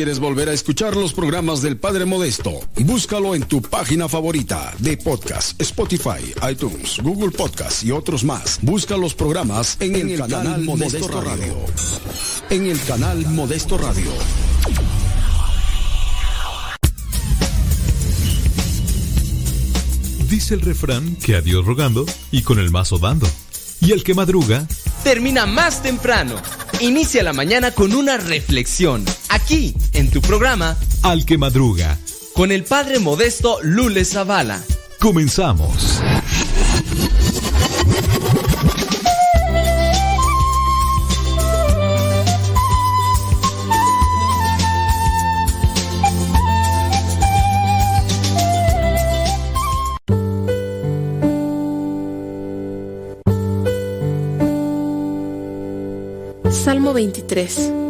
quieres volver a escuchar los programas del Padre Modesto, búscalo en tu página favorita de podcast, Spotify, iTunes, Google Podcast y otros más. Busca los programas en, el, canal, Modesto, Radio. En el canal Modesto Radio. Dice el refrán que a Dios rogando y con el mazo dando. Y el que madruga termina más temprano. Inicia la mañana con una reflexión. Aquí, en tu programa Al que madruga, con el Padre Modesto Lule Zavala. Comenzamos. Salmo 23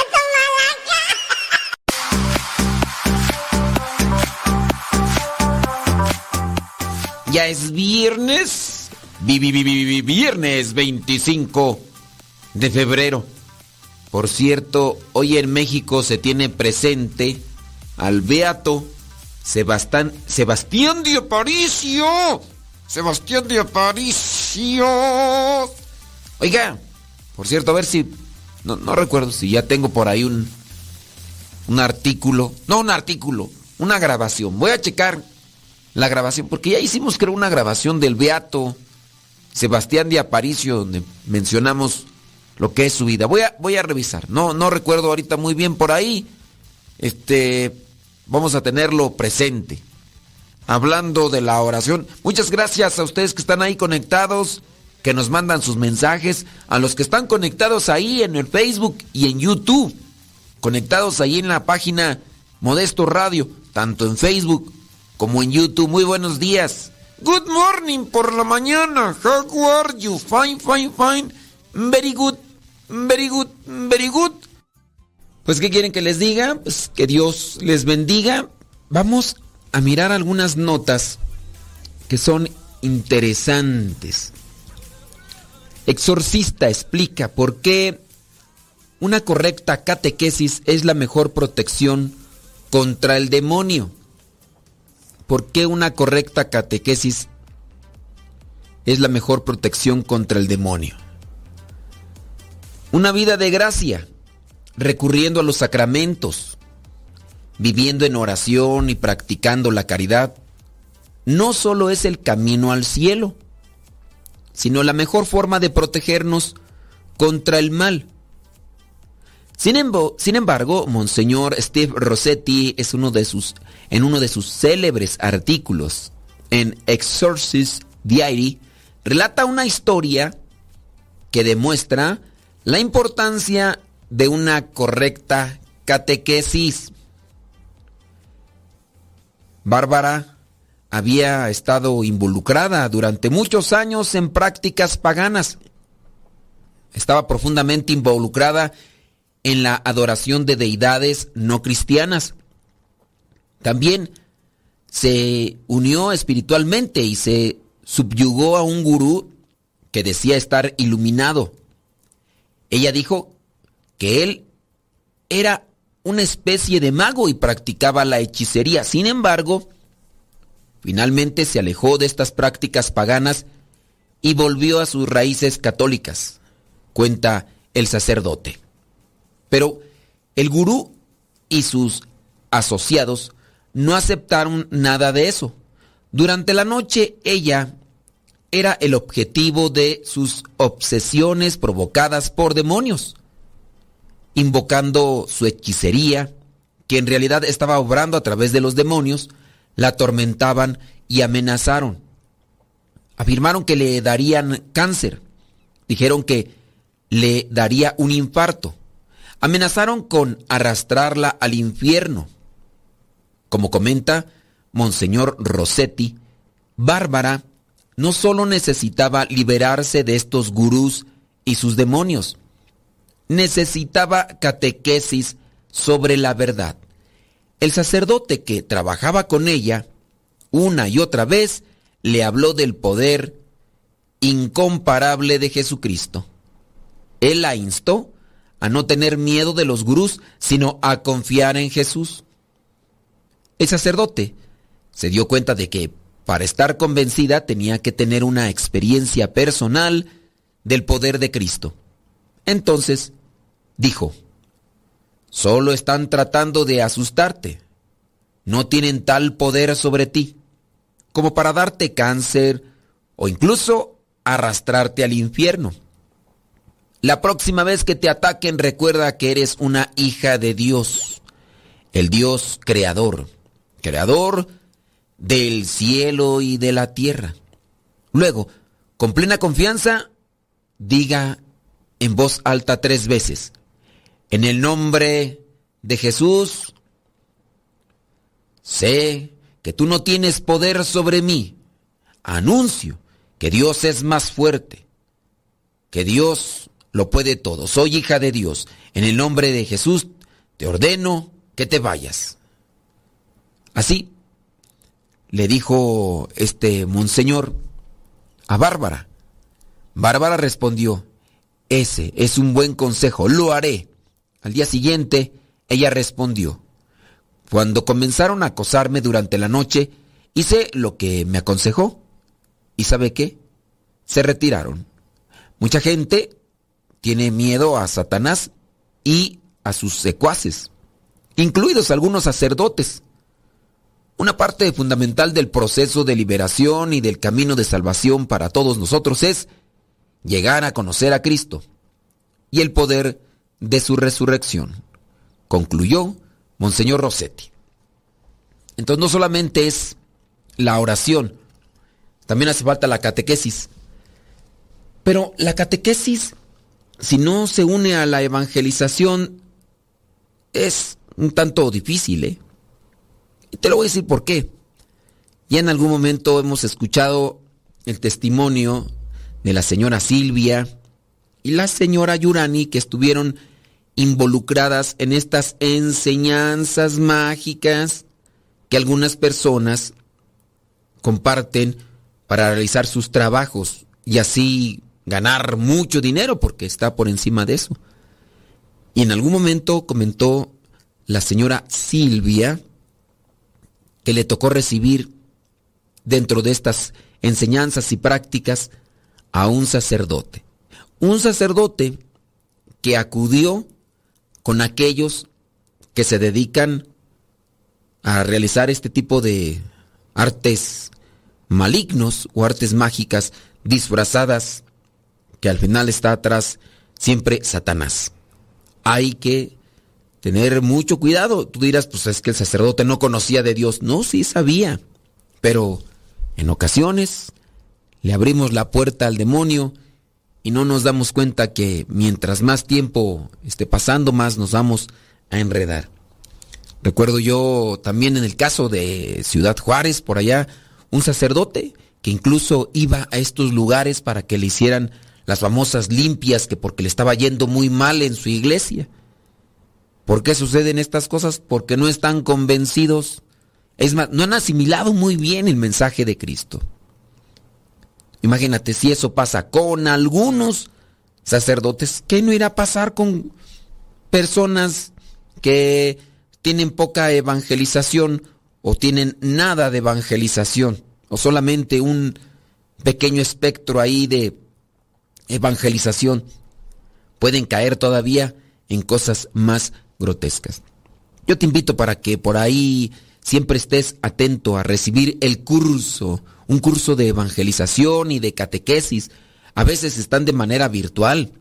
Ya es viernes. Viernes 25 de febrero. Por cierto, hoy en México se tiene presente al beato Sebastián, Sebastián de Aparicio. Sebastián de Aparicio. Oiga, por cierto, a ver si... No, no recuerdo si ya tengo por ahí un... Un artículo. No un artículo. Una grabación. Voy a checar la grabación, porque ya hicimos creo una grabación del Beato Sebastián de Aparicio, donde mencionamos lo que es su vida. Voy a, voy a revisar, no, no recuerdo ahorita muy bien por ahí. Este, vamos a tenerlo presente. Hablando de la oración, muchas gracias a ustedes que están ahí conectados, que nos mandan sus mensajes, a los que están conectados ahí en el Facebook y en YouTube, conectados ahí en la página Modesto Radio, tanto en Facebook como en YouTube. Muy buenos días. Good morning por la mañana. How are you? Fine, fine, fine. Very good, very good, very good. Pues, ¿qué quieren que les diga? Pues que Dios les bendiga. Vamos a mirar algunas notas que son interesantes. Exorcista explica por qué una correcta catequesis es la mejor protección contra el demonio. ¿Por qué una correcta catequesis es la mejor protección contra el demonio? Una vida de gracia, recurriendo a los sacramentos, viviendo en oración y practicando la caridad, no solo es el camino al cielo, sino la mejor forma de protegernos contra el mal. Sin, embargo, Monseñor Steve Rossetti es uno de sus, en uno de sus célebres artículos en Exorcist Diary, relata una historia que demuestra la importancia de una correcta catequesis. Bárbara había estado involucrada durante muchos años en prácticas paganas. Estaba profundamente involucrada en la adoración de deidades no cristianas. También se unió espiritualmente y se subyugó a un gurú que decía estar iluminado. Ella dijo que él era una especie de mago y practicaba la hechicería. Sin embargo, finalmente se alejó de estas prácticas paganas y volvió a sus raíces católicas, cuenta el sacerdote. Pero el gurú y sus asociados no aceptaron nada de eso. Durante la noche ella era el objetivo de sus obsesiones provocadas por demonios, invocando su hechicería, que en realidad estaba obrando a través de los demonios, la atormentaban y amenazaron. Afirmaron que le darían cáncer, dijeron que le daría un infarto, amenazaron con arrastrarla al infierno. Como comenta Monseñor Rossetti, Bárbara no solo necesitaba liberarse de estos gurús y sus demonios, necesitaba catequesis sobre la verdad. El sacerdote que trabajaba con ella, una y otra vez, le habló del poder incomparable de Jesucristo. Él la instó a no tener miedo de los gurús, sino a confiar en Jesús. El sacerdote se dio cuenta de que para estar convencida tenía que tener una experiencia personal del poder de Cristo. Entonces dijo, solo están tratando de asustarte. No tienen tal poder sobre ti como para darte cáncer o incluso arrastrarte al infierno. La próxima vez que te ataquen recuerda que eres una hija de Dios, el Dios creador, creador del cielo y de la tierra. Luego, con plena confianza, diga en voz alta tres veces, en el nombre de Jesús, sé que tú no tienes poder sobre mí. Anuncio que Dios es más fuerte, que Dios lo puede todo. Soy hija de Dios. En el nombre de Jesús te ordeno que te vayas. Así le dijo este monseñor a Bárbara. Bárbara respondió, ese es un buen consejo, lo haré. Al día siguiente, ella respondió, cuando comenzaron a acosarme durante la noche, hice lo que me aconsejó. ¿Y sabe qué? Se retiraron. Mucha gente tiene miedo a Satanás y a sus secuaces, incluidos algunos sacerdotes. Una parte fundamental del proceso de liberación y del camino de salvación para todos nosotros es llegar a conocer a Cristo y el poder de su resurrección, concluyó Monseñor Rossetti. Entonces no solamente es la oración, también hace falta la catequesis. Pero la catequesis, si no se une a la evangelización, es un tanto difícil, ¿eh? Y te lo voy a decir por qué. Ya en algún momento hemos escuchado el testimonio de la señora Silvia y la señora Yurani que estuvieron involucradas en estas enseñanzas mágicas que algunas personas comparten para realizar sus trabajos y así ganar mucho dinero porque está por encima de eso. Y en algún momento comentó la señora Silvia que le tocó recibir dentro de estas enseñanzas y prácticas a un sacerdote. Un sacerdote que acudió con aquellos que se dedican a realizar este tipo de artes malignos o artes mágicas disfrazadas que al final está atrás siempre Satanás. Hay que tener mucho cuidado. Tú dirás, pues es que el sacerdote no conocía de Dios. No, sí sabía. Pero en ocasiones le abrimos la puerta al demonio y no nos damos cuenta que mientras más tiempo esté pasando, más nos vamos a enredar. Recuerdo yo también en el caso de Ciudad Juárez, por allá, un sacerdote que incluso iba a estos lugares para que le hicieran las famosas limpias, que porque le estaba yendo muy mal en su iglesia. ¿Por qué suceden estas cosas? Porque no están convencidos. Es más, no han asimilado muy bien el mensaje de Cristo. Imagínate si eso pasa con algunos sacerdotes, ¿qué no irá a pasar con personas que tienen poca evangelización o tienen nada de evangelización o solamente un pequeño espectro ahí de evangelización, pueden caer todavía en cosas más grotescas. Yo te invito para que por ahí siempre estés atento a recibir el curso, un curso de evangelización y de catequesis. A veces están de manera virtual,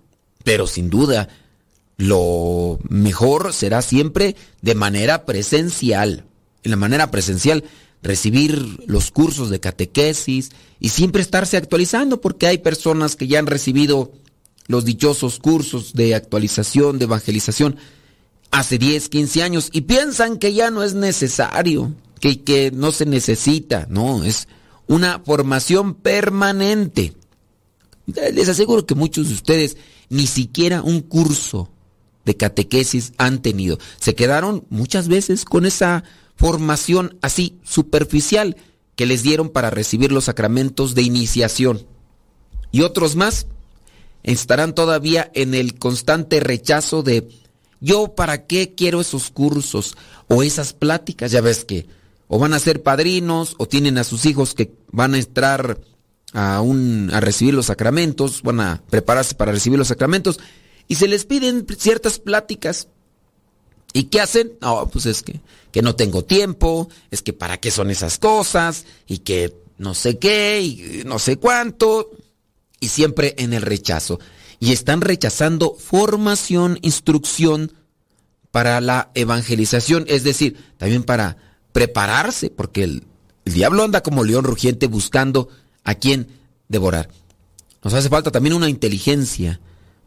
pero sin duda lo mejor será siempre de manera presencial. En la manera presencial recibir los cursos de catequesis y siempre estarse actualizando porque hay personas que ya han recibido los dichosos cursos de actualización, de evangelización hace 10, 15 años y piensan que ya no es necesario, que, que no se necesita. No, es una formación permanente. Les aseguro que muchos de ustedes ni siquiera un curso de catequesis han tenido. Se quedaron muchas veces con esa formación así superficial que les dieron para recibir los sacramentos de iniciación. Y otros más estarán todavía en el constante rechazo de yo para qué quiero esos cursos o esas pláticas, ya ves que o van a ser padrinos o tienen a sus hijos que van a entrar a un a recibir los sacramentos, van a prepararse para recibir los sacramentos y se les piden ciertas pláticas ¿Y qué hacen? No, pues es que, que no tengo tiempo, es que para qué son esas cosas, y que no sé qué, y no sé cuánto, y siempre en el rechazo. Y están rechazando formación, instrucción para la evangelización, es decir, también para prepararse, porque el, el diablo anda como león rugiente buscando a quién devorar. Nos hace falta también una inteligencia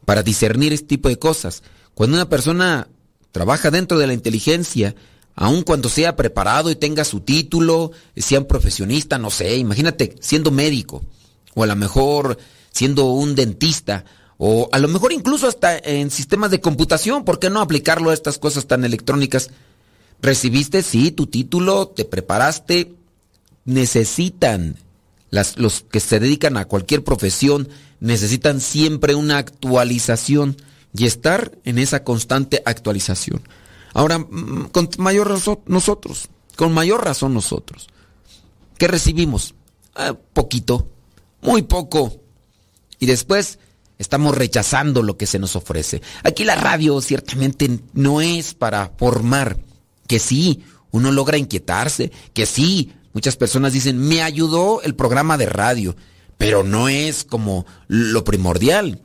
para discernir este tipo de cosas. Cuando una persona trabaja dentro de la inteligencia, aun cuando sea preparado y tenga su título, sea un profesionista, no sé, imagínate siendo médico, o a lo mejor siendo un dentista, o a lo mejor incluso hasta en sistemas de computación, ¿por qué no aplicarlo a estas cosas tan electrónicas? Recibiste, sí, tu título, te preparaste, necesitan, las, los que se dedican a cualquier profesión, necesitan siempre una actualización y estar en esa constante actualización. Ahora, mm, con mayor razón nosotros, con mayor razón nosotros. ¿Qué recibimos? Ah, poquito, muy poco. Y después estamos rechazando lo que se nos ofrece. Aquí la radio ciertamente no es para formar, que sí, uno logra inquietarse, que sí, muchas personas dicen, me ayudó el programa de radio, pero no es como lo primordial.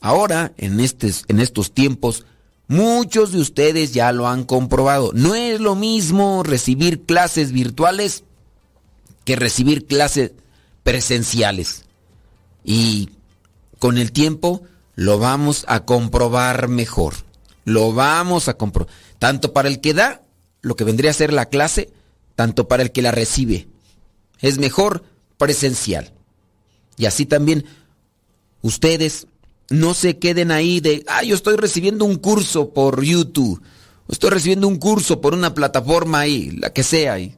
Ahora, en, en estos tiempos, muchos de ustedes ya lo han comprobado. No es lo mismo recibir clases virtuales que recibir clases presenciales. Y con el tiempo lo vamos a comprobar mejor. Lo vamos a comprobar. Tanto para el que da lo que vendría a ser la clase, tanto para el que la recibe. Es mejor presencial. Y así también ustedes no se queden ahí de, ah, yo estoy recibiendo un curso por YouTube, estoy recibiendo un curso por una plataforma ahí, la que sea. ahí.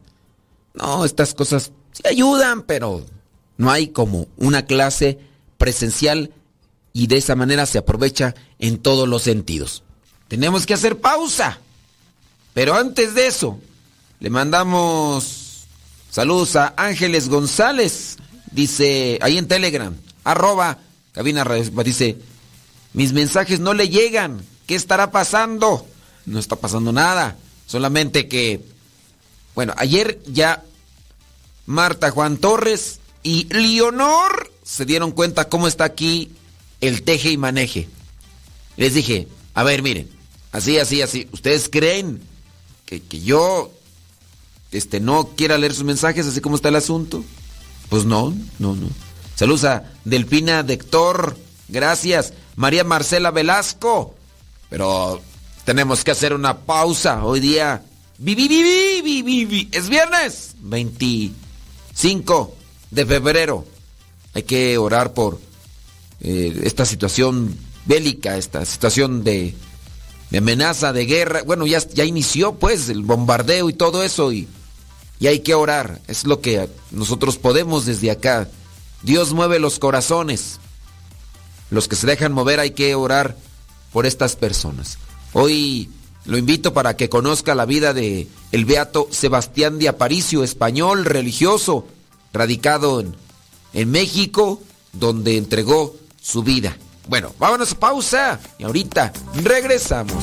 No, estas cosas sí ayudan, pero no hay como una clase presencial y de esa manera se aprovecha en todos los sentidos. Tenemos que hacer pausa. Pero antes de eso, le mandamos saludos a Ángeles González, dice ahí en Telegram, arroba Cabina dice, mis mensajes no le llegan. ¿Qué estará pasando? No está pasando nada. Solamente que, bueno, ayer ya Marta Juan Torres y Leonor se dieron cuenta cómo está aquí el teje y maneje. Les dije, a ver, miren, así, así, así. ¿Ustedes creen que, que yo este, no quiera leer sus mensajes así como está el asunto? Pues no, no, no. Saludos a Delfina Dector. Gracias. María Marcela Velasco. Pero tenemos que hacer una pausa. Hoy día. Es viernes 25 de febrero. Hay que orar por eh, esta situación bélica, esta situación de, amenaza, de guerra. Bueno, ya, ya inició pues el bombardeo y todo eso y, y hay que orar. Es lo que nosotros podemos desde acá Dios mueve los corazones. Los que se dejan mover hay que orar por estas personas. Hoy Lo invito para que conozca la vida de el beato Sebastián de Aparicio, español religioso, radicado en, en México, donde entregó su vida. Bueno, vámonos a pausa y ahorita regresamos.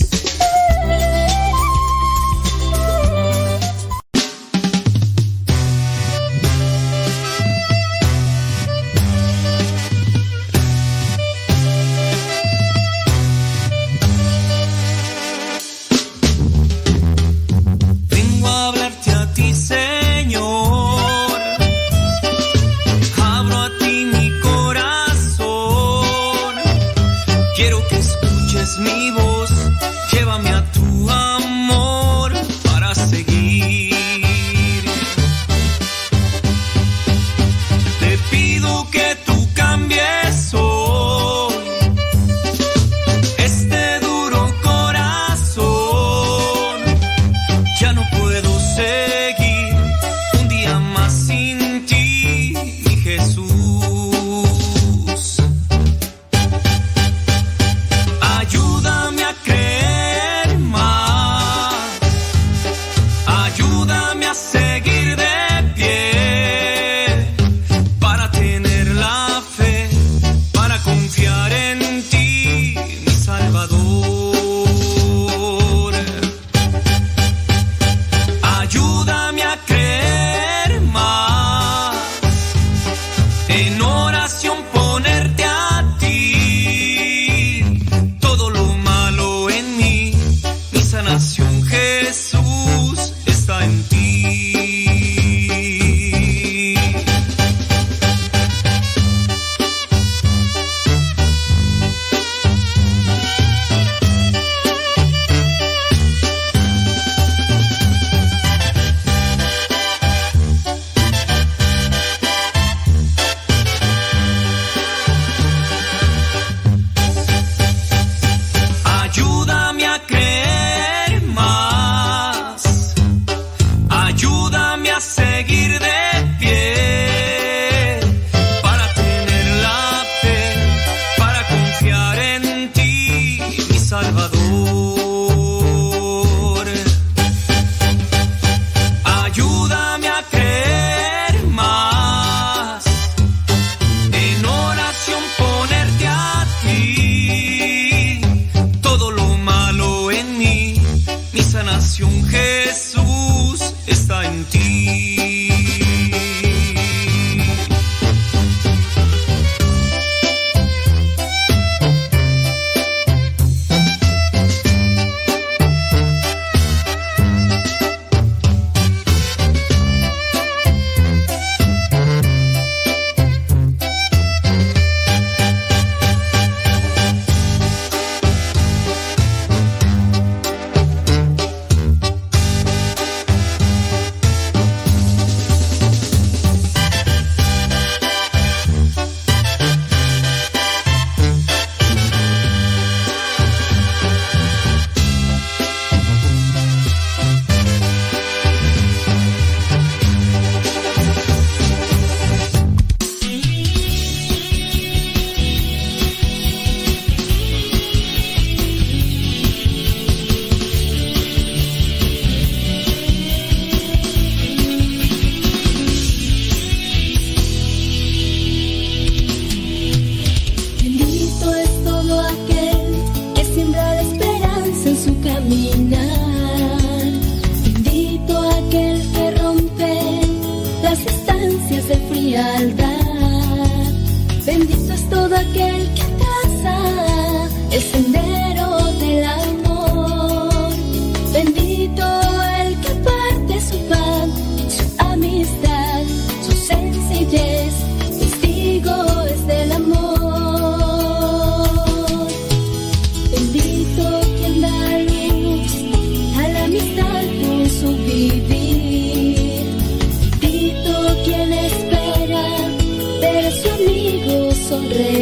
Sonreír.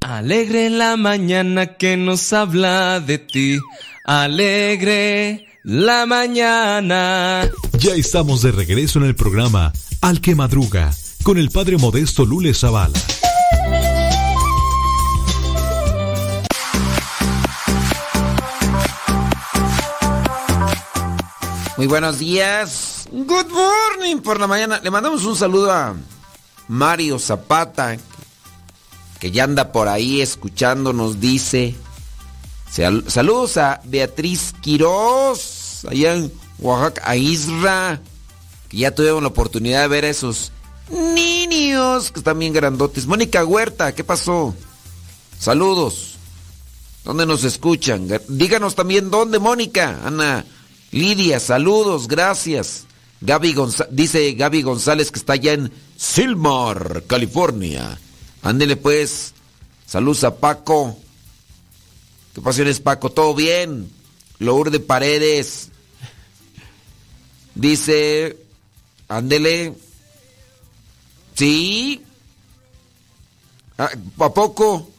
Alegre la mañana que nos habla de ti. Alegre la mañana. Ya estamos de regreso en el programa Al que Madruga con el padre modesto Lule Zavala. Muy buenos días. Good morning por la mañana. Le mandamos un saludo a Mario Zapata, que ya anda por ahí escuchándonos, dice. Saludos a Beatriz Quiroz, allá en Oaxaca, a Isra, que ya tuvieron la oportunidad de ver a esos niños que están bien grandotes. Mónica Huerta, ¿qué pasó? Saludos. ¿Dónde nos escuchan? Díganos también dónde, Mónica. Ana, Lidia, saludos, gracias. Gaby dice Gaby González que está allá en Silmar, California. Ándele pues. Saludos a Paco. ¿Qué pasiones, Paco? ¿Todo bien? de Paredes. Dice, ándele. Sí. Ah, ¿A poco?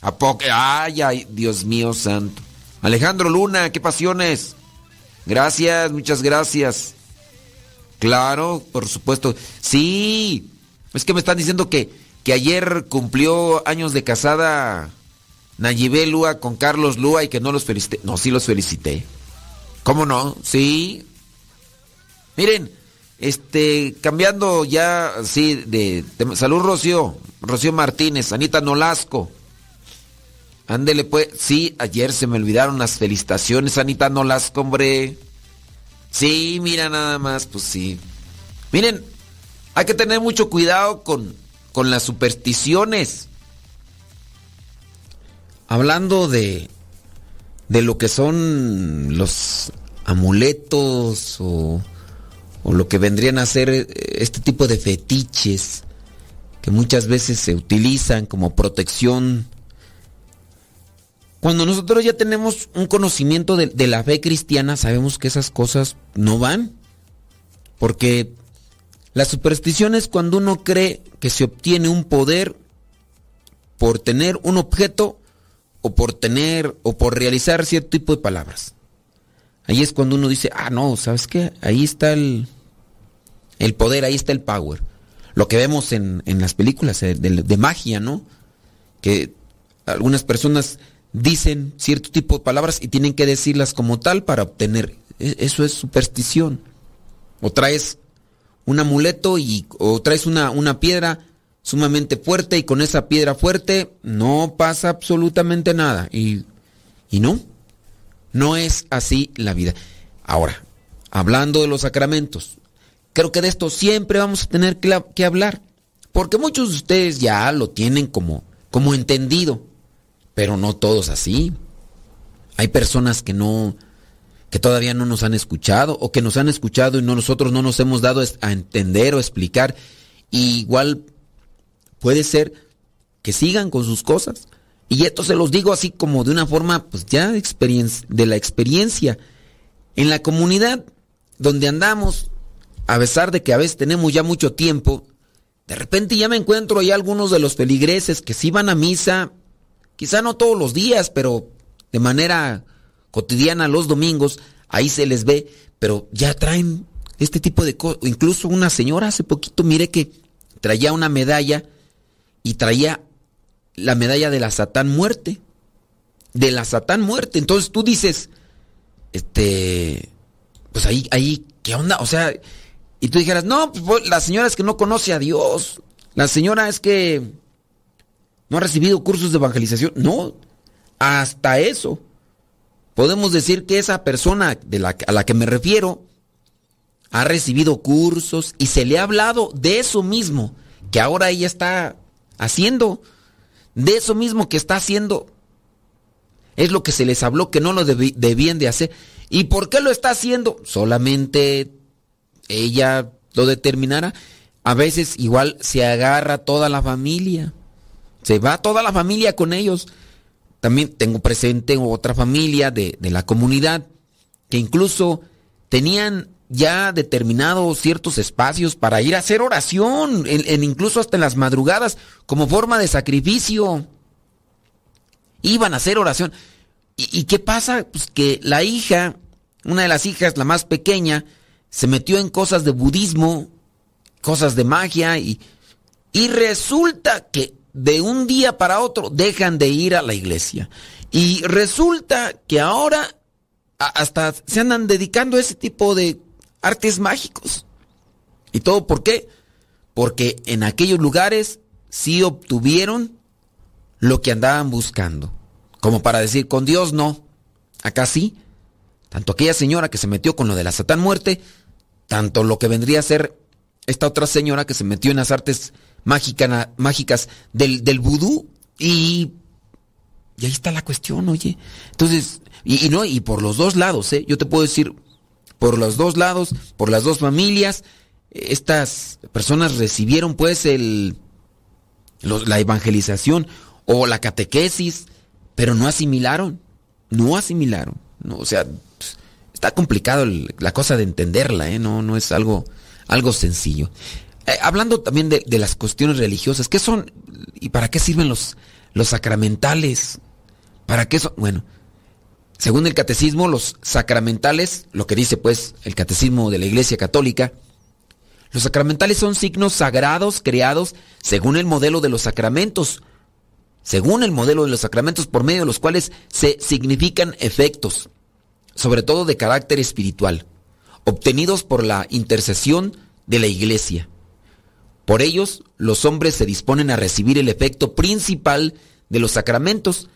¿A poco? Ay, ay, Dios mío santo. Alejandro Luna, qué pasiones. Gracias, muchas gracias. Claro, por supuesto. Sí. Es que me están diciendo que, que ayer cumplió años de casada Nayibé Lua con Carlos Lua y que no los felicité. No, sí los felicité. ¿Cómo no? Sí. Miren, este, cambiando ya, sí, de, salud Rocío, Rocío Martínez, Anita Nolasco. Ándele pues, sí, ayer se me olvidaron las felicitaciones, Anita Nolasco, hombre. Sí, mira nada más, pues sí. Miren, hay que tener mucho cuidado con, con las supersticiones. Hablando de, de lo que son los amuletos o, lo que vendrían a ser eh, este tipo de fetiches que muchas veces se utilizan como protección. Cuando nosotros ya tenemos un conocimiento de, de la fe cristiana, sabemos que esas cosas no van. Porque la superstición es cuando uno cree que se obtiene un poder por tener un objeto o por tener o por realizar cierto tipo de palabras. Ahí es cuando uno dice, ah, no, ¿sabes qué? Ahí está el, el poder, ahí está el power. Lo que vemos en, las películas de, de, magia, ¿no? Que algunas personas dicen cierto tipo de palabras y tienen que decirlas como tal para obtener. e- Eso es superstición. O traes un amuleto y, o traes una, una piedra sumamente fuerte y con esa piedra fuerte no pasa absolutamente nada. Y, y no, no es así la vida. Ahora, hablando de los sacramentos, creo que de esto siempre vamos a tener que, que hablar. Porque muchos de ustedes ya lo tienen como, como entendido, pero no todos así. Hay personas que no, que todavía no nos han escuchado o que nos han escuchado y no, nosotros no nos hemos dado a entender o explicar. Y igual puede ser que sigan con sus cosas. Y esto se los digo así como de una forma, pues ya de, de la experiencia. En la comunidad donde andamos, a pesar de que a veces tenemos ya mucho tiempo, de repente ya me encuentro ahí algunos de los feligreses que sí van a misa, quizá no todos los días, pero de manera cotidiana los domingos, ahí se les ve, pero ya traen este tipo de cosas. Incluso una señora hace poquito, mire que traía una medalla y traía la medalla de la Satán muerte. De la Satán muerte. Entonces tú dices, este, pues ahí, ahí, ¿qué onda? O sea, y tú dijeras, no, pues la señora es que no conoce a Dios. La señora es que no ha recibido cursos de evangelización. No, hasta eso. Podemos decir que esa persona de la, a la que me refiero ha recibido cursos y se le ha hablado de eso mismo que ahora ella está haciendo. De eso mismo que está haciendo. Es lo que se les habló que no lo debían de hacer. ¿Y por qué lo está haciendo? Solamente ella lo determinará. A veces igual se agarra toda la familia. Se va toda la familia con ellos. También tengo presente otra familia de, de la comunidad que incluso tenían ya determinados ciertos espacios para ir a hacer oración, en, incluso hasta en las madrugadas, como forma de sacrificio. Iban a hacer oración. ¿Y, qué pasa? Pues que la hija, una de las hijas, la más pequeña, se metió en cosas de budismo, cosas de magia, y, y resulta que de un día para otro dejan de ir a la iglesia. Y resulta que ahora hasta se andan dedicando a ese tipo de artes mágicos. ¿Y todo por qué? Porque en aquellos lugares sí obtuvieron lo que andaban buscando. Como para decir, con Dios no. Acá sí. Tanto aquella señora que se metió con lo de la Satán muerte, tanto lo que vendría a ser esta otra señora que se metió en las artes mágica- mágicas del, del vudú y, y ahí está la cuestión, oye. Entonces, y, y no, y por los dos lados, ¿eh? Yo te puedo decir, por los dos lados, por las dos familias, estas personas recibieron pues el, la evangelización o la catequesis, pero no asimilaron, no asimilaron. No, o sea, está complicado el- la cosa de entenderla, ¿eh? No, no es algo, algo sencillo. Eh, hablando también de, de las cuestiones religiosas, ¿qué son y para qué sirven los, los sacramentales? ¿Para qué son? Bueno, según el catecismo, los sacramentales, lo que dice pues el catecismo de la Iglesia Católica, los sacramentales son signos sagrados creados según el modelo de los sacramentos, según el modelo de los sacramentos por medio de los cuales se significan efectos, sobre todo de carácter espiritual, obtenidos por la intercesión de la Iglesia. Por ellos, los hombres se disponen a recibir el efecto principal de los sacramentos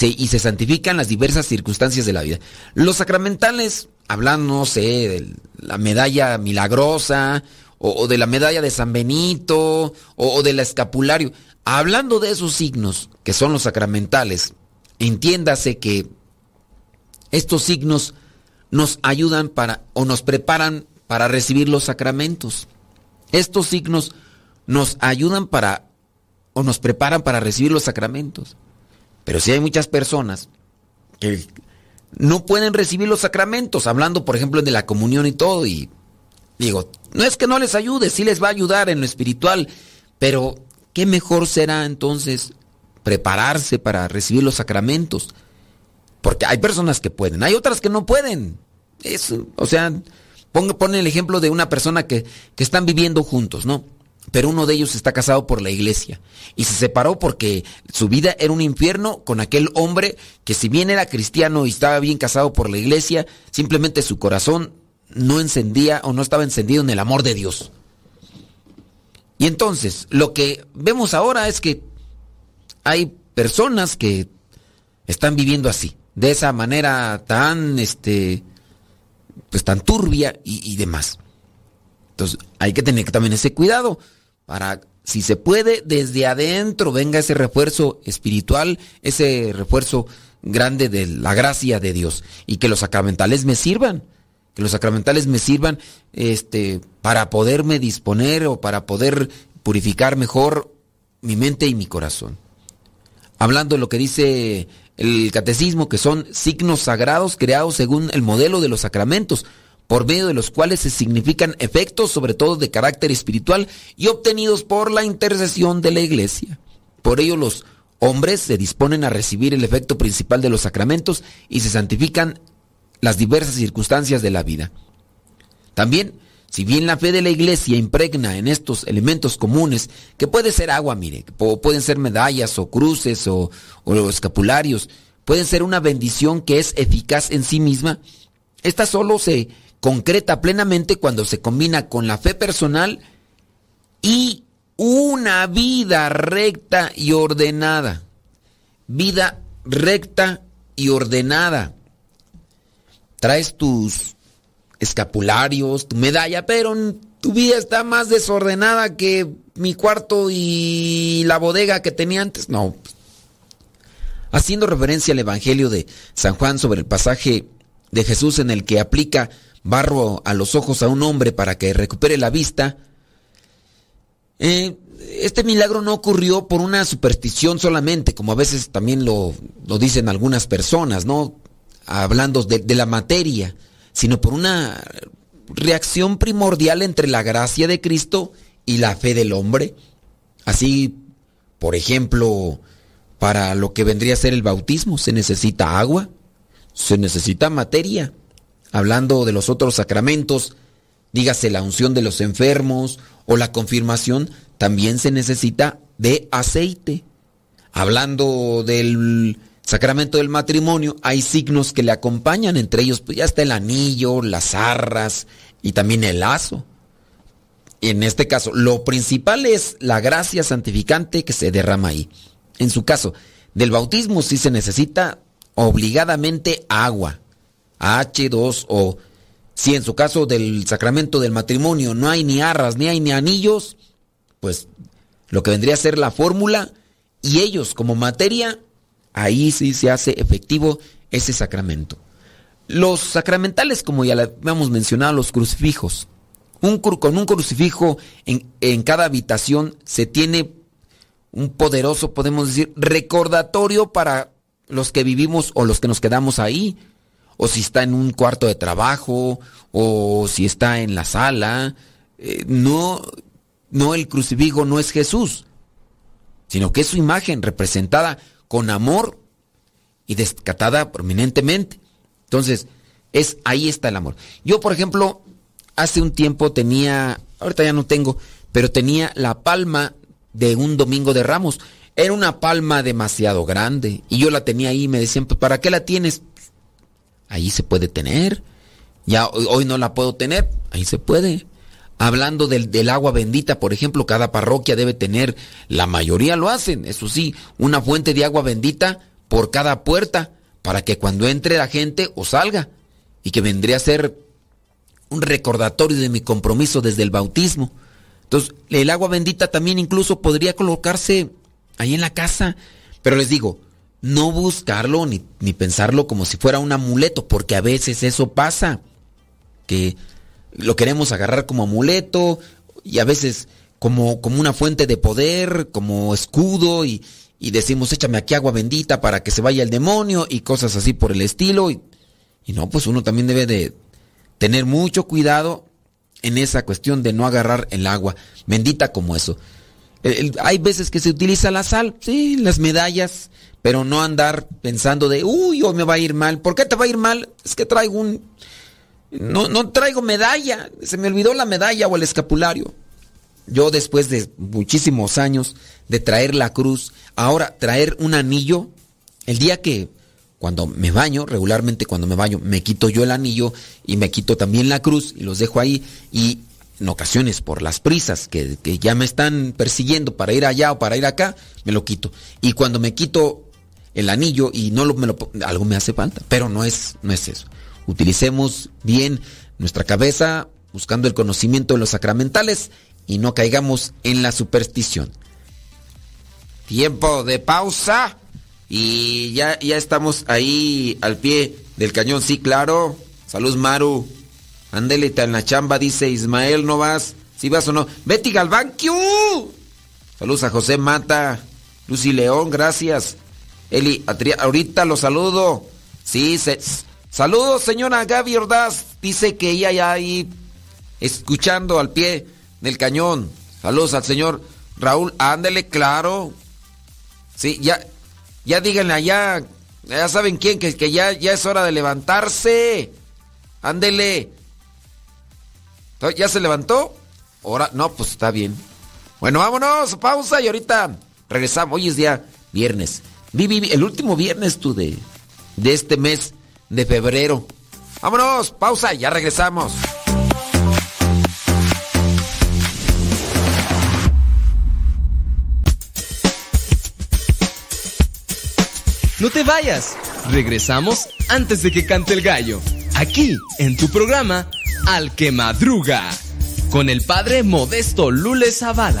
y se santifican las diversas circunstancias de la vida. Los sacramentales, hablando, no sé, de la medalla milagrosa, o, o de la medalla de San Benito, o, o del escapulario, hablando de esos signos que son los sacramentales, entiéndase que estos signos nos ayudan para, o nos preparan para recibir los sacramentos. Estos signos nos ayudan para, o nos preparan para recibir los sacramentos. Pero si hay muchas personas que no pueden recibir los sacramentos, hablando por ejemplo de la comunión y todo, y digo, no es que no les ayude, sí les va a ayudar en lo espiritual, pero ¿qué mejor será entonces prepararse para recibir los sacramentos? Porque hay personas que pueden, hay otras que no pueden. Es, o sea, ponga, pone el ejemplo de una persona que, que están viviendo juntos, ¿no? Pero uno de ellos está casado por la iglesia y se separó porque su vida era un infierno con aquel hombre que si bien era cristiano y estaba bien casado por la iglesia, simplemente su corazón no encendía o no estaba encendido en el amor de Dios. Y entonces, lo que vemos ahora es que hay personas que están viviendo así, de esa manera tan, este, pues tan turbia y, y demás. Entonces, hay que tener también ese cuidado para, si se puede, desde adentro venga ese refuerzo espiritual, ese refuerzo grande de la gracia de Dios y que los sacramentales me sirvan que los sacramentales me sirvan este, para poderme disponer o para poder purificar mejor mi mente y mi corazón. Hablando de lo que dice el catecismo, que son signos sagrados creados según el modelo de los sacramentos, por medio de los cuales se significan efectos, sobre todo de carácter espiritual, y obtenidos por la intercesión de la iglesia. Por ello los hombres se disponen a recibir el efecto principal de los sacramentos y se santifican las diversas circunstancias de la vida. También, si bien la fe de la iglesia impregna en estos elementos comunes, que puede ser agua, mire, pueden ser medallas o cruces o, o escapularios, pueden ser una bendición que es eficaz en sí misma, esta solo se concreta plenamente cuando se combina con la fe personal y una vida recta y ordenada. Vida recta y ordenada traes tus escapularios, tu medalla, pero tu vida está más desordenada que mi cuarto y la bodega que tenía antes. No. Haciendo referencia al Evangelio de San Juan sobre el pasaje de Jesús en el que aplica barro a los ojos a un hombre para que recupere la vista, eh, este milagro no ocurrió por una superstición solamente, como a veces también lo, lo dicen algunas personas, ¿no? hablando de, la materia, sino por una reacción primordial entre la gracia de Cristo y la fe del hombre. Así, por ejemplo, para lo que vendría a ser el bautismo se necesita agua, se necesita materia. Hablando de los otros sacramentos, dígase la unción de los enfermos o la confirmación, también se necesita de aceite. Hablando del sacramento del matrimonio hay signos que le acompañan, entre ellos pues ya está el anillo, las arras y también el lazo. En este caso, lo principal es la gracia santificante que se derrama ahí. En su caso, del bautismo sí se necesita obligadamente agua, H2O. Si en su caso del sacramento del matrimonio no hay ni arras, ni hay ni anillos, pues lo que vendría a ser la fórmula y ellos como materia ahí sí se hace efectivo ese sacramento. Los sacramentales, como ya hemos mencionado, los crucifijos. Un, con un crucifijo en, en cada habitación se tiene un poderoso, podemos decir, recordatorio para los que vivimos o los que nos quedamos ahí. O si está en un cuarto de trabajo, o si está en la sala. Eh, no, no el crucifijo no es Jesús, sino que es su imagen representada con amor y descatada prominentemente. Entonces, es ahí está el amor. Yo, por ejemplo, hace un tiempo tenía, ahorita ya no tengo, pero tenía la palma de un domingo de Ramos. Era una palma demasiado grande y yo la tenía ahí y me decían, pues ¿para qué la tienes? Ahí se puede tener. Ya hoy no la puedo tener, ahí se puede. Hablando del, agua bendita, por ejemplo, cada parroquia debe tener, la mayoría lo hacen, eso sí, una fuente de agua bendita por cada puerta, para que cuando entre la gente o salga, y que vendría a ser un recordatorio de mi compromiso desde el bautismo. Entonces, el agua bendita también incluso podría colocarse ahí en la casa, pero les digo, no buscarlo ni, ni pensarlo como si fuera un amuleto, porque a veces eso pasa, que lo queremos agarrar como amuleto y a veces como, como una fuente de poder, como escudo y, y, decimos échame aquí agua bendita para que se vaya el demonio y cosas así por el estilo. Y, y no, pues uno también debe de tener mucho cuidado en esa cuestión de no agarrar el agua bendita como eso. hay veces que se utiliza la sal, sí, las medallas, pero no andar pensando de, uy, hoy me va a ir mal. ¿Por qué te va a ir mal? Es que traigo un no, no traigo medalla. Se me olvidó la medalla o el escapulario. yo después de muchísimos años de traer la cruz, ahora traer un anillo, el día que cuando me baño, regularmente cuando me baño, me quito yo el anillo y me quito también la cruz y los dejo ahí y en ocasiones por las prisas que, ya me están persiguiendo para ir allá o para ir acá, me lo quito. Y cuando me quito el anillo y no lo, me lo algo me hace falta, pero no es, no es eso. Utilicemos bien nuestra cabeza buscando el conocimiento de los sacramentales y no caigamos en la superstición. Tiempo de pausa. Y ya, ya estamos ahí al pie del cañón, sí, claro. Salud, Maru. Ándele, en la chamba, dice Ismael, ¿no vas? ¿Sí vas o no? Betty Galván, ¡Q! Saludos a José Mata. Lucy León, gracias. Eli, ahorita lo saludo. Sí, saludos, señora Gaby Ordaz. Dice que ella ya ahí escuchando al pie del cañón. Saludos al señor Raúl. Ándele, claro. Sí, ya, ya díganle allá, ya saben quién, que, que ya, ya es hora de levantarse. Ándele. ¿Ya se levantó? Ahora, no, pues está bien. Bueno, vámonos, pausa y ahorita regresamos. Hoy es día viernes. Vivi, el último viernes tú de, de este mes de febrero. Vámonos, pausa, ya regresamos. No te vayas. Regresamos antes de que cante el gallo. Aquí, en tu programa, Al que Madruga. Con el padre Modesto Lule Zavala.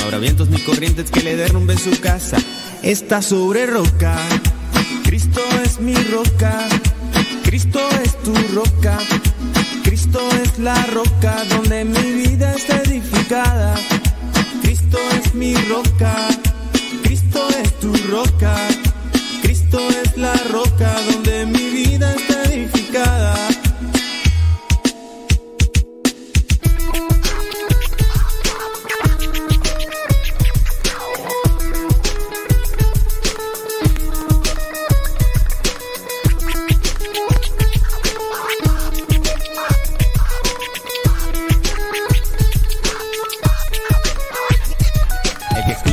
No habrá vientos ni corrientes que le derrumben su casa, está sobre roca. Cristo es mi roca Cristo es tu roca, Cristo es la roca donde mi vida está edificada. Cristo es mi roca, Cristo es tu roca, Cristo es la roca donde mi vida está edificada.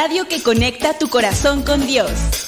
Radio que conecta tu corazón con Dios.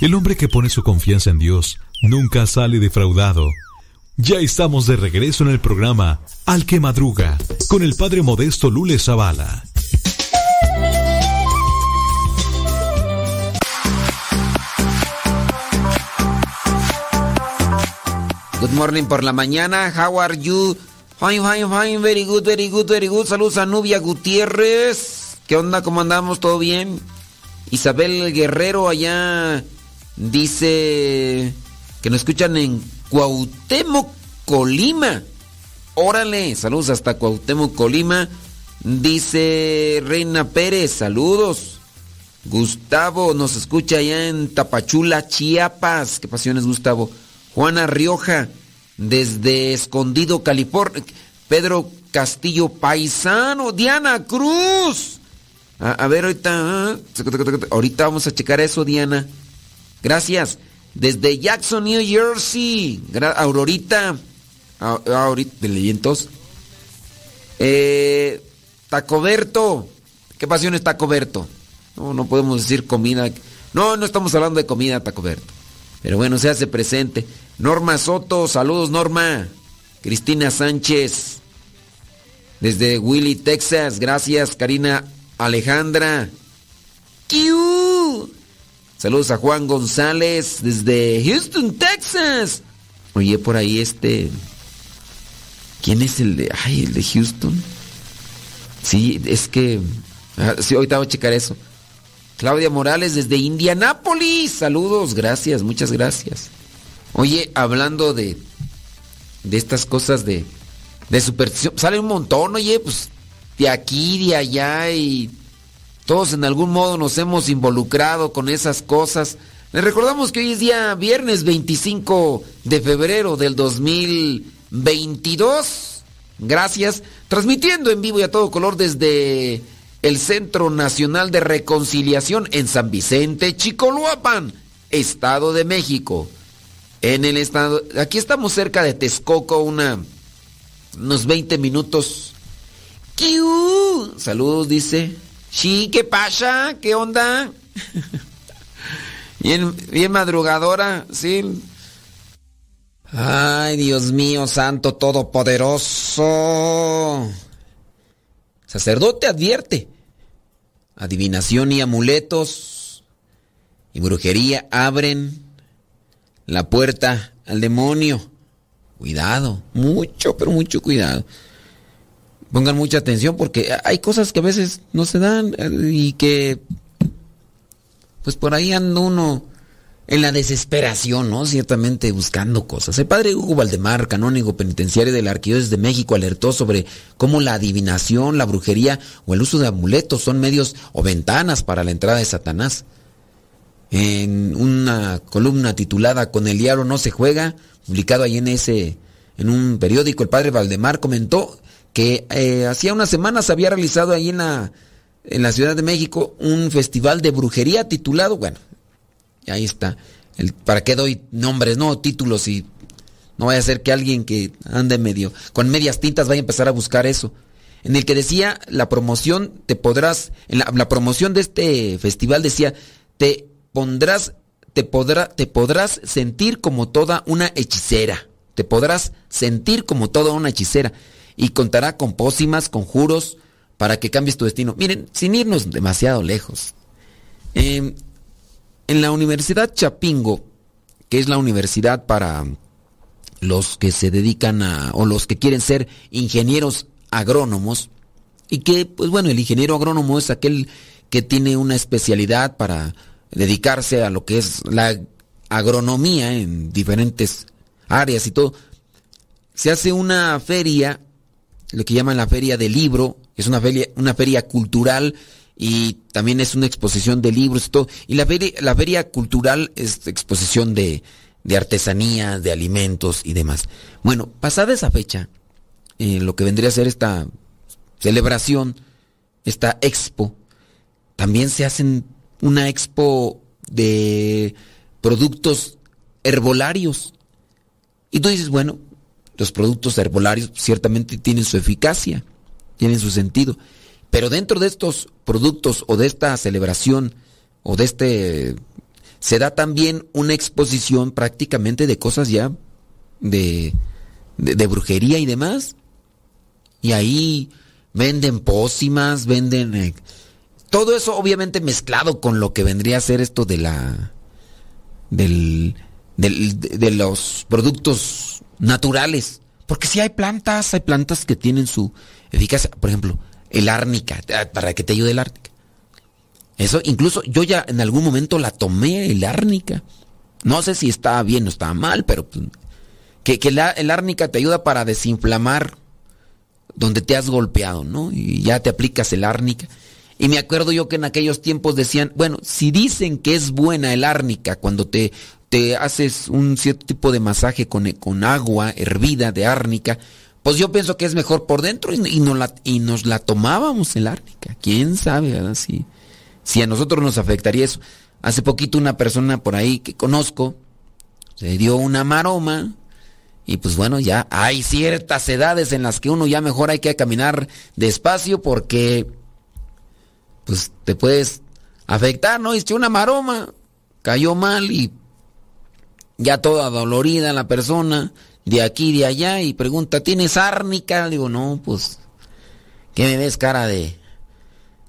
El hombre que pone su confianza en Dios nunca sale defraudado. Ya estamos de regreso en el programa Al que Madruga con el padre modesto Lule Zavala. Good morning por la mañana. How are you? Fine, fine, fine. Very good, very good, very good. Saludos a Nubia Gutiérrez. ¿Qué onda? ¿Cómo andamos? ¿Todo bien? Isabel Guerrero allá dice que nos escuchan en Cuauhtémoc, Colima. Órale, saludos hasta Cuauhtémoc, Colima. Dice Reina Pérez, saludos. Gustavo nos escucha allá en Tapachula, Chiapas. ¿Qué pasiones, Gustavo? Juana Rioja, desde Escondido, California. Pedro Castillo Paisano. Diana Cruz. A, ver, ahorita. ah, Ahorita vamos a checar eso, Diana. Gracias. Desde Jackson, New Jersey. Aurorita. Ahorita, de leyentos. Eh, Tacoberto. ¿Qué pasión es Tacoberto? No, no podemos decir comida. No, no estamos hablando de comida, Tacoberto. Pero bueno, se hace presente. Norma Soto, saludos Norma. Cristina Sánchez. Desde Willy, Texas. Gracias, Karina Alejandra. ¡Kiu! Saludos a Juan González desde Houston, Texas. Oye, por ahí este. ¿Quién es el de. Ay, el de Houston? Sí, es que. ah, sí, ahorita voy a checar eso. Claudia Morales desde Indianápolis. Saludos, gracias, muchas gracias. Oye, hablando de. de estas cosas de. de superstición. Sale un montón, oye, pues. de aquí, de allá y. Todos en algún modo nos hemos involucrado con esas cosas. Les recordamos que hoy es día viernes 25 de febrero del 2022. Gracias. Transmitiendo en vivo y a todo color desde el Centro Nacional de Reconciliación en San Vicente, Chicoloapan, Estado de México. En el estado, aquí estamos cerca de Texcoco, una, unos 20 minutos. Saludos, dice. Sí, ¿qué pasa? ¿Qué onda? bien, bien madrugadora, sí. Ay, Dios mío, santo todopoderoso. Sacerdote advierte. Adivinación y amuletos y brujería abren la puerta al demonio. Cuidado, mucho, pero mucho cuidado. Pongan mucha atención porque hay cosas que a veces no se dan eh, y que pues por ahí anda uno en la desesperación, ¿no? Ciertamente buscando cosas. El padre Hugo Valdemar, canónigo penitenciario de la Arquidiócesis de México, alertó sobre cómo la adivinación, la brujería o el uso de amuletos son medios o ventanas para la entrada de Satanás. En una columna titulada Con el diablo no se juega, publicado ahí en ese en un periódico, el padre Valdemar comentó que eh, hacía unas semanas había realizado ahí en la, en la Ciudad de México un festival de brujería titulado, bueno, ahí está, el, ¿para qué doy nombres, no, títulos y no vaya a ser que alguien que ande medio, con medias tintas vaya a empezar a buscar eso? En el que decía, la promoción, te podrás, en la, la promoción de este festival decía, te pondrás, te podrá, te podrás sentir como toda una hechicera, te podrás sentir como toda una hechicera y contará con pócimas, conjuros, para que cambies tu destino. Miren, sin irnos demasiado lejos. Eh, en la Universidad Chapingo, que es la universidad para los que se dedican a, o los que quieren ser ingenieros agrónomos, Y que, pues bueno, el ingeniero agrónomo es aquel que tiene una especialidad para dedicarse a lo que es la agronomía en diferentes áreas y todo. Se hace una feria, lo que llaman la feria del libro, es una feria, una feria cultural y también es una exposición de libros y todo. Y la feria, la feria cultural es exposición de, de artesanía, de alimentos y demás. Bueno, pasada esa fecha, eh, lo que vendría a ser esta celebración, esta expo, también se hacen una expo de productos herbolarios. Y tú dices, bueno, los productos herbolarios ciertamente tienen su eficacia, tienen su sentido. Pero dentro de estos productos o de esta celebración o de este se da también una exposición prácticamente de cosas ya de, de, brujería y demás. Y ahí venden pócimas, venden... Eh, todo eso obviamente mezclado con lo que vendría a ser esto de la... Del, de los productos naturales. Porque si hay plantas, hay plantas que tienen su eficacia. Por ejemplo, el árnica, para que te ayude el árnica. Eso, incluso yo ya en algún momento la tomé, el árnica. No sé si estaba bien o estaba mal, pero pues, que, que el árnica te ayuda para desinflamar donde te has golpeado, ¿no? Y ya te aplicas el árnica. Y me acuerdo yo que en aquellos tiempos decían, bueno, si dicen que es buena el árnica cuando te, te haces un cierto tipo de masaje con, con agua hervida de árnica, pues yo pienso que es mejor por dentro y, nos, la, y nos la tomábamos el árnica. ¿Quién sabe, verdad? Si, si a nosotros nos afectaría eso. Hace poquito una persona por ahí que conozco se dio una maroma y pues bueno, ya hay ciertas edades en las que uno ya mejor hay que caminar despacio porque pues te puedes afectar, ¿no? Hice una maroma, cayó mal y ya toda dolorida la persona de aquí de allá y pregunta, ¿tienes árnica? Digo, no, pues, ¿qué me ves cara de...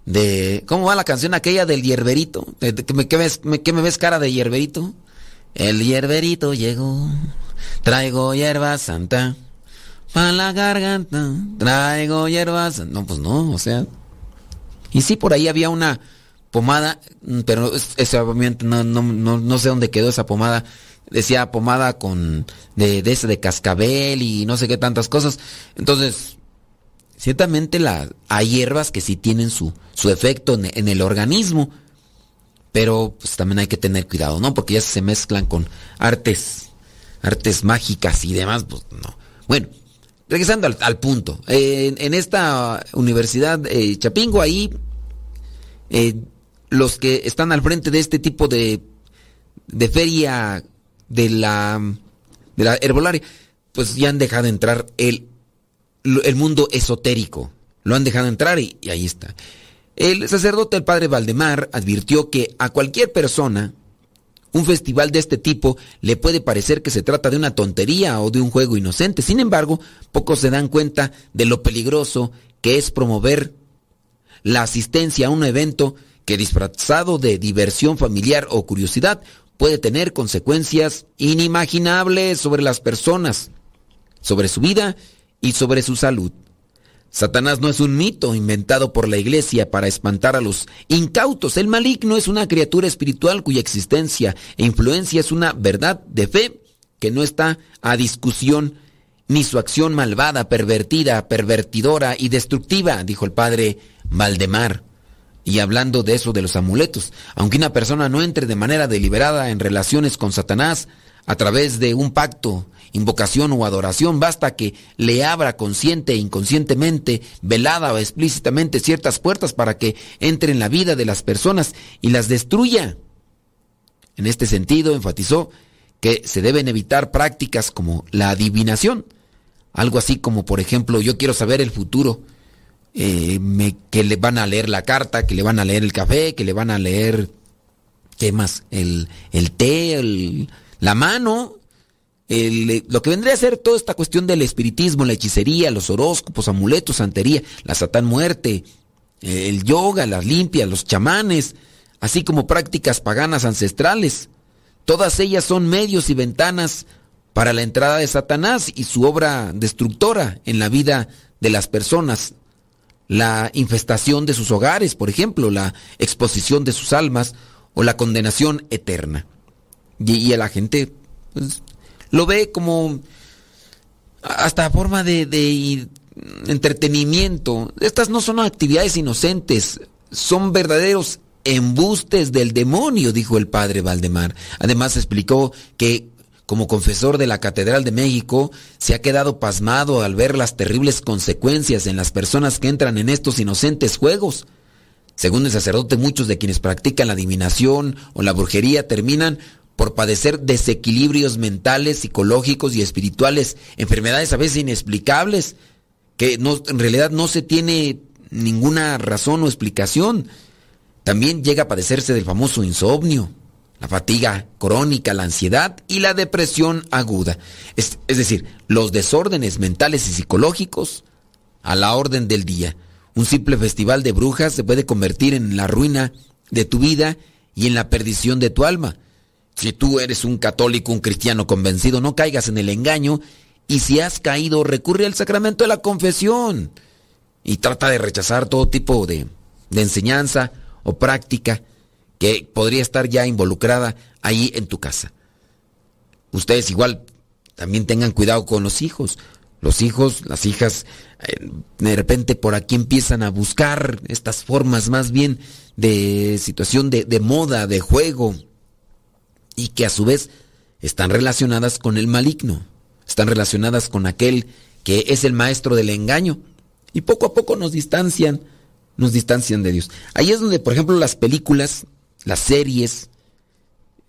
de ¿Cómo va la canción aquella del hierberito? ¿Qué me, ves, ¿Qué me ves cara de hierberito? El hierberito llegó, traigo hierba santa, para la garganta, traigo hierba santa. No, pues no, o sea... Y sí, por ahí había una pomada, pero ese, no, no, sé dónde quedó esa pomada decía pomada con de, de ese de cascabel y no sé qué tantas cosas. Entonces, ciertamente la, hay hierbas que sí tienen su, su efecto en, el organismo, pero pues también hay que tener cuidado, ¿no? Porque ya se mezclan con artes, artes mágicas y demás, pues no. Bueno, regresando al, punto, en esta universidad eh, Chapingo, ahí eh, los que están al frente de este tipo de, de feria de la, de la herbolaria, pues ya han dejado entrar el, el mundo esotérico. Lo han dejado entrar y ahí está. El sacerdote, el padre Valdemar, advirtió que a cualquier persona un festival de este tipo le puede parecer que se trata de una tontería o de un juego inocente. Sin embargo, pocos se dan cuenta de lo peligroso que es promover la asistencia a un evento que disfrazado de diversión familiar o curiosidad puede tener consecuencias inimaginables sobre las personas, sobre su vida y sobre su salud. Satanás no es un mito inventado por la iglesia para espantar a los incautos. El maligno es una criatura espiritual cuya existencia e influencia es una verdad de fe que no está a discusión, ni su acción malvada, pervertida, pervertidora y destructiva, dijo el padre Valdemar. Y hablando de eso de los amuletos, aunque una persona no entre de manera deliberada en relaciones con Satanás a través de un pacto, invocación o adoración, basta que le abra consciente e inconscientemente, velada o explícitamente ciertas puertas para que entre en la vida de las personas y las destruya. En este sentido, enfatizó que se deben evitar prácticas como la adivinación, algo así como por ejemplo yo quiero saber el futuro, eh, que le van a leer la carta, que le van a leer el café, que le van a leer, ¿qué más? El, el té, la mano, lo que vendría a ser toda esta cuestión del espiritismo, la hechicería, los horóscopos, amuletos, santería, la satán muerte, el yoga, las limpias, los chamanes, así como prácticas paganas ancestrales. Todas ellas son medios y ventanas para la entrada de Satanás y su obra destructora en la vida de las personas la infestación de sus hogares, por ejemplo, la exposición de sus almas o la condenación eterna. Y, y la gente pues, lo ve como hasta forma de, de entretenimiento. Estas no son actividades inocentes, son verdaderos embustes del demonio, dijo el padre Valdemar. Además explicó que como confesor de la Catedral de México, se ha quedado pasmado al ver las terribles consecuencias en las personas que entran en estos inocentes juegos. Según el sacerdote, muchos de quienes practican la adivinación o la brujería terminan por padecer desequilibrios mentales, psicológicos y espirituales, enfermedades a veces inexplicables, que en realidad no se tiene ninguna razón o explicación. También llega a padecerse del famoso insomnio, la fatiga crónica, la ansiedad y la depresión aguda. Es, decir, los desórdenes mentales y psicológicos a la orden del día. Un simple festival de brujas se puede convertir en la ruina de tu vida y en la perdición de tu alma. Si tú eres un católico, un cristiano convencido, no caigas en el engaño y si has caído, recurre al sacramento de la confesión y trata de rechazar todo tipo de, de enseñanza o práctica que podría estar ya involucrada ahí en tu casa. Ustedes igual también tengan cuidado con los hijos. Los hijos, las hijas, eh, de repente por aquí empiezan a buscar estas formas más bien de situación de, de moda, de juego, y que a su vez están relacionadas con el maligno, están relacionadas con aquel que es el maestro del engaño. Y poco a poco nos distancian, nos distancian de Dios. Ahí es donde, por ejemplo, las películas, las series,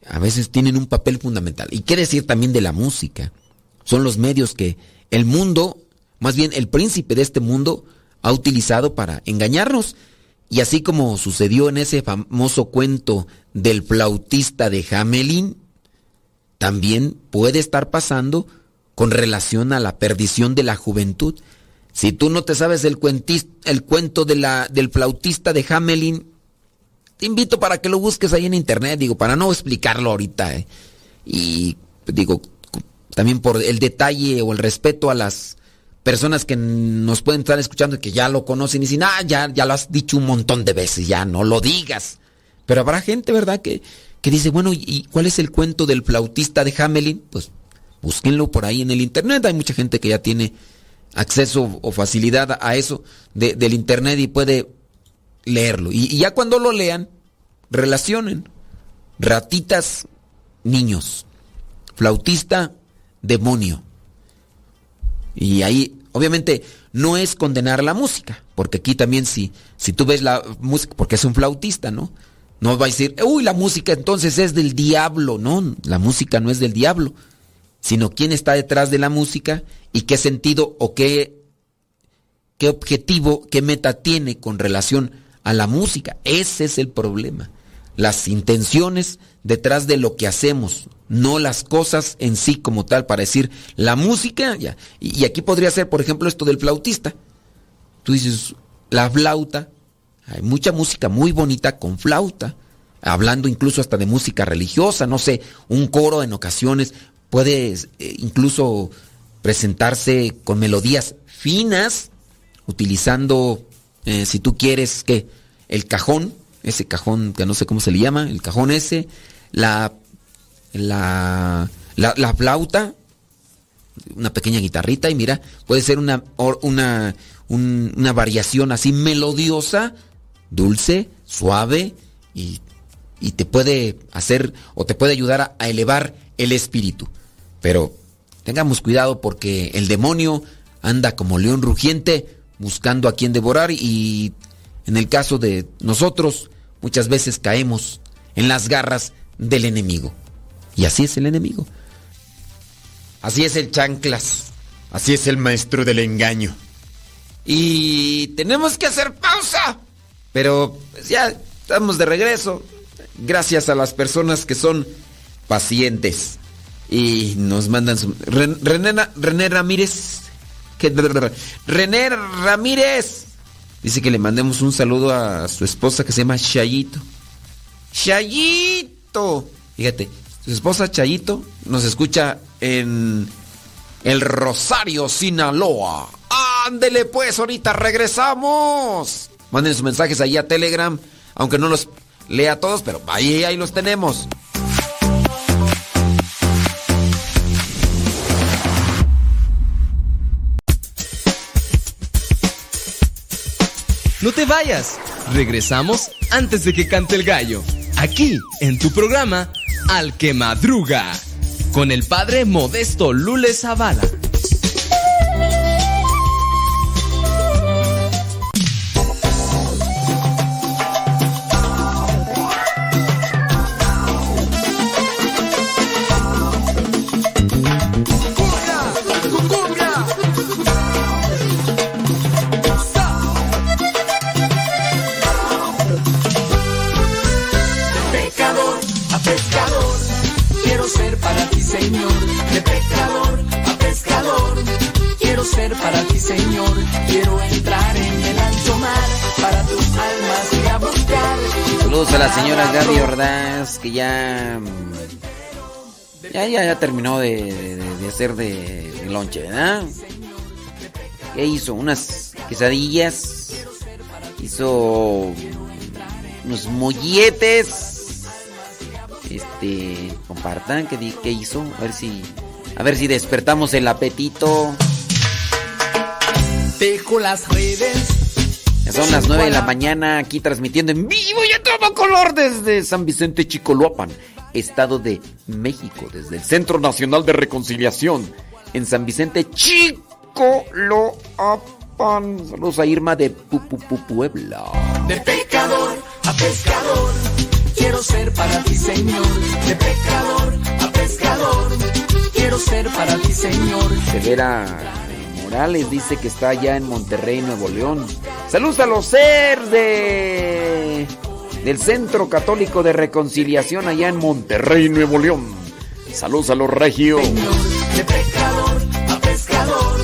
a veces tienen un papel fundamental. Y qué decir también de la música. Son los medios que el mundo, más bien el príncipe de este mundo, ha utilizado para engañarnos. Y así como sucedió en ese famoso cuento del flautista de Hamelin, también puede estar pasando con relación a la perdición de la juventud. Si tú no te sabes el, el cuento de la, del flautista de Hamelin, te invito para que lo busques ahí en internet, digo, para no explicarlo ahorita. ¿eh? Y digo, también por el detalle o el respeto a las personas que nos pueden estar escuchando y que ya lo conocen y dicen, ah, ya, ya lo has dicho un montón de veces, ya no lo digas. Pero habrá gente, ¿verdad?, que, que dice, bueno, ¿y cuál es el cuento del flautista de Hamelin? Pues búsquenlo por ahí en el internet. Hay mucha gente que ya tiene acceso o facilidad a eso de, del internet y puede leerlo. Y, y ya cuando lo lean, relacionen. Ratitas, niños. Flautista, demonio. Y ahí, obviamente, no es condenar la música, porque aquí también si, si tú ves la música, porque es un flautista, ¿no? No va a decir, uy, la música entonces es del diablo, no, la música no es del diablo, sino quién está detrás de la música y qué sentido o qué, qué objetivo, qué meta tiene con relación a la música. Ese es el problema. Las intenciones detrás de lo que hacemos, no las cosas en sí como tal, para decir la música, ya. Y, aquí podría ser, por ejemplo, esto del flautista. Tú dices, la flauta, hay mucha música muy bonita con flauta, hablando incluso hasta de música religiosa, no sé, un coro en ocasiones puede eh, incluso presentarse con melodías finas, utilizando, eh, si tú quieres, que el cajón, ese cajón que no sé cómo se le llama, el cajón ese, la, la, la, flauta, una pequeña guitarrita y mira, puede ser una, una, una variación así melodiosa, dulce, suave y, y, te puede hacer o te puede ayudar a, a elevar el espíritu. Pero tengamos cuidado porque el demonio anda como león rugiente buscando a quien devorar y en el caso de nosotros muchas veces caemos en las garras del enemigo. Y así es el enemigo. Así es el chanclas. Así es el maestro del engaño. Y tenemos que hacer pausa. Pero ya estamos de regreso. Gracias a las personas que son pacientes. Y nos mandan su... René, Ramírez. René Ramírez. Dice que le mandemos un saludo a su esposa que se llama Chayito. Chayito. Fíjate, su esposa Chayito nos escucha en el Rosario, Sinaloa. Ándele pues, ahorita regresamos. Manden sus mensajes ahí a Telegram, aunque no los lea todos, pero ahí, ahí los tenemos. No te vayas. Regresamos antes de que cante el gallo. Aquí, en tu programa, Al que Madruga. Con el padre Modesto Lule Zavala. Saludos a la señora Gaby Ordaz, que ya. Ya, ya, ya terminó de, hacer de, de lonche, ¿verdad? ¿Qué hizo? Unas quesadillas. Hizo unos molletes. Este, compartan qué, qué hizo. A ver si, a ver si despertamos el apetito. Dejo las redes. Ya son las 9 de la mañana aquí transmitiendo en vivo y a todo color desde San Vicente Chicoloapan, Estado de México, desde el Centro Nacional de Reconciliación en San Vicente Chicoloapan. Saludos a Irma de Pu- Pu- Pu- Puebla. De pecador a pescador, quiero ser para ti, Señor. De pecador a pescador, quiero ser para ti, Señor. Severa Morales dice que está allá en Monterrey, Nuevo León. Saludos a los seres de del Centro Católico de Reconciliación allá en Monterrey, Nuevo León. Saludos a los regios. De pecador a pescador,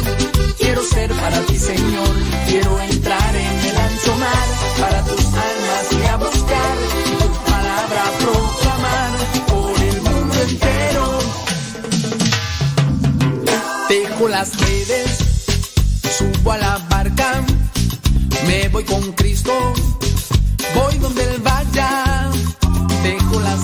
quiero ser para ti, Señor. Quiero entrar en el ancho mar, para tus almas y a buscar tu palabra proclamar por el mundo entero. Dejo las redes, subo a la barca, me voy con Cristo, voy donde Él vaya. Dejo las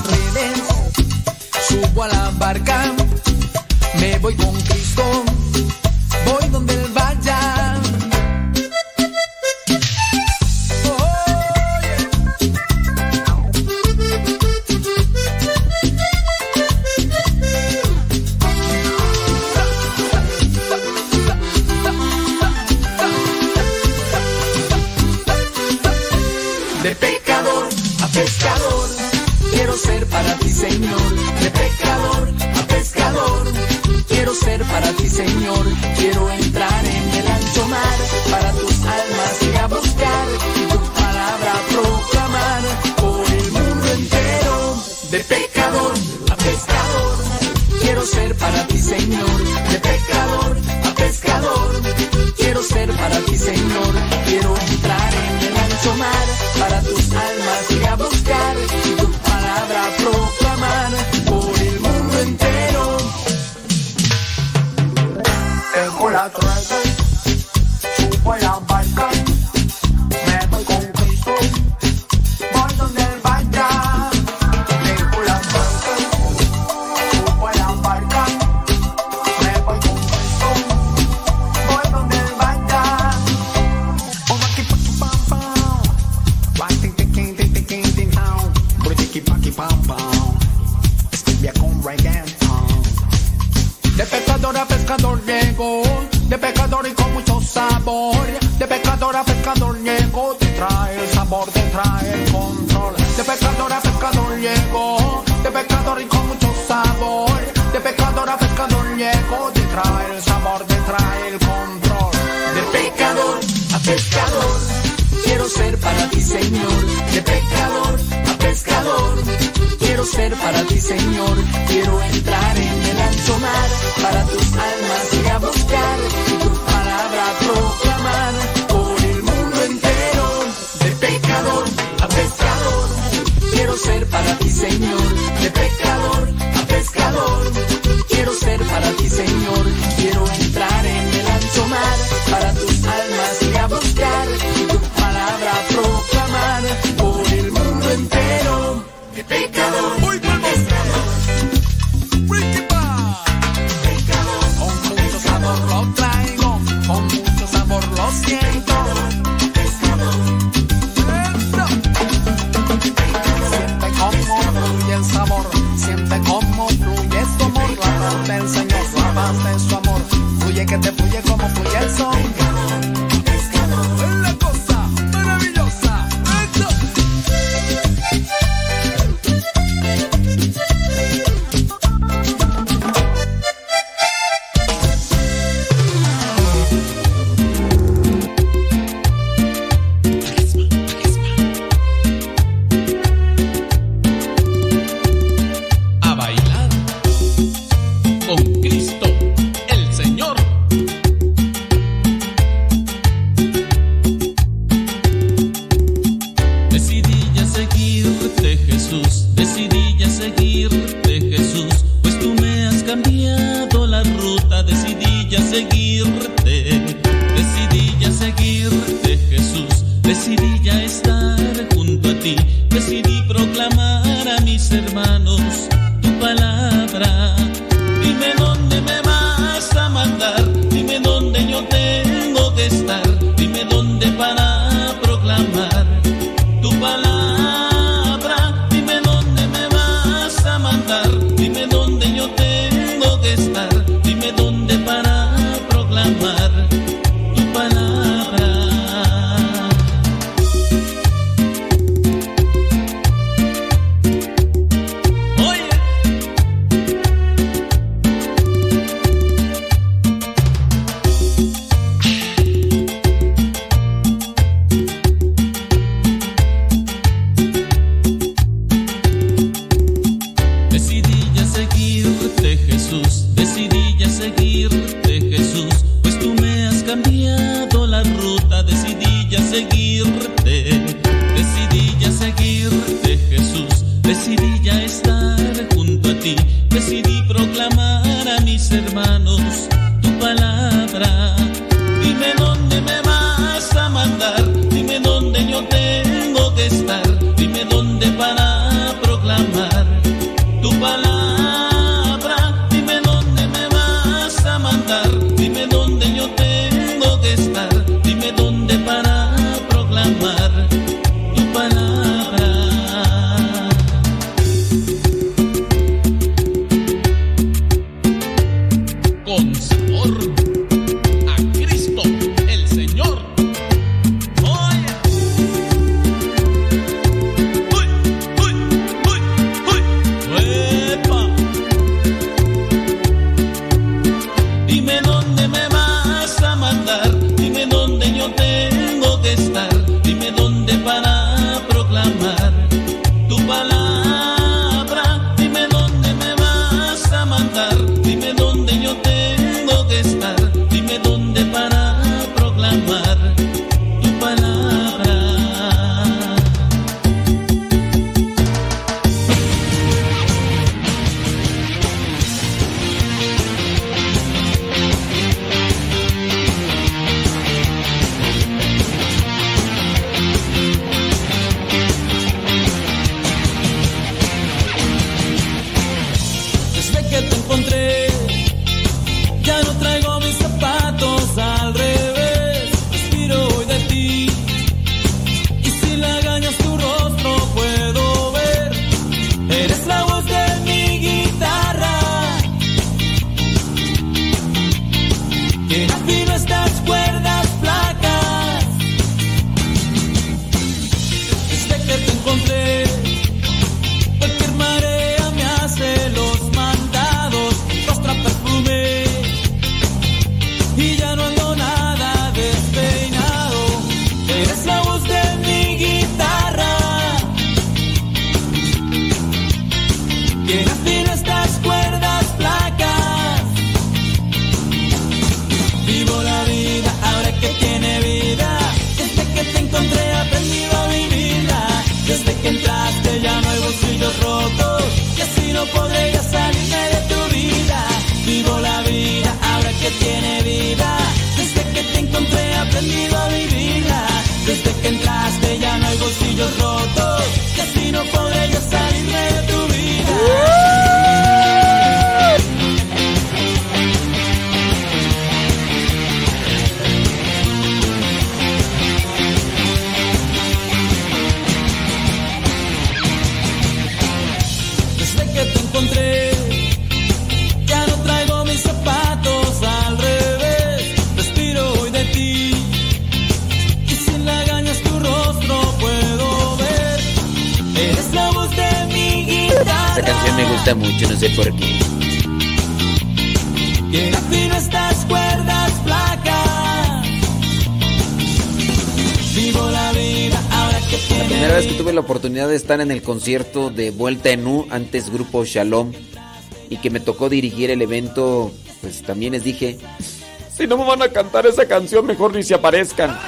concierto de Vuelta en U, antes Grupo Shalom, y que me tocó dirigir el evento, pues también les dije, si no me van a cantar esa canción, mejor ni se aparezcan.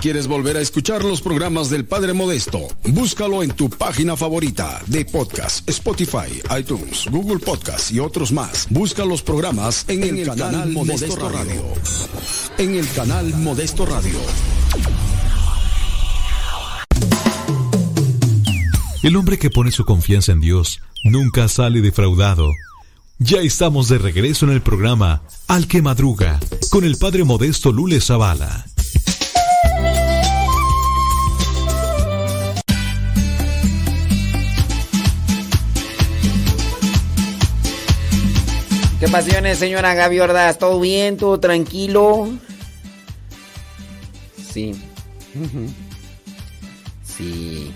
Quieres volver a escuchar los programas del Padre Modesto, búscalo en tu página favorita de podcast, Spotify, iTunes, Google Podcast y otros más. Busca los programas en, el, canal, Modesto, Radio. En el canal Modesto Radio. El hombre que pone su confianza en Dios nunca sale defraudado. Ya estamos de regreso en el programa Al que Madruga con el padre modesto Lule Zavala. ¿Qué pasiones, señora Gaby Ordaz? ¿Todo bien? ¿Todo tranquilo? Sí. Sí.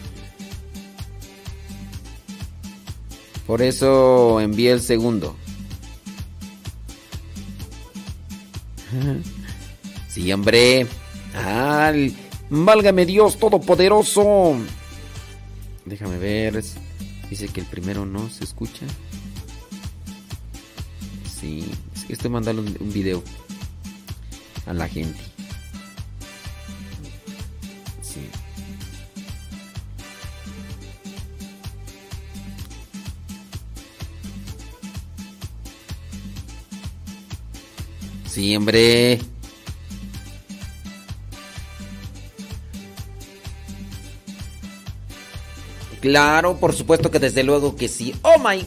Por eso envié el segundo. Sí, hombre. Ay, válgame Dios Todopoderoso. Déjame ver. Dice que el primero no se escucha. Sí, estoy mandando un, un video a la gente. Sí. Sí, hombre. Claro, por supuesto que desde luego que sí. Oh my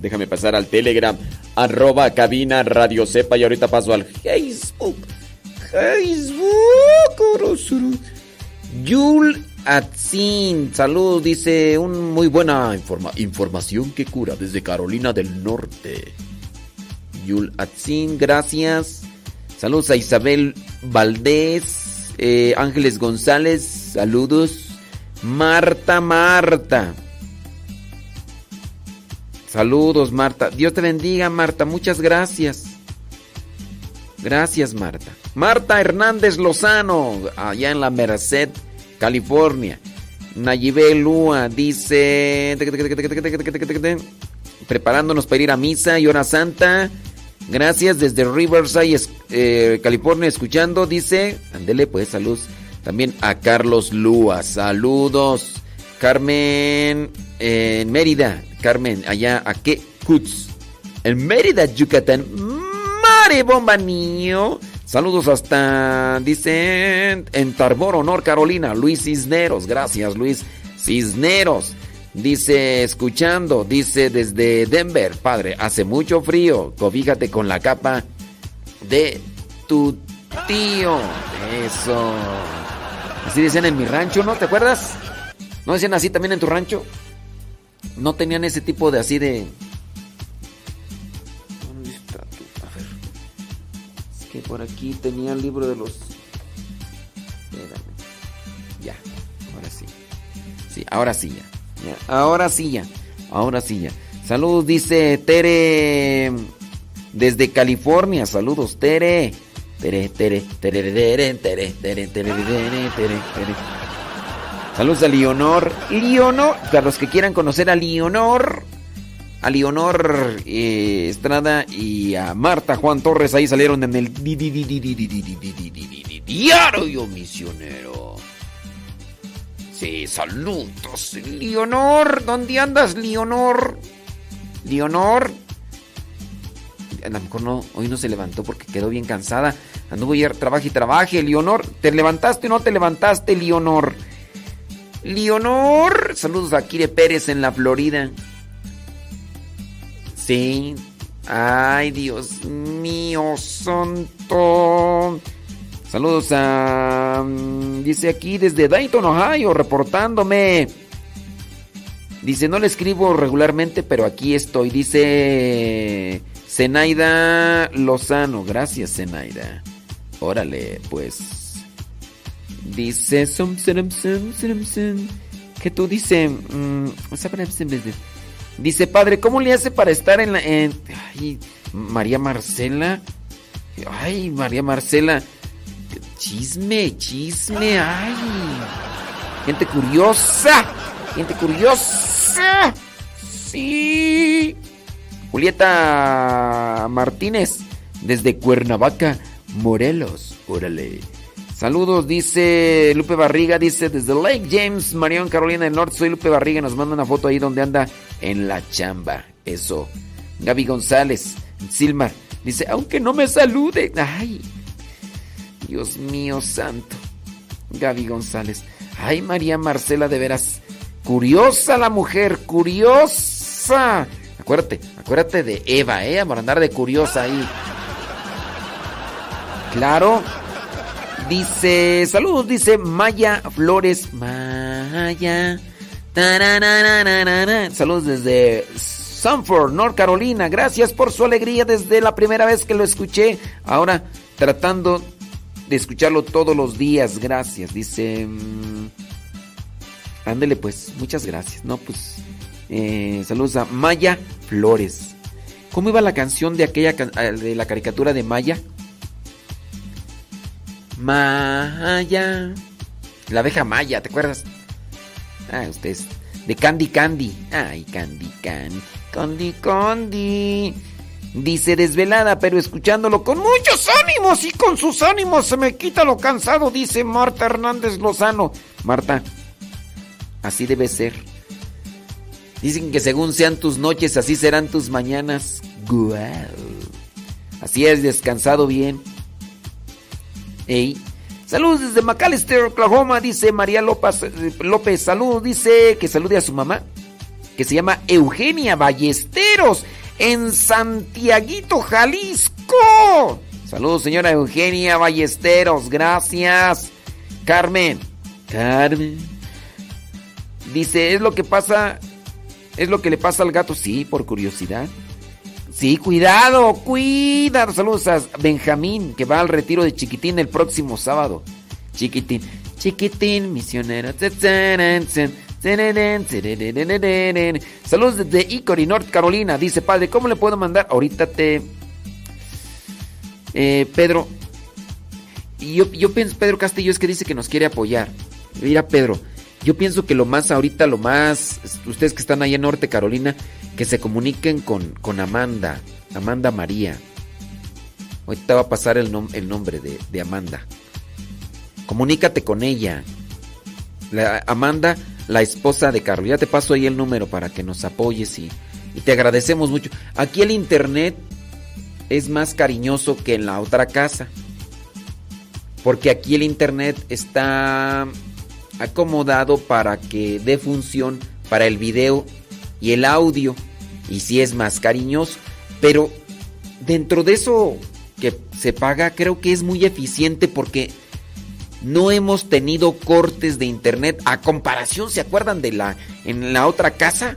Déjame pasar al Telegram, arroba cabina radio sepa y ahorita paso al Facebook. Facebook. Yul Atzin, salud, dice un muy buena informa- información que cura desde Carolina del Norte. Yul Atzin, gracias. Saludos a Isabel Valdés, eh, Ángeles González, saludos. Marta, Marta. Saludos, Marta. Dios te bendiga, Marta. Muchas gracias. Gracias, Marta. Marta Hernández Lozano, allá en la Merced, California. Nayibe Lua dice... Preparándonos para ir a misa y hora santa. Gracias desde Riverside, eh, California, escuchando. Dice, andele pues, salud. También a Carlos Lua, saludos. Carmen en Mérida, Carmen, allá a qué Cuts. en Mérida, Yucatán. Mare Bomba Niño. Saludos hasta, dicen, en Tarboro, North Carolina. Luis Cisneros. Gracias, Luis Cisneros. Dice, escuchando, dice desde Denver, padre, hace mucho frío. Cobíjate con la capa de tu tío. Eso. Así decían en mi rancho, ¿no? ¿Te acuerdas? ¿No decían así también en tu rancho? No tenían ese tipo de así de... ¿Dónde está? A ver. Es que por aquí tenía el libro de los... Espérame. Ya, ahora sí. Sí, ahora sí ya. Ya, Ahora sí ya. Ahora sí ya. Saludos, dice Tere desde California. Saludos, Tere. Tere, Tere, Tere, Tere, Tere, Tere, Tere, Tere, Tere, Tere. Saludos a Leonor. Leonor, para los que quieran conocer a Leonor. A Leonor Estrada y a Marta Juan Torres ahí salieron en el diario misionero. Sí, saludos. Leonor, ¿dónde andas, Leonor? Leonor. A lo mejor no, hoy no se levantó porque quedó bien cansada. Anduvo ayer, trabaja y trabaje. Leonor, ¿te levantaste o no te levantaste, Leonor? Leonor, saludos a Kire Pérez en la Florida. Sí. Ay, Dios mío, santo. Saludos a... mm, Dice aquí desde Dayton, Ohio, reportándome. Dice, no le escribo regularmente, pero aquí estoy. Dice Zenaida Lozano. Gracias, Zenaida. Órale, pues. Dice... Que tú dice... mm, Dice, padre, ¿cómo le hace para estar en la... ay, María Marcela. Ay, María Marcela. Chisme, chisme, ay. Gente curiosa. Gente curiosa. Sí. Julieta Martínez, desde Cuernavaca, Morelos. Órale. Saludos, dice Lupe Barriga, dice desde Lake James, Marion, Carolina del Norte. Soy Lupe Barriga, nos manda una foto ahí donde anda en la chamba. Eso. Gaby González, Silmar, dice, aunque no me salude. Ay, Dios mío santo. Gaby González. Ay, María Marcela, de veras. Curiosa la mujer, curiosa. Acuérdate, acuérdate de Eva, ¿eh? Por andar de curiosa ahí. Claro. Dice, saludos, dice Maya Flores. Maya. Saludos desde Sanford, North Carolina. Gracias por su alegría desde la primera vez que lo escuché. Ahora tratando de escucharlo todos los días. Gracias. Dice... mm, Ándele pues, muchas gracias. No, pues... eh, saludos a Maya Flores. ¿Cómo iba la canción de aquella de la caricatura de Maya? Maya. La abeja Maya, ¿te acuerdas? Ah, ustedes. De Candy Candy. Ay, Candy Candy. Candy Candy. Dice desvelada, pero escuchándolo con muchos ánimos y con sus ánimos se me quita lo cansado, dice Marta Hernández Lozano. Marta, así debe ser. Dicen que según sean tus noches, así serán tus mañanas. Guau. Así es, descansado bien. Ey. Saludos desde McAllister, Oklahoma, dice María López, eh, López. Saludos, dice que salude a su mamá, que se llama Eugenia Ballesteros, en Santiaguito, Jalisco. Saludos, señora Eugenia Ballesteros, gracias. Carmen, Carmen. Dice, es lo que pasa, es lo que le pasa al gato, sí, por curiosidad. Sí, cuidado, cuidado. Saludos a Benjamín, que va al retiro de Chiquitín el próximo sábado. Chiquitín, Chiquitín, misionero. Saludos desde Hickory, North Carolina. Dice, padre, ¿cómo le puedo mandar? Ahorita te... Eh, Pedro, yo, yo pienso, Pedro Castillo es que dice que nos quiere apoyar. Mira, Pedro, yo pienso que lo más ahorita, lo más, ustedes que están allá en Norte Carolina, que se comuniquen con, con Amanda, Amanda María. Ahorita va a pasar el, nom- el nombre de, de Amanda. Comunícate con ella. La, Amanda, la esposa de Carlos. Ya te paso ahí el número para que nos apoyes y, y te agradecemos mucho. Aquí el internet es más cariñoso que en la otra casa. Porque aquí el internet está acomodado para que dé función para el video y el audio. Y sí es más cariñoso. Pero dentro de eso que se paga, creo que es muy eficiente porque no hemos tenido cortes de internet. A comparación, ¿se acuerdan de la en la otra casa?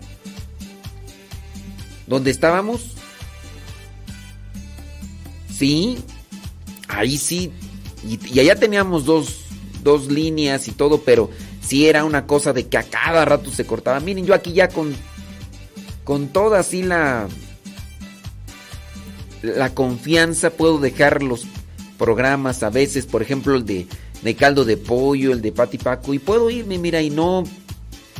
Donde estábamos. Sí, ahí sí. Y, y allá teníamos dos, dos líneas y todo, pero sí era una cosa de que a cada rato se cortaba. Miren, yo aquí ya con, con toda así la, la confianza puedo dejar los programas a veces, por ejemplo el de, de caldo de pollo, el de patipaco, y puedo irme, mira, y no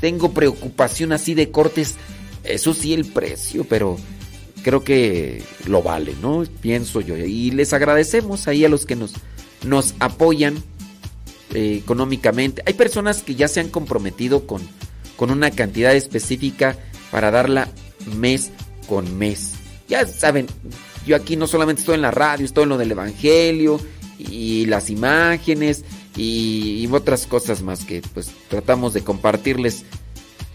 tengo preocupación así de cortes. Eso sí, el precio, pero creo que lo vale, ¿no? Pienso yo. Y les agradecemos ahí a los que nos, nos apoyan eh, económicamente. Hay personas que ya se han comprometido con, con una cantidad específica para darla mes con mes. Ya saben, yo aquí no solamente estoy en la radio, estoy en lo del Evangelio y las imágenes y, otras cosas más que pues tratamos de compartirles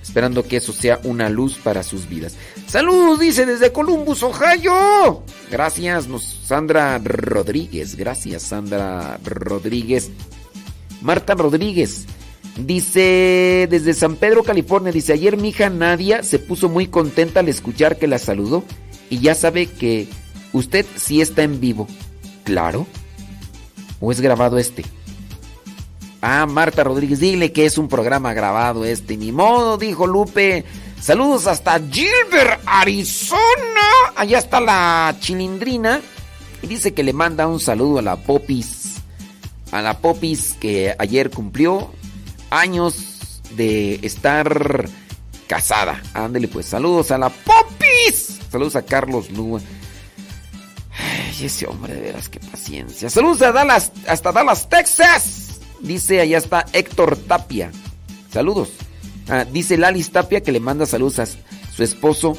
esperando que eso sea una luz para sus vidas. Saludos, dice desde Columbus, Ohio. Gracias, nos, Sandra Rodríguez. Gracias, Sandra Rodríguez. Marta Rodríguez. Dice desde San Pedro, California. Dice, ayer mi hija Nadia se puso muy contenta al escuchar que la saludó. Y ya sabe que usted sí está en vivo. Claro. ¿O es grabado este? Ah, Marta Rodríguez, dile que es un programa grabado este. Ni modo, dijo Lupe. Saludos hasta Gilbert, Arizona. Allá está la chilindrina. Y dice que le manda un saludo a la Popis. A la Popis que ayer cumplió años de estar casada. Ándele pues, saludos a la Popis. Saludos a Carlos Lua. Ay, ese hombre de veras, qué paciencia. Saludos a Dallas, hasta Dallas, Texas. Dice, allá está Héctor Tapia. Saludos. Ah, dice Lalis Tapia que le manda saludos a su esposo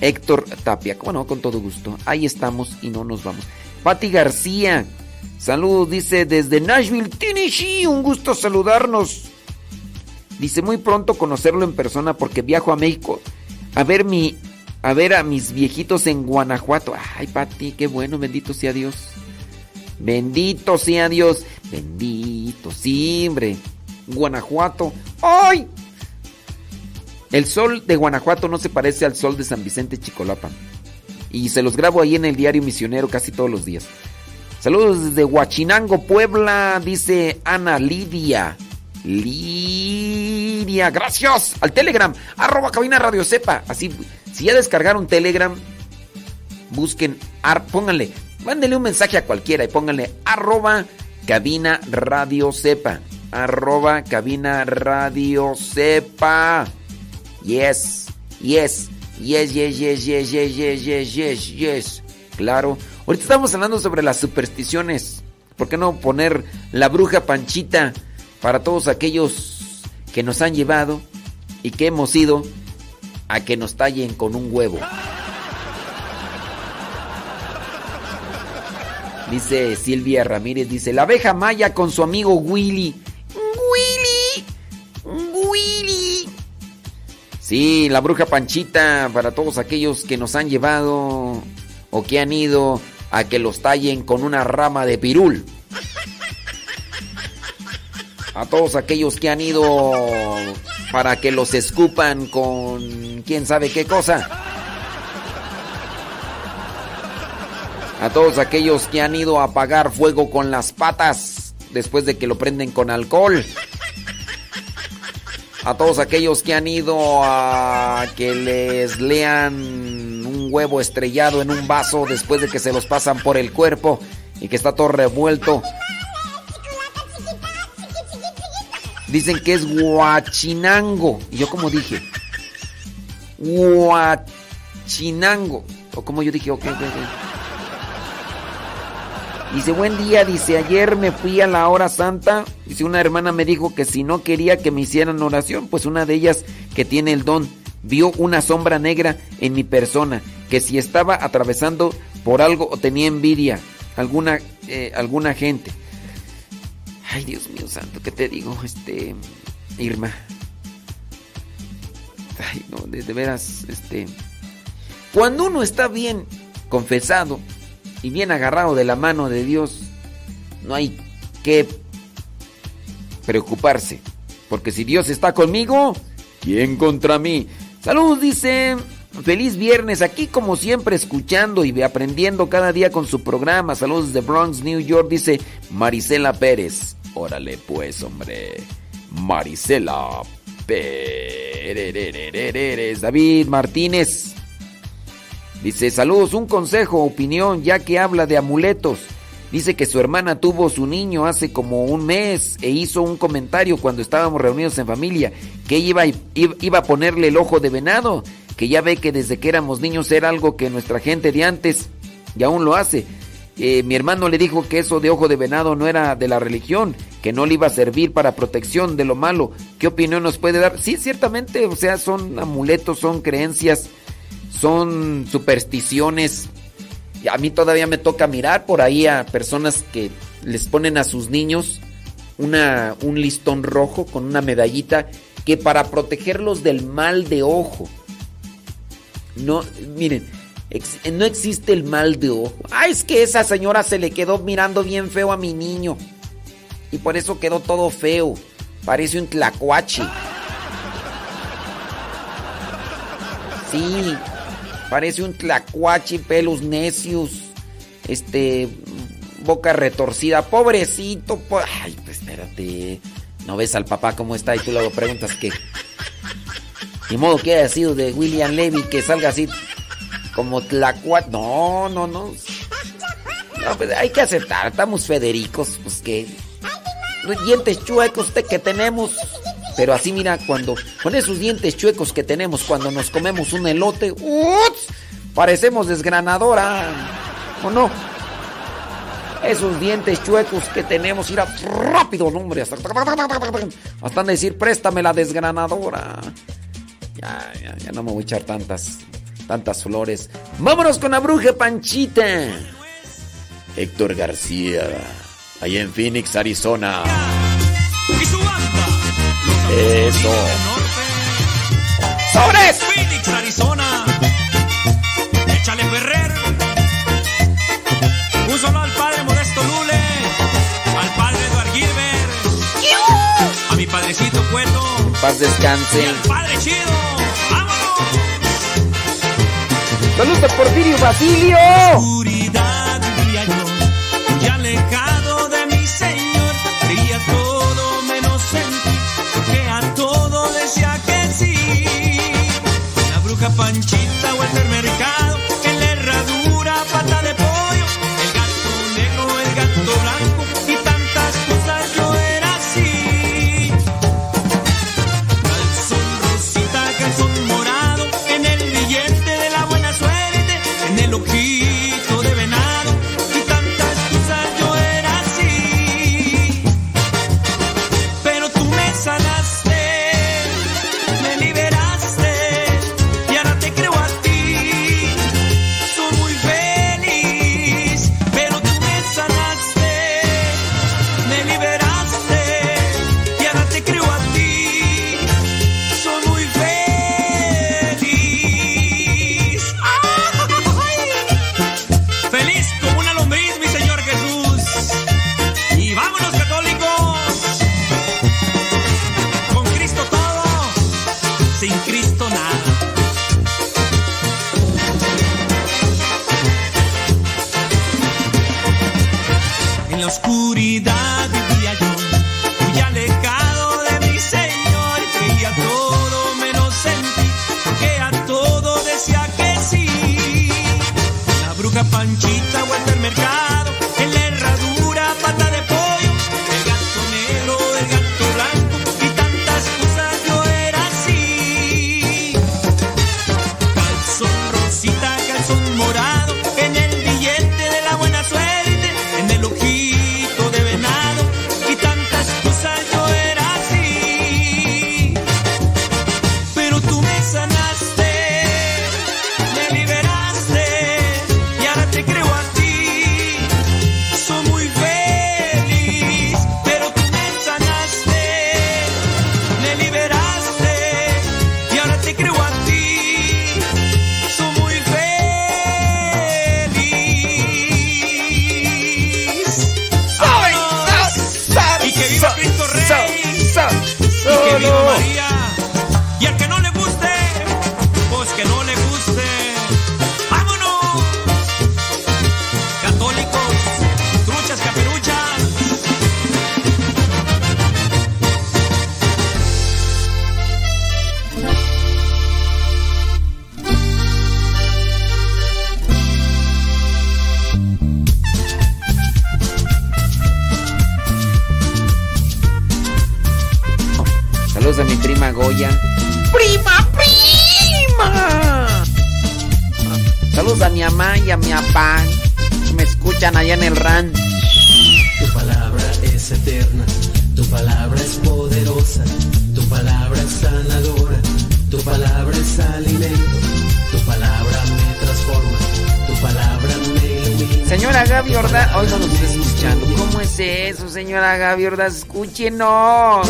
Héctor Tapia. ¿Cómo no? Con todo gusto. Ahí estamos y no nos vamos. Patti García. Saludos, dice desde Nashville, Tennessee. Un gusto saludarnos. Dice muy pronto conocerlo en persona porque viajo a México a ver mi a ver a mis viejitos en Guanajuato. Ay, Pati, qué bueno, bendito sea Dios. Bendito sea Dios. Bendito, sí, hombre. Guanajuato. ¡Ay! El sol de Guanajuato no se parece al sol de San Vicente Chicolapa. Y se los grabo ahí en el diario misionero casi todos los días. Saludos desde Huachinango, Puebla, dice Ana Lidia. Lidia, gracias al Telegram, arroba cabina radio sepa. Así, si ya descargaron Telegram, busquen, pónganle, mándenle un mensaje a cualquiera y pónganle arroba cabina radio sepa. Arroba cabina radio sepa. Yes, yes, yes, yes, yes, yes, yes, yes, yes, yes, yes. Claro. Ahorita estamos hablando sobre las supersticiones. ¿Por qué no poner la bruja panchita para todos aquellos que nos han llevado y que hemos ido a que nos tallen con un huevo? Dice Silvia Ramírez, dice, la abeja maya con su amigo Willy. Willy, Willy. Sí, la bruja Panchita para todos aquellos que nos han llevado o que han ido a que los tallen con una rama de pirul. A todos aquellos que han ido para que los escupan con quién sabe qué cosa. A todos aquellos que han ido a apagar fuego con las patas después de que lo prenden con alcohol. A todos aquellos que han ido a que les lean un huevo estrellado en un vaso después de que se los pasan por el cuerpo y que está todo revuelto. Dicen que es guachinango. Y yo como dije, guachinango. O como yo dije, ok, ok, ok. Dice, buen día, dice, ayer me fui a la hora santa. Dice, una hermana me dijo que si no quería que me hicieran oración, pues una de ellas que tiene el don vio una sombra negra en mi persona, que si estaba atravesando por algo o tenía envidia, alguna, eh, alguna gente. Ay, Dios mío santo, ¿qué te digo? Este, Irma. Ay, no, de, de veras, este... Cuando uno está bien confesado y bien agarrado de la mano de Dios, no hay que preocuparse. Porque si Dios está conmigo, ¿quién contra mí? Saludos, dice. Feliz viernes, aquí como siempre escuchando y aprendiendo cada día con su programa. Saludos de Bronx, New York, dice Marisela Pérez. Órale pues, hombre. Marisela Pérez. David Martínez. Dice, saludos, un consejo, opinión, ya que habla de amuletos. Dice que su hermana tuvo su niño hace como un mes e hizo un comentario cuando estábamos reunidos en familia que iba a ponerle el ojo de venado, que ya ve que desde que éramos niños era algo que nuestra gente de antes y aún lo hace. Eh, mi hermano le dijo que eso de ojo de venado no era de la religión, que no le iba a servir para protección de lo malo. ¿Qué opinión nos puede dar? Sí, ciertamente, o sea, son amuletos, son creencias, son supersticiones. A mí todavía me toca mirar por ahí a personas que les ponen a sus niños una, un listón rojo con una medallita que para protegerlos del mal de ojo. No, miren, no existe el mal de ojo. Ah, es que esa señora se le quedó mirando bien feo a mi niño. Y por eso quedó todo feo. Parece un tlacuache. Sí, parece un tlacuache, pelos necios, este, boca retorcida, pobrecito. po- Ay, pues espérate. No ves al papá cómo está y tú luego preguntas qué. Ni modo que haya sido de William Levy que salga así como tlacuache. No, no, no. No, pues hay que aceptar, estamos Federicos, pues que. Dientes chuecos que tenemos. Pero así mira, cuando. Con esos dientes chuecos que tenemos cuando nos comemos un elote. ¡uts! Parecemos desgranadora. ¿O no? Esos dientes chuecos que tenemos, ir rápido, hombre. Hasta, hasta decir, préstame la desgranadora. Ya, ya, ya no me voy a echar tantas, tantas flores. Vámonos con la bruja Panchita. Héctor García, allá en Phoenix, Arizona. Eso. ¡Sobres! Phoenix, Arizona. Échale Ferrer. Un solo al padre Modesto Lule. Al padre Eduard Gilbert. A mi padrecito Cueto. Paz descanse. Y al padre Chido. Saludos a Porfirio Basilio. Oscuridad vivía yo, muy alejado de mi Señor, creía todo menos en porque a todo decía que sí. La bruja Panchita o el mercado, 不见了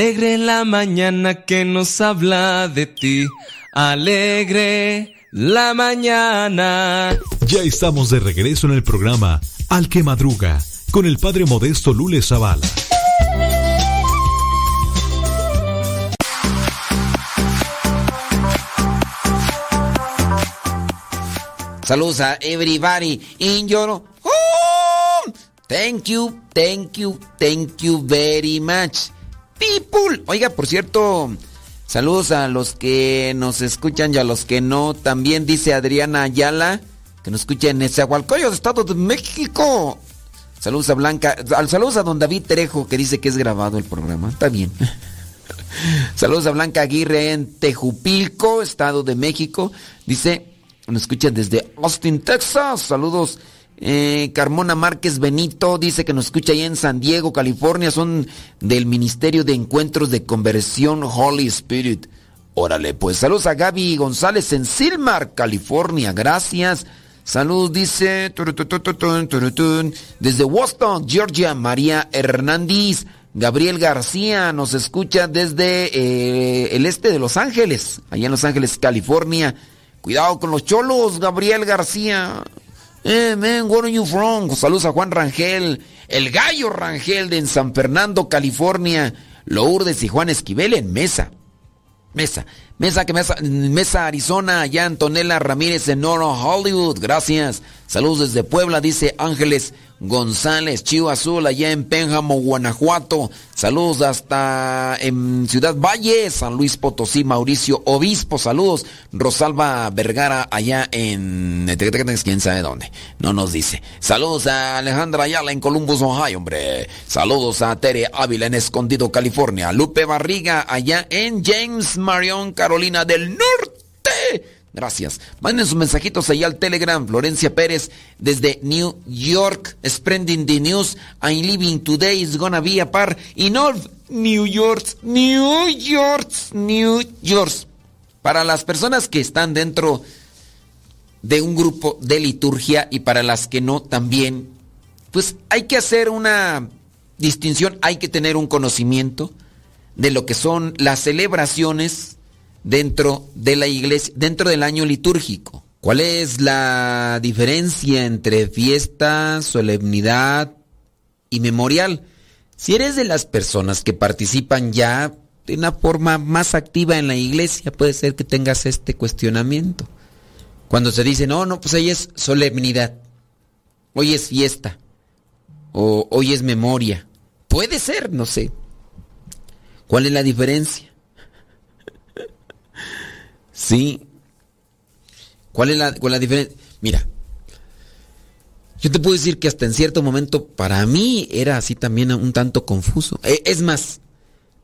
Alegre la mañana que nos habla de ti. Alegre la mañana. Ya estamos de regreso en el programa Al que Madruga con el padre modesto Lule Zavala. Saludos a everybody in your. Thank you, thank you, thank you very much. Oiga, por cierto, saludos a los que nos escuchan y a los que no. También dice Adriana Ayala, que nos escucha en Ezeagualcoyos, Estado de México. Saludos a Blanca, saludos a don David Trejo, que dice que es grabado el programa. Está bien. Saludos a Blanca Aguirre en Tejupilco, Estado de México. Dice, nos escuchan desde Austin, Texas. Saludos eh, Carmona Márquez Benito dice que nos escucha ahí en San Diego, California. Son del Ministerio de Encuentros de Conversión Holy Spirit. Órale, pues saludos a Gaby González en Silmar, California. Gracias. Saludos, dice. Desde Boston, Georgia, María Hernández. Gabriel García nos escucha desde eh, el este de Los Ángeles, allá en Los Ángeles, California. Cuidado con los cholos, Gabriel García. Eh, man, where are you from? Saludos a Juan Rangel, el gallo Rangel de en San Fernando, California. Lourdes y Juan Esquivel en Mesa. Mesa, Mesa que Mesa, Mesa Arizona, allá Antonella Ramírez en Oro Hollywood, gracias. Saludos desde Puebla, dice Ángeles González, Chivo Azul, allá en Pénjamo, Guanajuato. Saludos hasta en Ciudad Valle, San Luis Potosí, Mauricio Obispo, saludos. Rosalba Vergara, allá en... quién sabe dónde, no nos dice. Saludos a Alejandra Ayala en Columbus, Ohio, hombre. Saludos a Tere Ávila en Escondido, California. Lupe Barriga, allá en James Marion, Carolina del Norte. Gracias. Manden sus mensajitos ahí al Telegram. Florencia Pérez desde New York. Spreading the news. I'm living today is gonna be a par in all New York. New York. New York. Para las personas que están dentro de un grupo de liturgia y para las que no también, pues hay que hacer una distinción, hay que tener un conocimiento de lo que son las celebraciones dentro de la iglesia, dentro del año litúrgico. ¿Cuál es la diferencia entre fiesta, solemnidad y memorial? Si eres de las personas que participan ya de una forma más activa en la iglesia, puede ser que tengas este cuestionamiento. Cuando se dice, no, no, pues hoy es solemnidad, hoy es fiesta, o hoy es memoria. Puede ser, no sé. ¿Cuál es la diferencia? Sí. ¿Cuál es la, cuál la diferencia? Mira, yo te puedo decir que hasta en cierto momento para mí era así también un tanto confuso. E- Es más,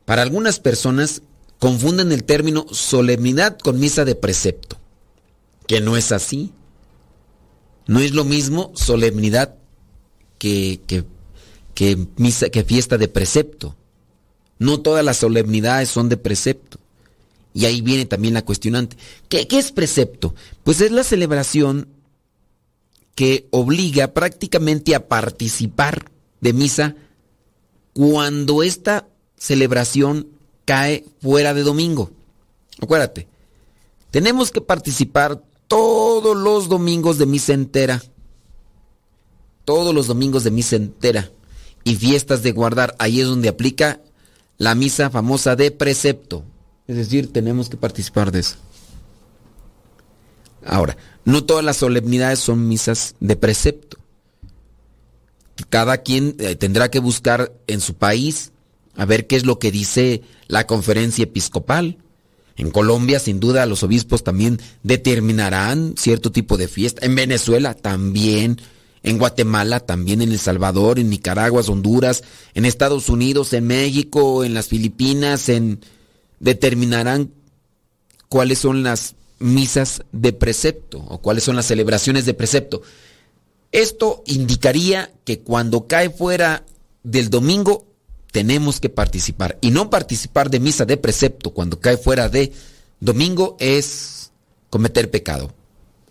para algunas personas confunden el término solemnidad con misa de precepto, que no es así. No es lo mismo solemnidad que, que misa, que fiesta de precepto. No todas las solemnidades son de precepto. Y ahí viene también la cuestionante. ¿Qué, es precepto? Pues es la celebración que obliga prácticamente a participar de misa cuando esta celebración cae fuera de domingo. Acuérdate, tenemos que participar todos los domingos de misa entera. Todos los domingos de misa entera. Y fiestas de guardar. Ahí es donde aplica la misa famosa de precepto. Es decir, tenemos que participar de eso. Ahora, no todas las solemnidades son misas de precepto. Cada quien eh, tendrá que buscar en su país a ver qué es lo que dice la conferencia episcopal. En Colombia, sin duda, los obispos también determinarán cierto tipo de fiesta. En Venezuela también. En Guatemala también. En El Salvador, en Nicaragua, Honduras, en Estados Unidos, en México, en las Filipinas, en determinarán cuáles son las misas de precepto o cuáles son las celebraciones de precepto. Esto indicaría que cuando cae fuera del domingo tenemos que participar y no participar de misa de precepto cuando cae fuera de domingo es cometer pecado.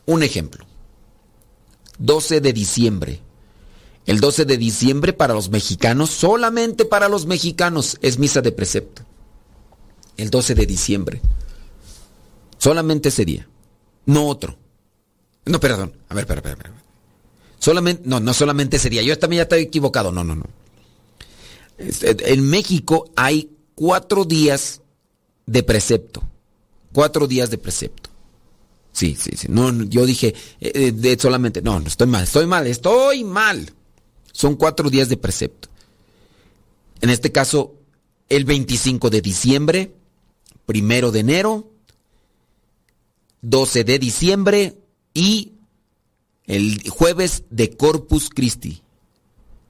Un ejemplo. 12 de diciembre. El 12 de diciembre para los mexicanos, solamente para los mexicanos, es misa de precepto el 12 de diciembre. Solamente ese día. No otro. No, perdón. A ver, espera, espera. Solamente, no, no solamente ese día. Yo también ya estoy equivocado. No, no, no. Este, En México hay cuatro días de precepto. Cuatro días de precepto. Sí, sí, sí. No, yo dije eh, de solamente. No, no, estoy mal, estoy mal, estoy mal. Son cuatro días de precepto. En este caso, el 25 de diciembre, primero de enero, 12 de diciembre y el jueves de Corpus Christi.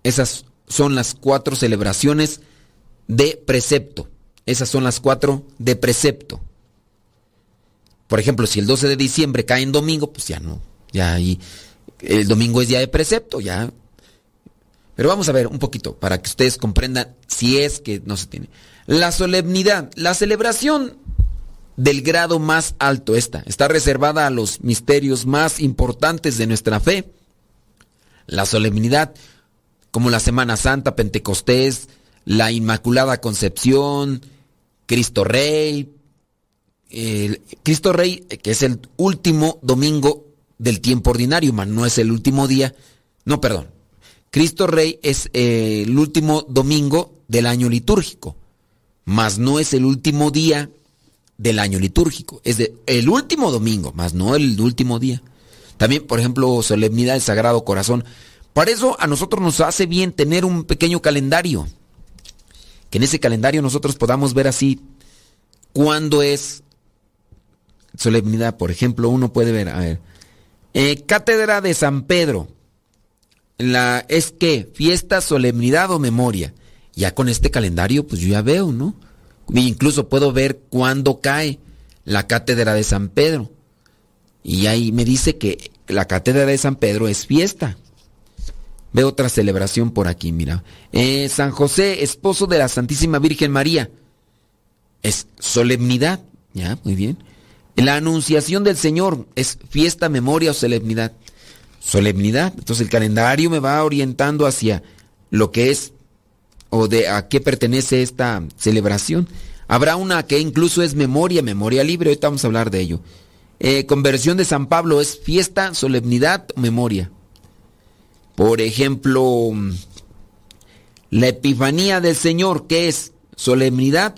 Esas son las cuatro celebraciones de precepto. Esas son las cuatro de precepto. Por ejemplo, si el 12 de diciembre cae en domingo, pues ya no. Ya ahí El domingo es día de precepto, ya. Pero vamos a ver un poquito para que ustedes comprendan si es que no se tiene. La solemnidad, la celebración del grado más alto esta, está reservada a los misterios más importantes de nuestra fe. La solemnidad, como la Semana Santa, Pentecostés, la Inmaculada Concepción, Cristo Rey, Cristo Rey, que es el último domingo del tiempo ordinario, mas no es el último día. No, perdón. Cristo Rey es el último domingo del año litúrgico, mas no es el último día del año litúrgico. Es el último domingo, más no el último día. También, por ejemplo, solemnidad del Sagrado Corazón. Para eso a nosotros nos hace bien tener un pequeño calendario. Que en ese calendario nosotros podamos ver así cuándo es solemnidad. Por ejemplo, uno puede ver, a ver, eh, Cátedra de San Pedro. La, es que fiesta, solemnidad o memoria. Ya con este calendario, pues yo ya veo, ¿no? Incluso puedo ver cuándo cae la cátedra de San Pedro. Y ahí me dice que la cátedra de San Pedro es fiesta. Veo otra celebración por aquí, mira. Eh, San José, esposo de la Santísima Virgen María. Es solemnidad. Ya, muy bien. La anunciación del Señor es fiesta, memoria o solemnidad. Solemnidad. Entonces el calendario me va orientando hacia lo que es o de a qué pertenece esta celebración. Habrá una que incluso es memoria, memoria libre, ahorita vamos a hablar de ello. Eh, conversión de San Pablo es fiesta, solemnidad memoria. Por ejemplo, la Epifanía del Señor, ¿qué es? Solemnidad,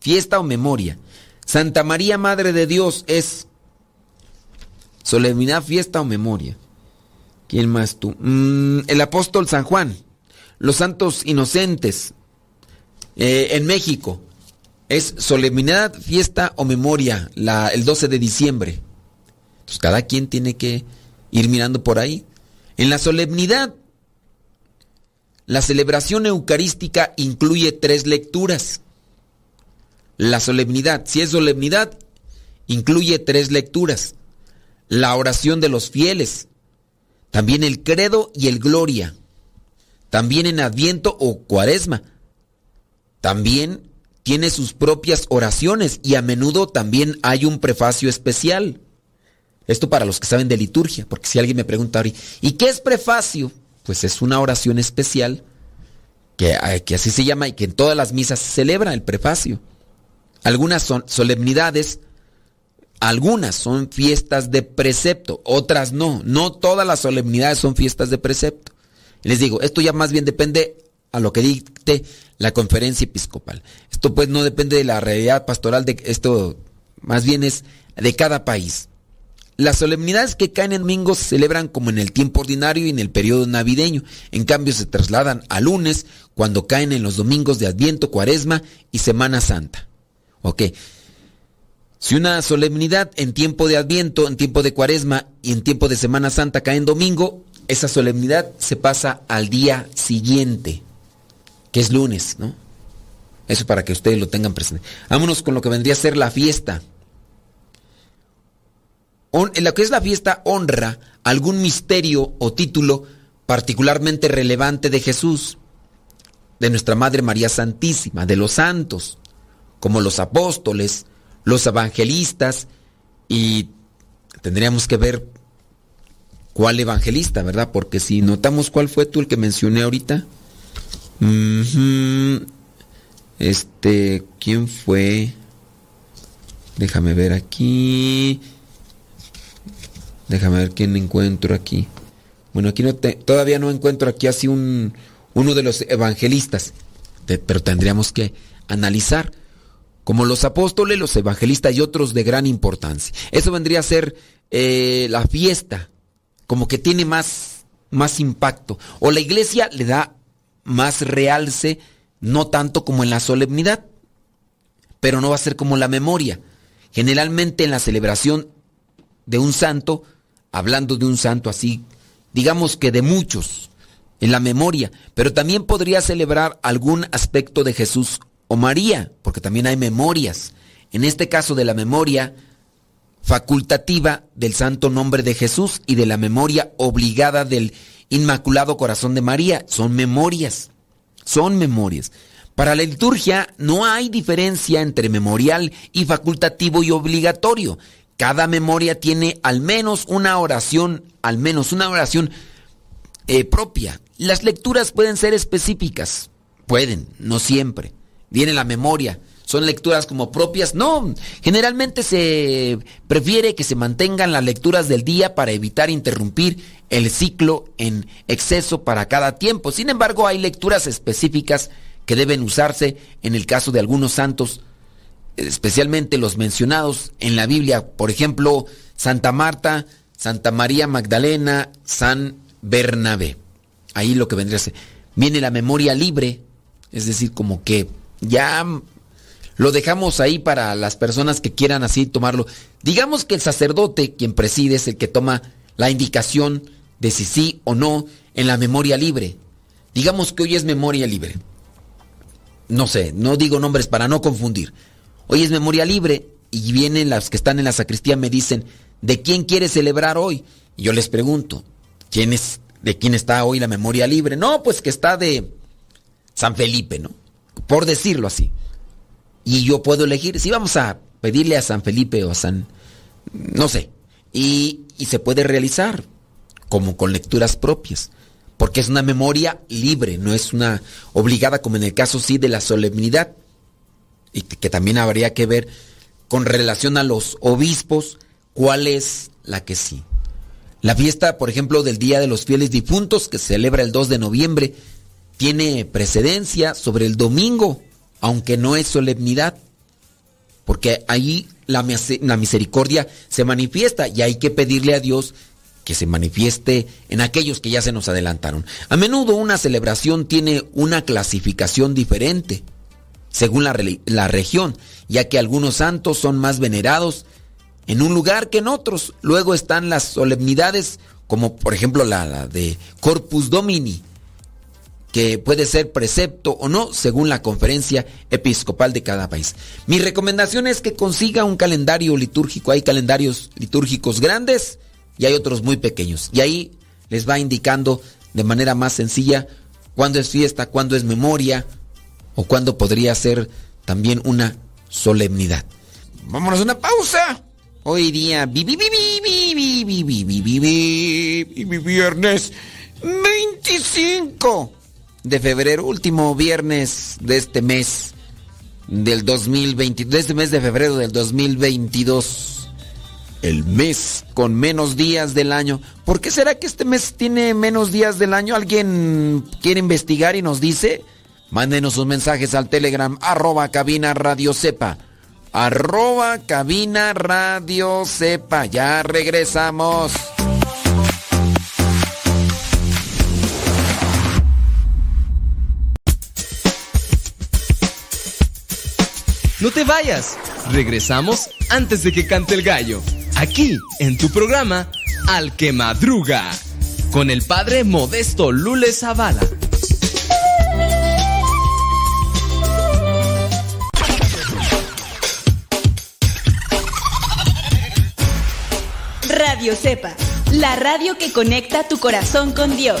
fiesta o memoria. Santa María, Madre de Dios, es solemnidad, fiesta o memoria. ¿Quién más tú? Mm, el apóstol San Juan, los santos inocentes eh, en México. Es solemnidad, fiesta o memoria el 12 de diciembre. Entonces cada quien tiene que ir mirando por ahí. En la solemnidad, la celebración eucarística incluye tres lecturas. La solemnidad, si es solemnidad, incluye tres lecturas. La oración de los fieles, también el credo y el gloria también en Adviento o Cuaresma. También tiene sus propias oraciones y a menudo también hay un prefacio especial. Esto para los que saben de liturgia, porque si alguien me pregunta ahora, ¿y qué es prefacio? Pues es una oración especial, que, que así se llama y que en todas las misas se celebra el prefacio. Algunas son solemnidades, algunas son fiestas de precepto, otras no. No todas las solemnidades son fiestas de precepto. Les digo, esto ya más bien depende a lo que dicte la conferencia episcopal. Esto pues no depende de la realidad pastoral de esto, más bien es de cada país. Las solemnidades que caen en domingo se celebran como en el tiempo ordinario y en el periodo navideño. En cambio se trasladan a lunes cuando caen en los domingos de Adviento, Cuaresma y Semana Santa. Ok. Si una solemnidad en tiempo de Adviento, en tiempo de Cuaresma y en tiempo de Semana Santa cae en domingo, esa solemnidad se pasa al día siguiente, que es lunes, ¿no? Eso para que ustedes lo tengan presente. Vámonos con lo que vendría a ser la fiesta. En lo que es la fiesta honra algún misterio o título particularmente relevante de Jesús, de nuestra Madre María Santísima, de los santos, como los apóstoles, los evangelistas, y tendríamos que ver cuál evangelista, ¿verdad? Porque si notamos cuál fue tú el que mencioné ahorita. Este, ¿quién fue? Déjame ver aquí. Déjame ver quién encuentro aquí. Bueno, aquí no todavía no encuentro aquí así un uno de los evangelistas, pero tendríamos que analizar como los apóstoles, los evangelistas y otros de gran importancia. Eso vendría a ser eh, la fiesta como que tiene más, más impacto. O la iglesia le da más realce, no tanto como en la solemnidad, pero no va a ser como la memoria. Generalmente en la celebración de un santo, hablando de un santo así, digamos que de muchos, en la memoria, pero también podría celebrar algún aspecto de Jesús o María, porque también hay memorias. En este caso de la memoria, facultativa del santo nombre de Jesús y de la memoria obligada del Inmaculado Corazón de María. Son memorias, son memorias. Para la liturgia no hay diferencia entre memorial y facultativo y obligatorio. Cada memoria tiene al menos una oración, al menos una oración eh, propia. Las lecturas pueden ser específicas, pueden, no siempre. Viene la memoria, son lecturas como propias. No, generalmente se prefiere que se mantengan las lecturas del día para evitar interrumpir el ciclo en exceso para cada tiempo. Sin embargo, hay lecturas específicas que deben usarse en el caso de algunos santos, especialmente los mencionados en la Biblia, por ejemplo, Santa Marta, Santa María Magdalena, San Bernabé. Ahí lo que vendría a ser. Viene la memoria libre, es decir, como que ya lo dejamos ahí para las personas que quieran así tomarlo. Digamos que el sacerdote, quien preside, es el que toma la indicación de si sí o no en la memoria libre. Digamos que hoy es memoria libre. No sé, no digo nombres para no confundir. Hoy es memoria libre y vienen las que están en la sacristía me dicen, ¿de quién quiere celebrar hoy? Y yo les pregunto, ¿quién es, ¿de quién está hoy la memoria libre? No, pues que está de San Felipe, ¿no? Por decirlo así. Y yo puedo elegir, si vamos a pedirle a San Felipe o a San, no sé, y, y se puede realizar como con lecturas propias porque es una memoria libre, no es una obligada como en el caso sí de la solemnidad, y que también habría que ver con relación a los obispos cuál es la que sí. La fiesta, por ejemplo, del Día de los Fieles Difuntos, que se celebra el 2 de noviembre, tiene precedencia sobre el domingo, aunque no es solemnidad, porque ahí la, misericordia se manifiesta y hay que pedirle a Dios que se manifieste en aquellos que ya se nos adelantaron. A menudo una celebración tiene una clasificación diferente según la, región, ya que algunos santos son más venerados en un lugar que en otros. Luego están las solemnidades, como por ejemplo la de Corpus Domini, que puede ser precepto o no según la conferencia episcopal de cada país. Mi recomendación es que consiga un calendario litúrgico. Hay calendarios litúrgicos grandes y hay otros muy pequeños. Y ahí les va indicando de manera más sencilla cuándo es fiesta, cuándo es memoria o cuándo podría ser también una solemnidad. Vámonos a una pausa. Hoy día viernes 25 de febrero, último viernes de este mes del 2020, de este mes de febrero del 2022 el mes con menos días del año. ¿Por qué será que este mes tiene menos días del año? ¿Alguien quiere investigar y nos dice? Mándenos sus mensajes al Telegram, arroba cabina radio sepa. Arroba cabina radio sepa. Ya regresamos. No te vayas. Regresamos antes de que cante el gallo aquí en tu programa Al que Madruga, con el padre Modesto Lule Zavala. Radio Cepa, la radio que conecta tu corazón con Dios.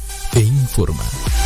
e informa.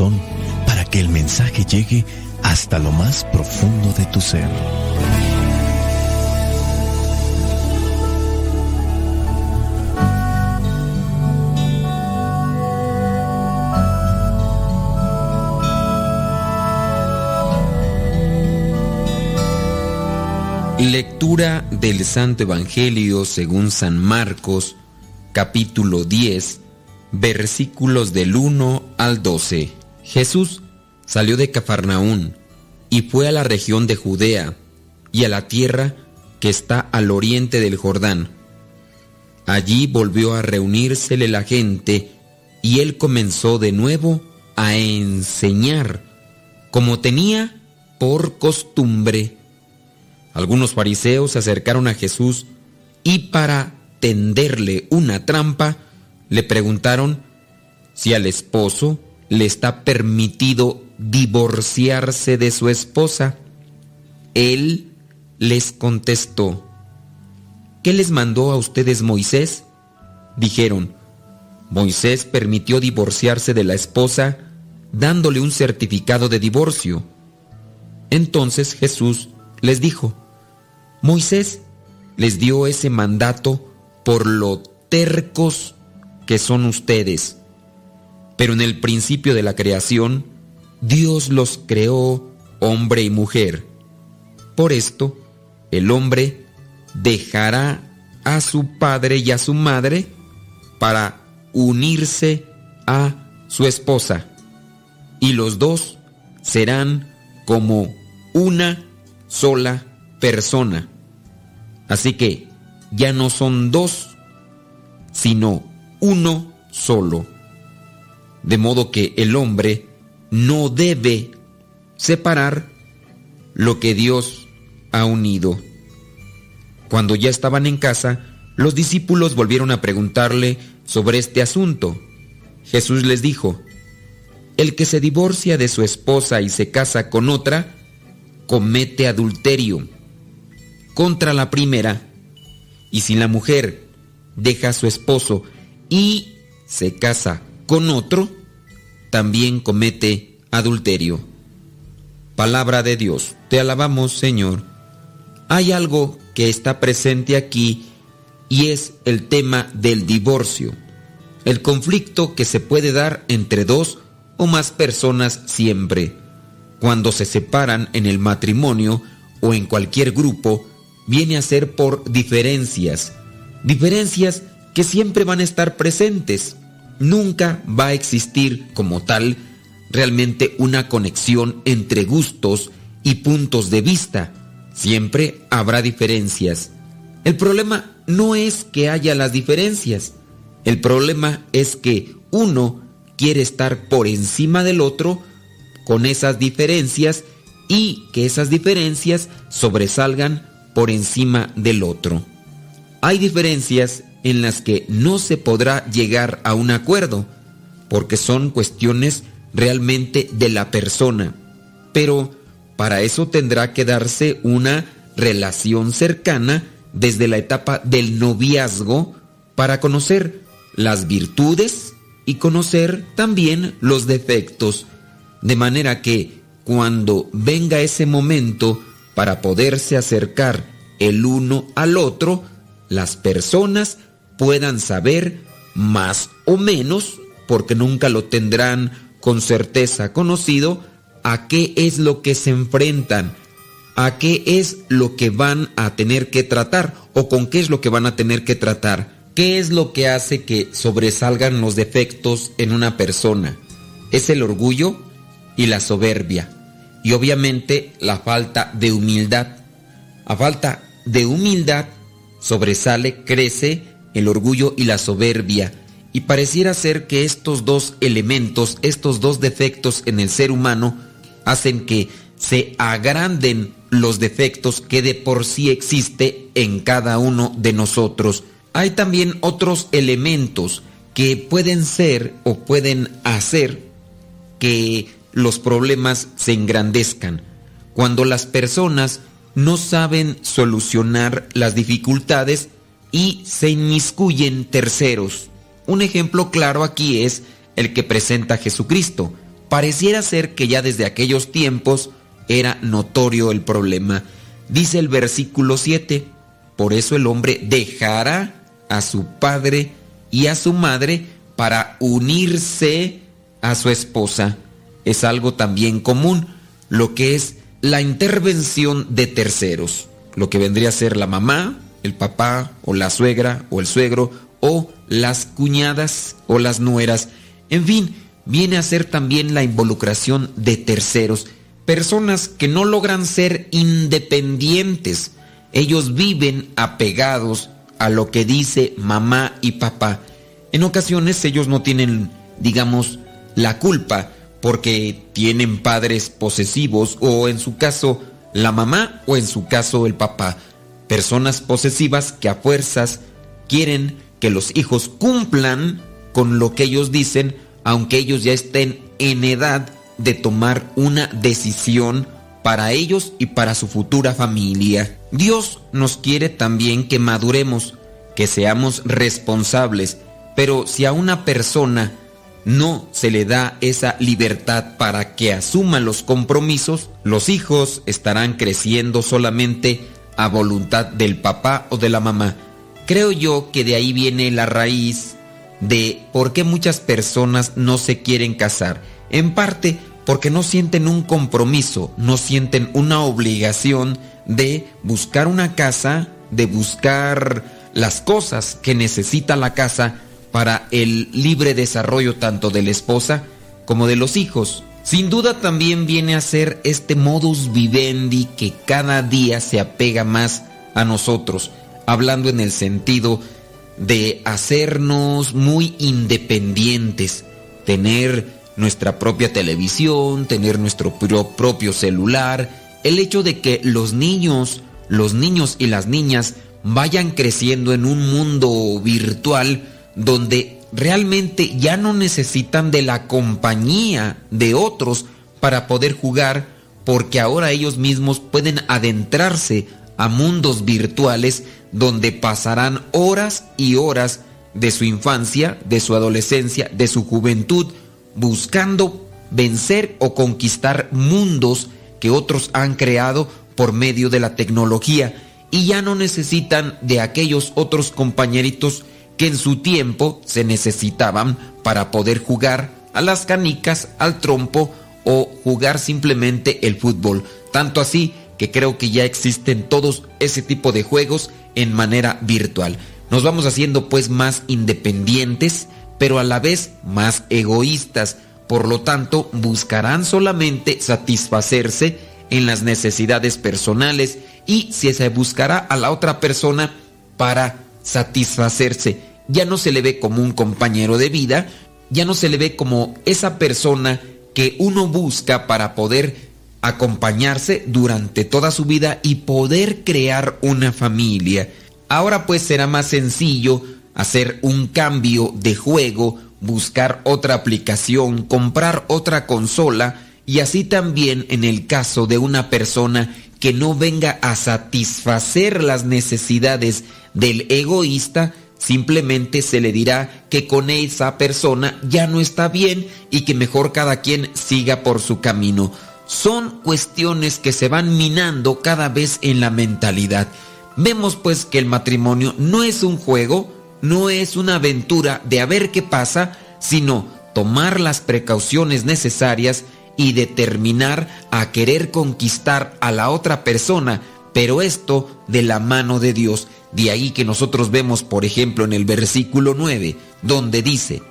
Corazón para que el mensaje llegue hasta lo más profundo de tu ser. Lectura del Santo Evangelio según San Marcos, capítulo 10, versículos del 1 al 12. Jesús salió de Cafarnaún y fue a la región de Judea y a la tierra que está al oriente del Jordán. Allí volvió a reunírsele la gente y él comenzó de nuevo a enseñar, como tenía por costumbre. Algunos fariseos se acercaron a Jesús y para tenderle una trampa le preguntaron si al esposo le está permitido divorciarse de su esposa. Él les contestó, ¿qué les mandó a ustedes Moisés? Dijeron, Moisés permitió divorciarse de la esposa dándole un certificado de divorcio. Entonces Jesús les dijo, Moisés les dio ese mandato por lo tercos que son ustedes. Pero en el principio de la creación, Dios los creó hombre y mujer. Por esto, el hombre dejará a su padre y a su madre para unirse a su esposa. Y los dos serán como una sola persona. Así que ya no son dos, sino uno solo. De modo que el hombre no debe separar lo que Dios ha unido. Cuando ya estaban en casa, los discípulos volvieron a preguntarle sobre este asunto. Jesús les dijo, el que se divorcia de su esposa y se casa con otra, comete adulterio contra la primera. Y si la mujer deja a su esposo y se casa con otro, también comete adulterio. Palabra de Dios, te alabamos Señor. Hay algo que está presente aquí y es el tema del divorcio, el conflicto que se puede dar entre dos o más personas siempre. Cuando se separan en el matrimonio o en cualquier grupo, viene a ser por diferencias. Diferencias que siempre van a estar presentes. Nunca va a existir como tal realmente una conexión entre gustos y puntos de vista. Siempre habrá diferencias. El problema no es que haya las diferencias. El problema es que uno quiere estar por encima del otro con esas diferencias y que esas diferencias sobresalgan por encima del otro. Hay diferencias en las que no se podrá llegar a un acuerdo, porque son cuestiones realmente de la persona. Pero para eso tendrá que darse una relación cercana desde la etapa del noviazgo para conocer las virtudes y conocer también los defectos, de manera que cuando venga ese momento para poderse acercar el uno al otro, las personas puedan saber más o menos, porque nunca lo tendrán con certeza conocido, a qué es lo que se enfrentan, a qué es lo que van a tener que tratar o con qué es lo que van a tener que tratar. ¿Qué es lo que hace que sobresalgan los defectos en una persona? Es el orgullo y la soberbia. Y obviamente la falta de humildad. A falta de humildad sobresale, crece el orgullo y la soberbia. Y pareciera ser que estos dos elementos, estos dos defectos en el ser humano, hacen que se agranden los defectos que de por sí existe en cada uno de nosotros. Hay también otros elementos que pueden ser o pueden hacer que los problemas se engrandezcan. Cuando las personas no saben solucionar las dificultades y se inmiscuyen terceros. Un ejemplo claro aquí es el que presenta Jesucristo. Pareciera ser que ya desde aquellos tiempos era notorio el problema. Dice el versículo 7, por eso el hombre dejará a su padre y a su madre para unirse a su esposa. Es algo también común, lo que es la intervención de terceros, lo que vendría a ser la mamá, el papá o la suegra o el suegro o las cuñadas o las nueras. En fin, viene a ser también la involucración de terceros, personas que no logran ser independientes. Ellos viven apegados a lo que dice mamá y papá. En ocasiones ellos no tienen, digamos, la culpa porque tienen padres posesivos o en su caso la mamá o en su caso el papá. Personas posesivas que a fuerzas quieren que los hijos cumplan con lo que ellos dicen aunque ellos ya estén en edad de tomar una decisión para ellos y para su futura familia. Dios nos quiere también que maduremos, que seamos responsables, pero si a una persona no se le da esa libertad para que asuma los compromisos, los hijos estarán creciendo solamente a voluntad del papá o de la mamá. Creo yo que de ahí viene la raíz de por qué muchas personas no se quieren casar. En parte porque no sienten un compromiso, no sienten una obligación de buscar una casa, de buscar las cosas que necesita la casa para el libre desarrollo tanto de la esposa como de los hijos. Sin duda también viene a ser este modus vivendi que cada día se apega más a nosotros, hablando en el sentido de hacernos muy independientes, tener nuestra propia televisión, tener nuestro propio celular, el hecho de que los niños, los niños y las niñas vayan creciendo en un mundo virtual donde realmente ya no necesitan de la compañía de otros para poder jugar porque ahora ellos mismos pueden adentrarse a mundos virtuales donde pasarán horas y horas de su infancia, de su adolescencia, de su juventud, buscando vencer o conquistar mundos que otros han creado por medio de la tecnología. Y ya no necesitan de aquellos otros compañeritos que en su tiempo se necesitaban para poder jugar a las canicas, al trompo o jugar simplemente el fútbol. Tanto así que creo que ya existen todos ese tipo de juegos en manera virtual. Nos vamos haciendo pues más independientes, pero a la vez más egoístas. Por lo tanto, buscarán solamente satisfacerse en las necesidades personales y si se buscará a la otra persona para satisfacerse. Ya no se le ve como un compañero de vida, ya no se le ve como esa persona que uno busca para poder acompañarse durante toda su vida y poder crear una familia. Ahora pues será más sencillo hacer un cambio de juego, buscar otra aplicación, comprar otra consola y así también en el caso de una persona que no venga a satisfacer las necesidades del egoísta, simplemente se le dirá que con esa persona ya no está bien y que mejor cada quien siga por su camino. Son cuestiones que se van minando cada vez en la mentalidad. Vemos pues que el matrimonio no es un juego, no es una aventura de a ver qué pasa, sino tomar las precauciones necesarias y determinar a querer conquistar a la otra persona, pero esto de la mano de Dios. De ahí que nosotros vemos, por ejemplo, en el versículo 9, donde dice,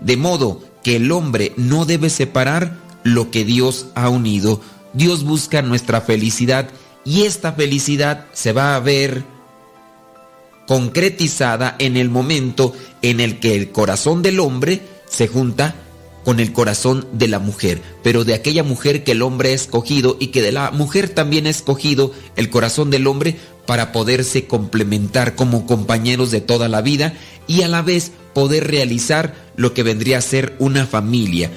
de modo que el hombre no debe separar lo que Dios ha unido. Dios busca nuestra felicidad y esta felicidad se va a ver concretizada en el momento en el que el corazón del hombre se junta con el corazón de la mujer, pero de aquella mujer que el hombre ha escogido y que de la mujer también ha escogido el corazón del hombre para poderse complementar como compañeros de toda la vida y a la vez poder realizar lo que vendría a ser una familia.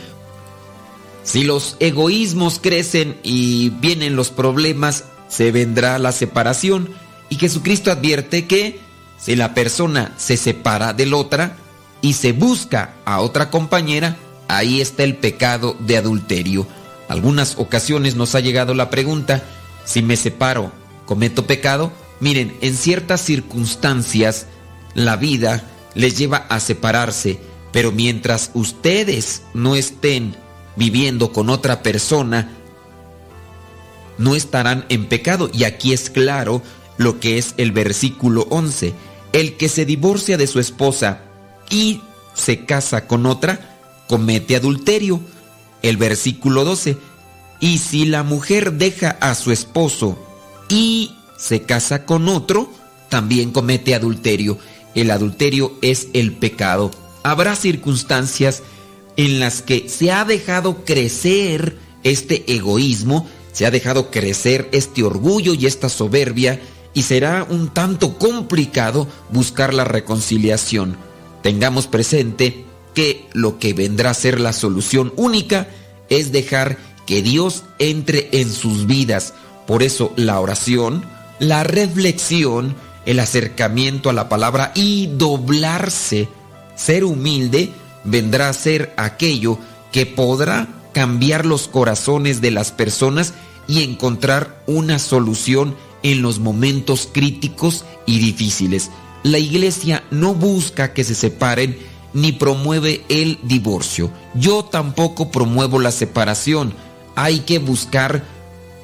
Si los egoísmos crecen y vienen los problemas, se vendrá la separación y Jesucristo advierte que si la persona se separa de la otra y se busca a otra compañera, ahí está el pecado de adulterio. Algunas ocasiones nos ha llegado la pregunta, si me separo, ¿cometo pecado? Miren, en ciertas circunstancias la vida les lleva a separarse, pero mientras ustedes no estén viviendo con otra persona, no estarán en pecado. Y aquí es claro lo que es el versículo 11. El que se divorcia de su esposa y se casa con otra, comete adulterio. El versículo 12. Y si la mujer deja a su esposo y se casa con otro, también comete adulterio. El adulterio es el pecado. Habrá circunstancias en las que se ha dejado crecer este egoísmo, se ha dejado crecer este orgullo y esta soberbia y será un tanto complicado buscar la reconciliación. Tengamos presente que lo que vendrá a ser la solución única es dejar que Dios entre en sus vidas. Por eso la oración, la reflexión, el acercamiento a la palabra y doblarse, ser humilde, vendrá a ser aquello que podrá cambiar los corazones de las personas y encontrar una solución en los momentos críticos y difíciles. La iglesia no busca que se separen ni promueve el divorcio. Yo tampoco promuevo la separación. Hay que buscar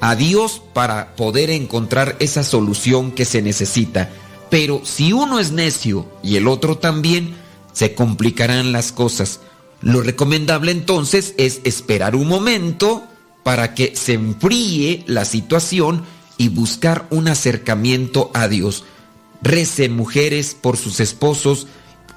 a Dios para poder encontrar esa solución que se necesita. Pero si uno es necio y el otro también, se complicarán las cosas. Lo recomendable entonces es esperar un momento para que se enfríe la situación y buscar un acercamiento a Dios. Recen mujeres por sus esposos,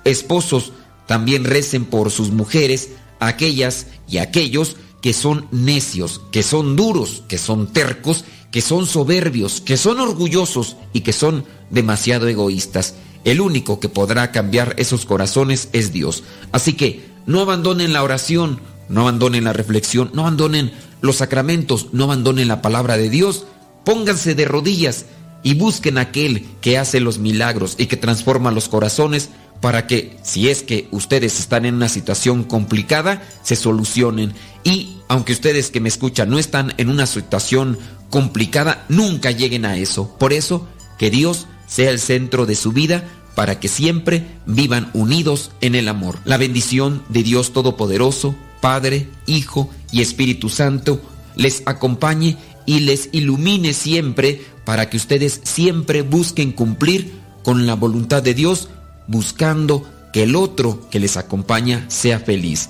esposos también recen por sus mujeres, aquellas y aquellos que son necios, que son duros, que son tercos, que son soberbios, que son orgullosos y que son demasiado egoístas. El único que podrá cambiar esos corazones es Dios. Así que no abandonen la oración, no abandonen la reflexión, no abandonen los sacramentos, no abandonen la palabra de Dios. Pónganse de rodillas y busquen aquel que hace los milagros y que transforma los corazones para que, si es que ustedes están en una situación complicada, se solucionen. Y aunque ustedes que me escuchan no están en una situación complicada, nunca lleguen a eso. Por eso, que Dios sea el centro de su vida para que siempre vivan unidos en el amor. La bendición de Dios Todopoderoso, Padre, Hijo y Espíritu Santo, les acompañe y les ilumine siempre para que ustedes siempre busquen cumplir con la voluntad de Dios buscando que el otro que les acompaña sea feliz.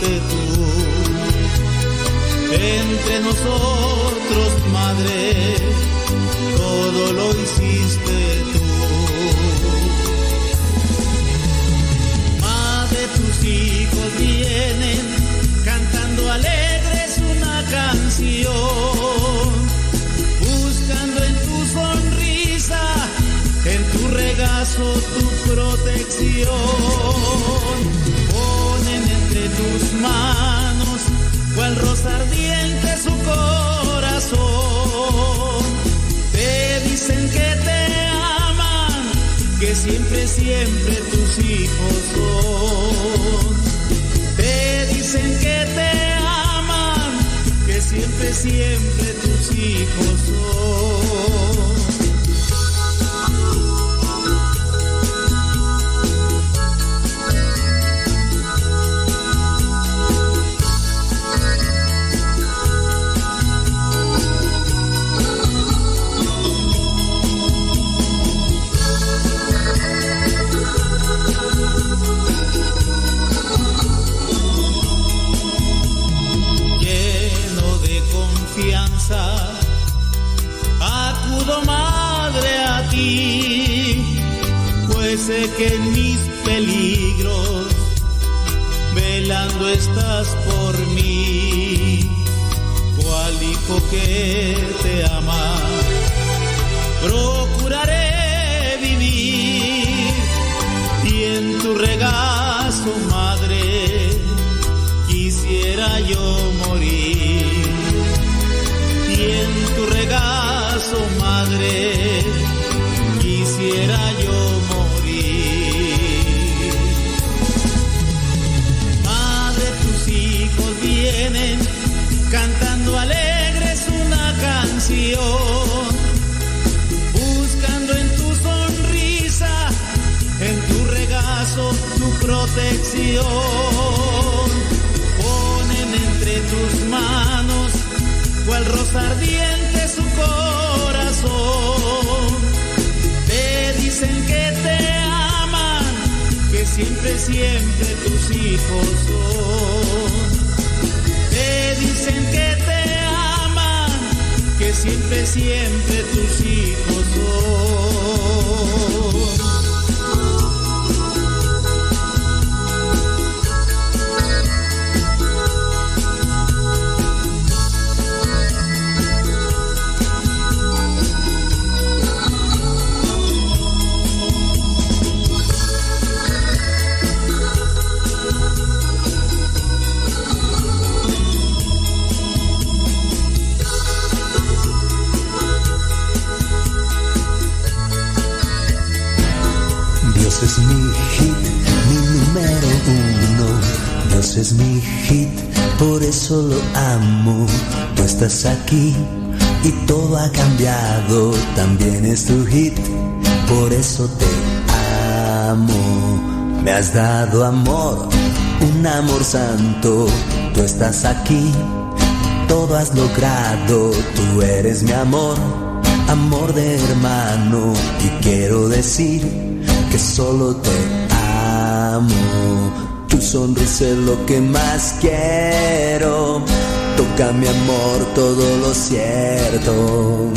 Hiciste tú. Siempre, tus hijos son. Te dicen que te aman, que siempre, siempre dado amor, un amor santo. Tú estás aquí, todo has logrado. Tú eres mi amor, amor de hermano. Y quiero decir que solo te amo. Tu sonrisa es lo que más quiero. Toca mi amor todo lo cierto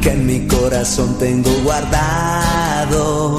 que en mi corazón tengo guardado.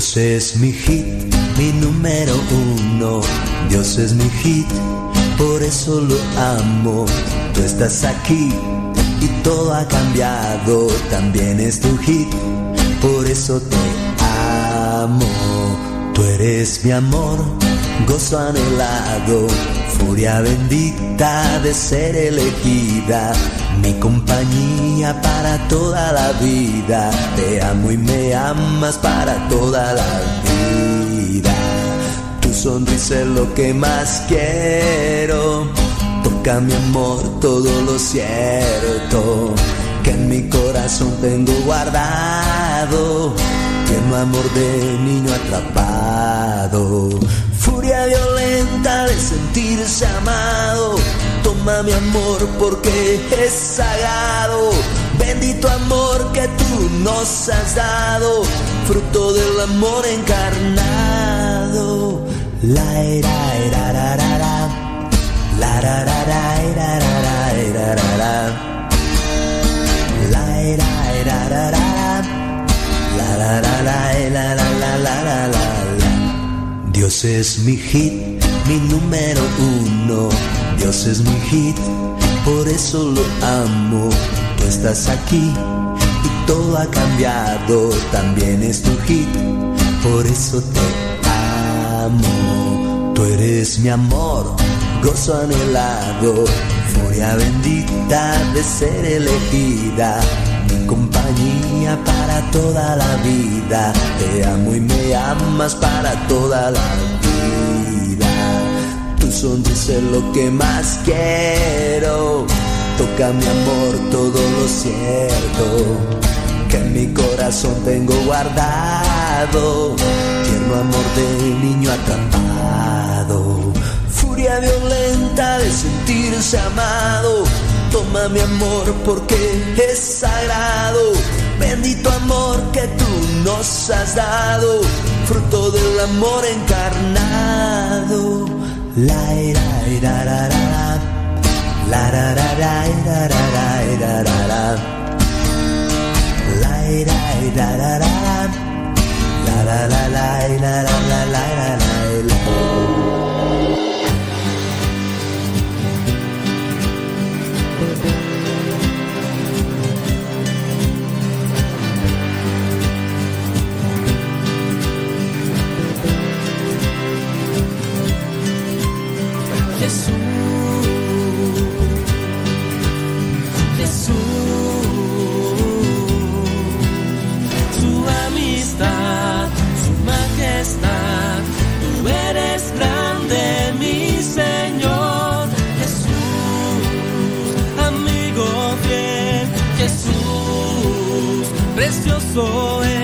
Dios es mi hit, mi número uno. Dios es mi hit, por eso lo amo. Tú estás aquí y todo ha cambiado. También es tu hit, por eso te amo. Tú eres mi amor, gozo anhelado, furia bendita de ser elegida, mi compañía para toda la vida. Te amo y me amas para toda la vida. Tu sonrisa es lo que más quiero. Toca mi amor todo lo cierto que en mi corazón tengo guardado. Tierno amor de niño atrapado. Furia violenta de sentirse amado. Toma mi amor porque es sagrado. Bendito amor que tú nos has dado. Fruto del amor encarnado. La era, era, ra, ra, ra. La la la Dios es mi hit, mi número uno. Dios es mi hit, por eso lo amo. Tú estás aquí y todo ha cambiado. También es tu hit, por eso te amo. Tú eres mi amor, gozo anhelado, furia bendita de ser elegida compañía para toda la vida. Te amo y me amas para toda la vida. Tu sonrisa es lo que más quiero. Toca mi amor todo lo cierto que en mi corazón tengo guardado. Tierno amor de niño atrapado. Furia violenta de sentirse amado. Toma mi amor porque es sagrado. Bendito amor que tú nos has dado. Fruto del amor encarnado. La ira, ira, ra, ra, ra. La ira, ra, ra, ira, ra, ra. La ira, ira, ra, ra, ra. La la la la, ira, ra, la la, ira, la, la. soul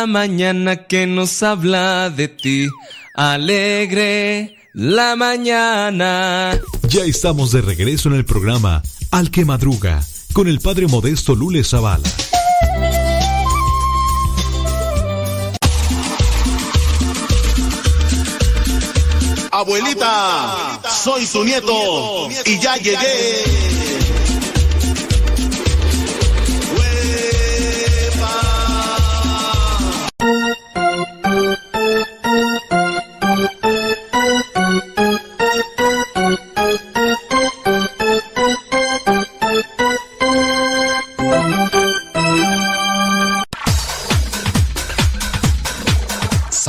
la mañana que nos habla de ti. Alegre la mañana. Ya estamos de regreso en el programa Al que Madruga con el Padre Modesto Lule Zavala. Abuelita, soy su nieto y ya llegué. Música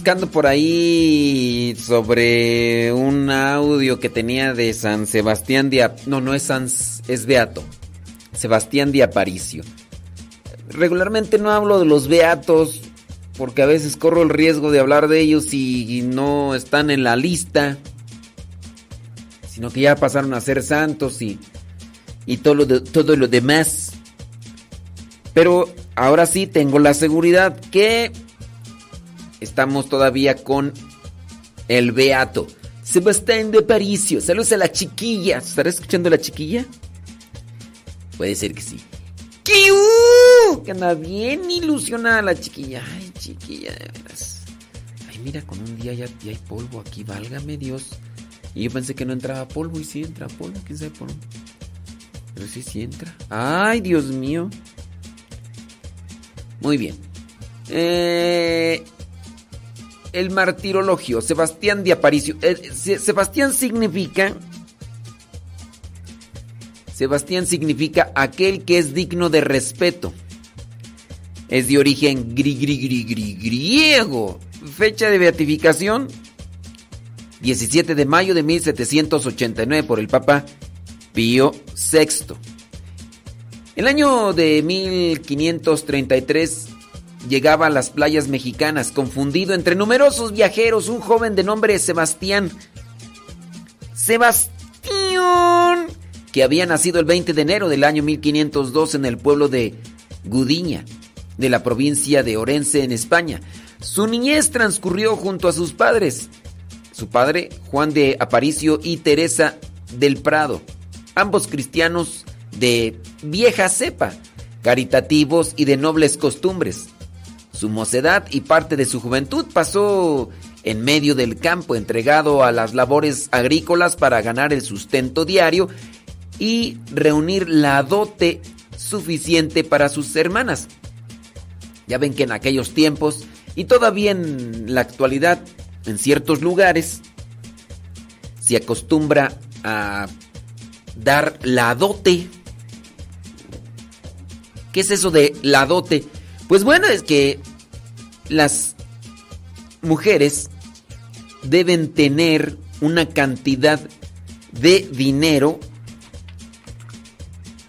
Buscando por ahí sobre un audio que tenía de San Sebastián de No, no es San... es Beato. Sebastián de Aparicio. Regularmente no hablo de los beatos porque a veces corro el riesgo de hablar de ellos y no están en la lista, sino que ya pasaron a ser santos y, y todo, lo de- todo lo demás. Pero ahora sí tengo la seguridad que estamos todavía con el Beato. Sebastián de Aparicio. Saludos a la chiquilla. ¿Estará escuchando la chiquilla? Puede ser que sí. ¡Kiu! Que anda bien ilusionada la chiquilla. Ay, chiquilla. Ay, mira, con un día ya, ya hay polvo aquí, válgame Dios. Y yo pensé que no entraba polvo y sí entra polvo, quién sabe por. Pero sí, sí entra. Ay, Dios mío. Muy bien. Eh, el martirologio, Sebastián de Aparicio. Eh, Se- Sebastián significa. Sebastián significa aquel que es digno de respeto. Es de origen gri, gri, gri, gri- griego. Fecha de beatificación: 17 de mayo de 1789 por el Papa Pío VI. El año de 1533 llegaba a las playas mexicanas, confundido entre numerosos viajeros, un joven de nombre Sebastián. Sebastián, que había nacido el 20 de enero del año 1502 en el pueblo de Gudiña, de la provincia de Orense, en España. Su niñez transcurrió junto a sus padres, su padre Juan de Aparicio y Teresa del Prado, ambos cristianos de vieja cepa, caritativos y de nobles costumbres. Su mocedad y parte de su juventud pasó en medio del campo, entregado a las labores agrícolas para ganar el sustento diario y reunir la dote suficiente para sus hermanas. Ya ven que en aquellos tiempos, y todavía en la actualidad, en ciertos lugares, se acostumbra a dar la dote. ¿Qué es eso de la dote? Pues bueno, es que las mujeres deben tener una cantidad de dinero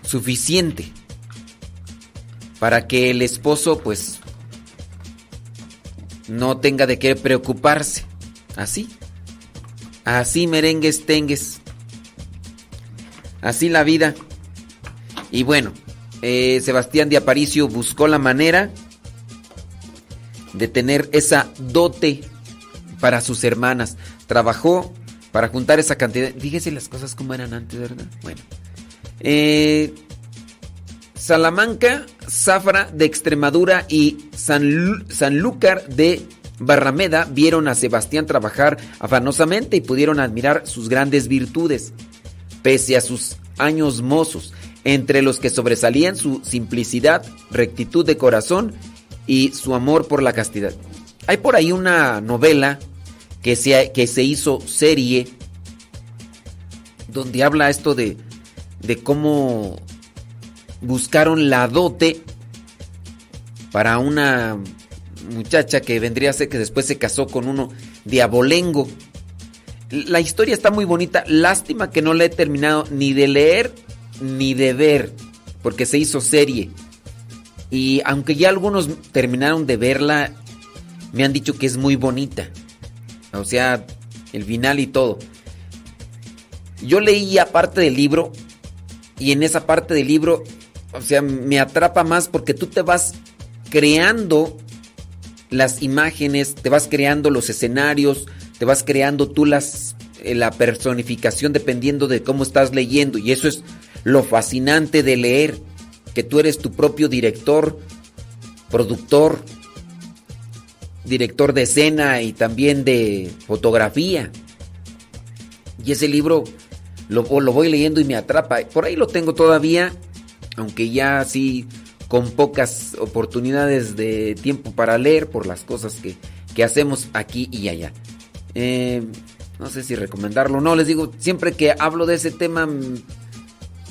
suficiente para que el esposo pues no tenga de qué preocuparse. Así. Así merengues tengues. Así la vida. Y bueno, eh, Sebastián de Aparicio buscó la manera de tener esa dote para sus hermanas. Trabajó para juntar esa cantidad. Fíjese las cosas como eran antes, ¿verdad? Bueno. Eh, Salamanca, Zafra de Extremadura y San, Sanlúcar de Barrameda vieron a Sebastián trabajar afanosamente y pudieron admirar sus grandes virtudes, pese a sus años mozos, entre los que sobresalían su simplicidad, rectitud de corazón y su amor por la castidad. Hay por ahí una novela que se, que se hizo serie donde habla esto de, de cómo buscaron la dote para una muchacha que vendría a ser que después se casó con uno de abolengo. La historia está muy bonita, lástima que no la he terminado ni de leer ni de ver, porque se hizo serie. Y aunque ya algunos terminaron de verla, me han dicho que es muy bonita. O sea, el final y todo. Yo leí aparte del libro y en esa parte del libro, o sea, me atrapa más porque tú te vas creando las imágenes, te vas creando los escenarios, te vas creando tú las eh, la personificación dependiendo de cómo estás leyendo y eso es lo fascinante de leer, que tú eres tu propio director, productor, director de escena y también de fotografía. Y ese libro lo, lo, voy leyendo y me atrapa. Por ahí lo tengo todavía, aunque ya así con pocas oportunidades de tiempo para leer por las cosas que, que hacemos aquí y allá. Eh, no sé si recomendarlo o no, les digo, siempre que hablo de ese tema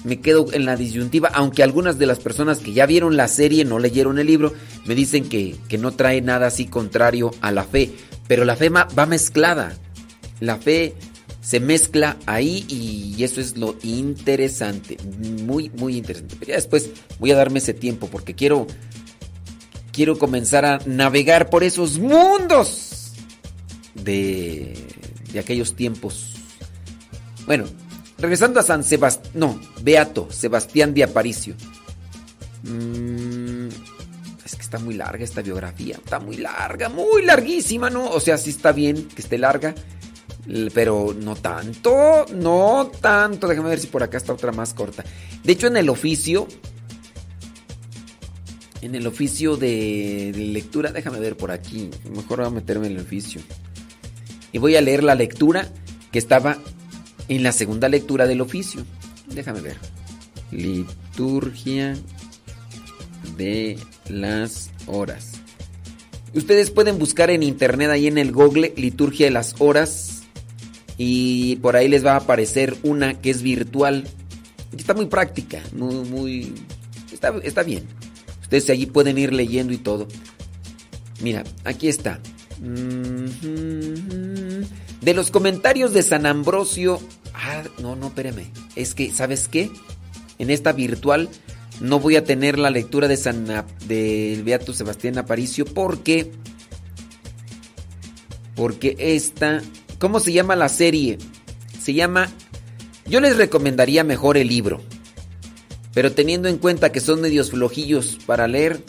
me quedo en la disyuntiva, aunque algunas de las personas que ya vieron la serie, no leyeron el libro, me dicen que, que no trae nada así contrario a la fe, pero la fe va mezclada, la fe se mezcla ahí y eso es lo interesante, muy, muy interesante. Pero ya después voy a darme ese tiempo porque quiero, quiero comenzar a navegar por esos mundos de, de aquellos tiempos. Bueno, Regresando a San Sebastián, no, Beato, Sebastián de Aparicio. Mm, es que está muy larga esta biografía, está muy larga, muy larguísima, ¿no? O sea, sí está bien que esté larga, pero no tanto, no tanto. Déjame ver si por acá está otra más corta. De hecho, en el oficio, en el oficio de, lectura, déjame ver por aquí, mejor voy a meterme en el oficio. Y voy a leer la lectura que estaba en la segunda lectura del oficio. Déjame ver. Liturgia de las horas. Ustedes pueden buscar en internet ahí en el Google Liturgia de las horas y por ahí les va a aparecer una que es virtual. Está muy práctica, muy, muy está, está bien. Ustedes allí pueden ir leyendo y todo. Mira, aquí está. De los comentarios de San Ambrosio Ah, no, no, espérame. Es que, ¿sabes qué? En esta virtual no voy a tener la lectura de San del Beato Sebastián Aparicio porque porque esta ¿cómo se llama la serie? Se llama Yo les recomendaría mejor el libro. Pero teniendo en cuenta que son medios flojillos para leer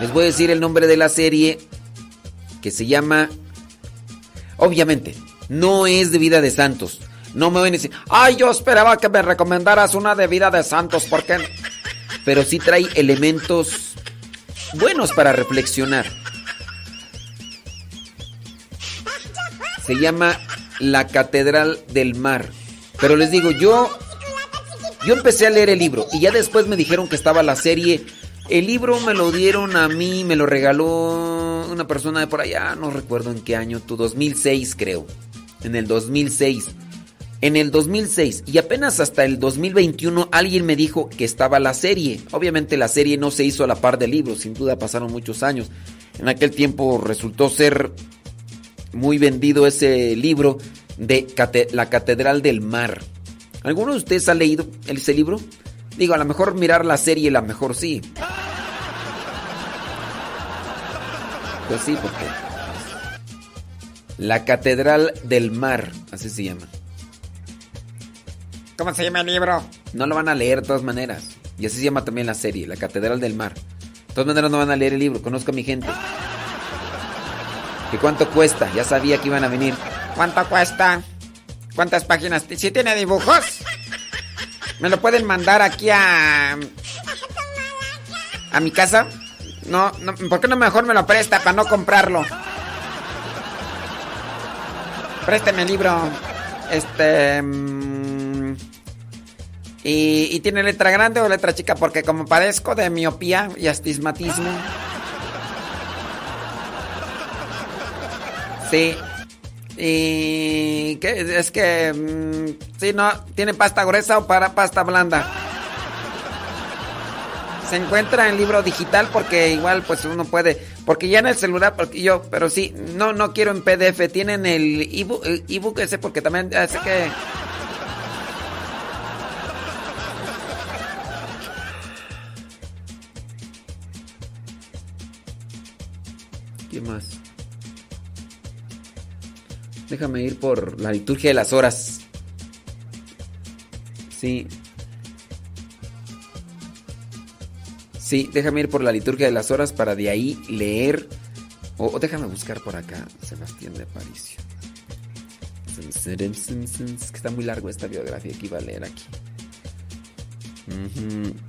Les voy a decir el nombre de la serie que se llama Obviamente, no es de vida de santos. No me ven a decir, ay, yo esperaba que me recomendaras una de vida de santos, ¿por qué? Pero sí trae elementos buenos para reflexionar. Se llama La Catedral del Mar. Pero les digo, yo yo empecé a leer el libro y ya después me dijeron que estaba la serie. El libro me lo dieron a mí, me lo regaló una persona de por allá, no recuerdo en qué año, tu 2006 creo. En el 2006. En el 2006 y apenas hasta el 2021 alguien me dijo que estaba la serie. Obviamente la serie no se hizo a la par del libro, sin duda pasaron muchos años. En aquel tiempo resultó ser muy vendido ese libro de La Catedral del Mar. ¿Alguno de ustedes ha leído ese libro? Digo, a lo mejor mirar la serie, a lo mejor sí. Pues sí, porque. La Catedral del Mar, así se llama. ¿Cómo se llama el libro? No lo van a leer de todas maneras. Y así se llama también la serie, La Catedral del Mar. De todas maneras no van a leer el libro, conozco a mi gente. ¿Y cuánto cuesta? Ya sabía que iban a venir. ¿Cuánto cuesta? ¿Cuántas páginas? ¿Sí tiene dibujos? ¿Me lo pueden mandar aquí a... a mi casa? No, no, ¿por qué no mejor me lo presta para no comprarlo? Présteme el libro. Este... mm, y, y tiene letra grande o letra chica porque como padezco de miopía y astigmatismo. Sí. Y ¿qué? es que mm, sí, no, tiene pasta gruesa o para pasta blanda. Se encuentra en libro digital porque igual pues uno puede, porque ya en el celular, porque yo, pero sí, no, no quiero en PDF, tienen el ebook, ese porque también hace que ¿Qué más? Déjame ir por la liturgia de las horas. Sí. Sí, déjame ir por la liturgia de las horas para de ahí leer. O, déjame buscar por acá, Sebastián de Aparicio. Que está muy largo esta biografía que iba a leer aquí.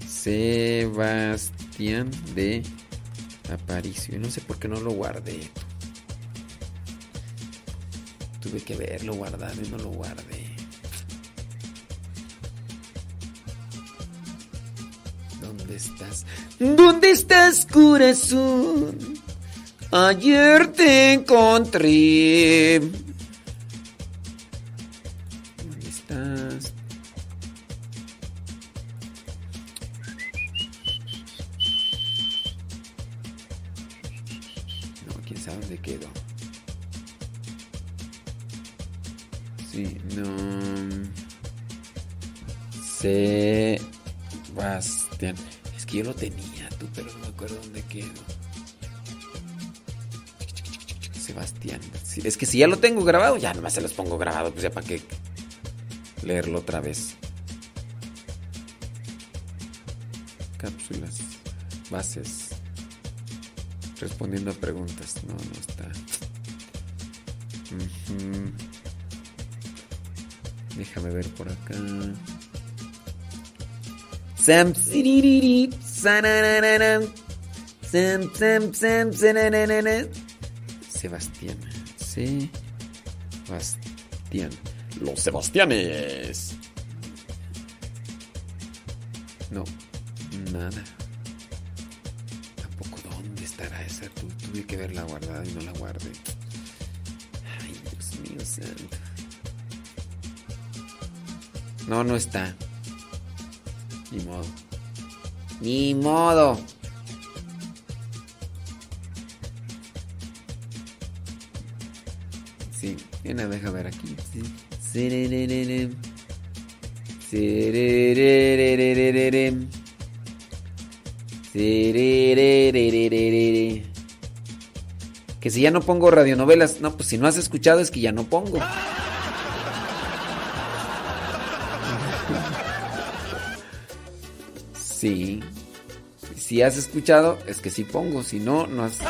Sebastián de Aparicio. No sé por qué no lo guardé. Tuve que verlo guardado y no lo guardé. ¿Dónde estás? ¿Dónde estás, corazón? Ayer te encontré. ¿Dónde estás? No, quién sabe dónde quedó. Sí, no. Sebastián. Es que yo lo tenía, tú, pero no me acuerdo dónde quedó. Sebastián. Es que si ya lo tengo grabado, ya nomás se los pongo grabado, pues ya para qué leerlo otra vez. Cápsulas, bases, respondiendo a preguntas. No, no está. Déjame ver por acá. Sam sam, sam, sam. Sebastián. Sebastián. Los Sebastianes. No, nada. Tampoco dónde estará esa. Tu- tuve que verla guardada y no la guardé. Ay, Dios mío santo. No, no está. Ni modo. Ni modo. Sí, mira, deja ver aquí. Que si ya no pongo radionovelas, no, pues si no has escuchado es que ya no pongo. Sí. Si has escuchado, es que sí pongo. Si no, no has.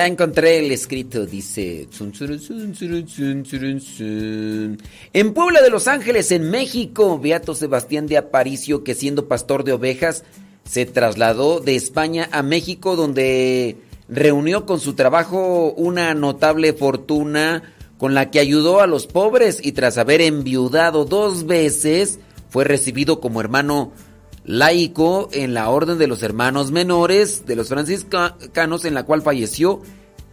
Ya encontré el escrito, dice... En Puebla de Los Ángeles, en México, Beato Sebastián de Aparicio, que siendo pastor de ovejas, se trasladó de España a México, donde reunió con su trabajo una notable fortuna con la que ayudó a los pobres y tras haber enviudado dos veces, fue recibido como hermano laico en la Orden de los Hermanos Menores de los franciscanos, en la cual falleció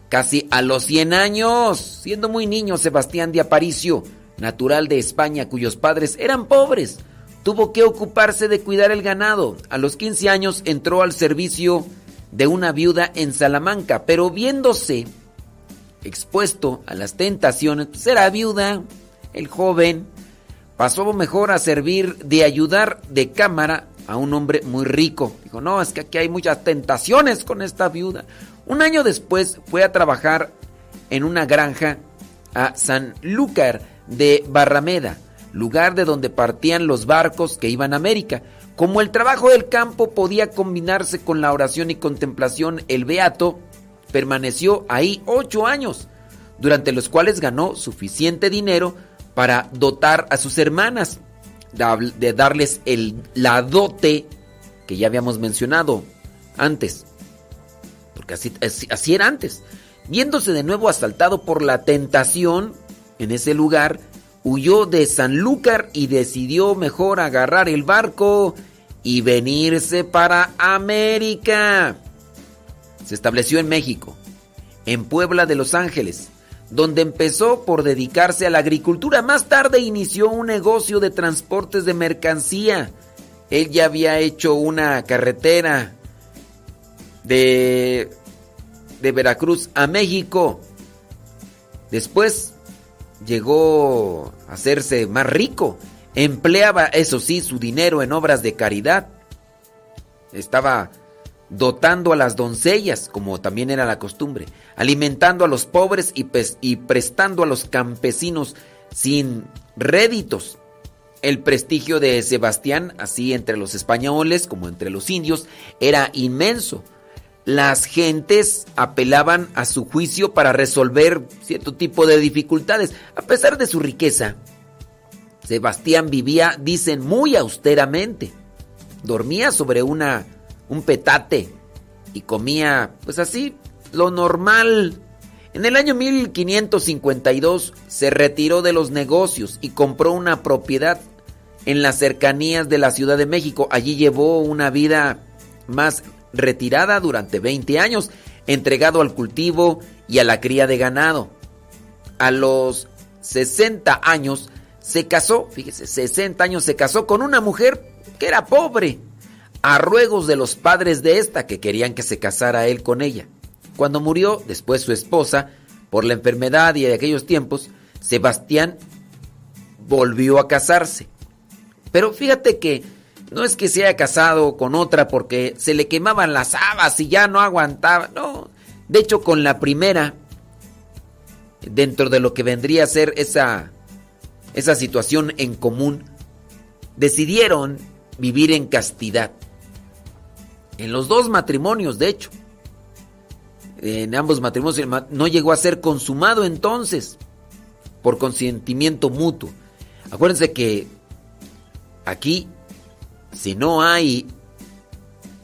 casi a los 100 años, siendo muy niño Sebastián de Aparicio, natural de España, cuyos padres eran pobres. Tuvo que ocuparse de cuidar el ganado. A los 15 años entró al servicio de una viuda en Salamanca, pero viéndose expuesto a las tentaciones, pues era viuda, el joven, pasó mejor a servir de ayudar de cámara a un hombre muy rico. Dijo, no, es que aquí hay muchas tentaciones con esta viuda. Un año después fue a trabajar en una granja a Sanlúcar de Barrameda, lugar de donde partían los barcos que iban a América. Como el trabajo del campo podía combinarse con la oración y contemplación, el beato permaneció ahí ocho años, durante los cuales ganó suficiente dinero para dotar a sus hermanas, de darles el, la dote que ya habíamos mencionado antes, así, así era antes. Viéndose de nuevo asaltado por la tentación en ese lugar, huyó de Sanlúcar y decidió mejor agarrar el barco y venirse para América. Se estableció en México, en Puebla de Los Ángeles, donde empezó por dedicarse a la agricultura. Más tarde inició un negocio de transportes de mercancía. Él ya había hecho una carretera de, de Veracruz a México. Después llegó a hacerse más rico. Empleaba, eso sí, su dinero en obras de caridad. Estaba dotando a las doncellas, como también era la costumbre, alimentando a los pobres y, y prestando a los campesinos sin réditos. El prestigio de Sebastián, así entre los españoles como entre los indios, era inmenso. Las gentes apelaban a su juicio para resolver cierto tipo de dificultades, a pesar de su riqueza. Sebastián vivía, dicen, muy austeramente. Dormía sobre una un petate y comía, pues así, lo normal. En el año 1552 se retiró de los negocios y compró una propiedad en las cercanías de la Ciudad de México. Allí llevó una vida más retirada durante 20 años, entregado al cultivo y a la cría de ganado. A los 60 años se casó, fíjese, 60 años se casó con una mujer que era pobre a ruegos de los padres de esta que querían que se casara él con ella. Cuando murió después su esposa, por la enfermedad y de aquellos tiempos, Sebastián volvió a casarse. Pero fíjate que no es que se haya casado con otra porque se le quemaban las habas y ya no aguantaba. No, de hecho con la primera, dentro de lo que vendría a ser esa, esa situación en común, decidieron vivir en castidad. En los dos matrimonios, de hecho. En ambos matrimonios no llegó a ser consumado entonces por consentimiento mutuo. Acuérdense que aquí, si no hay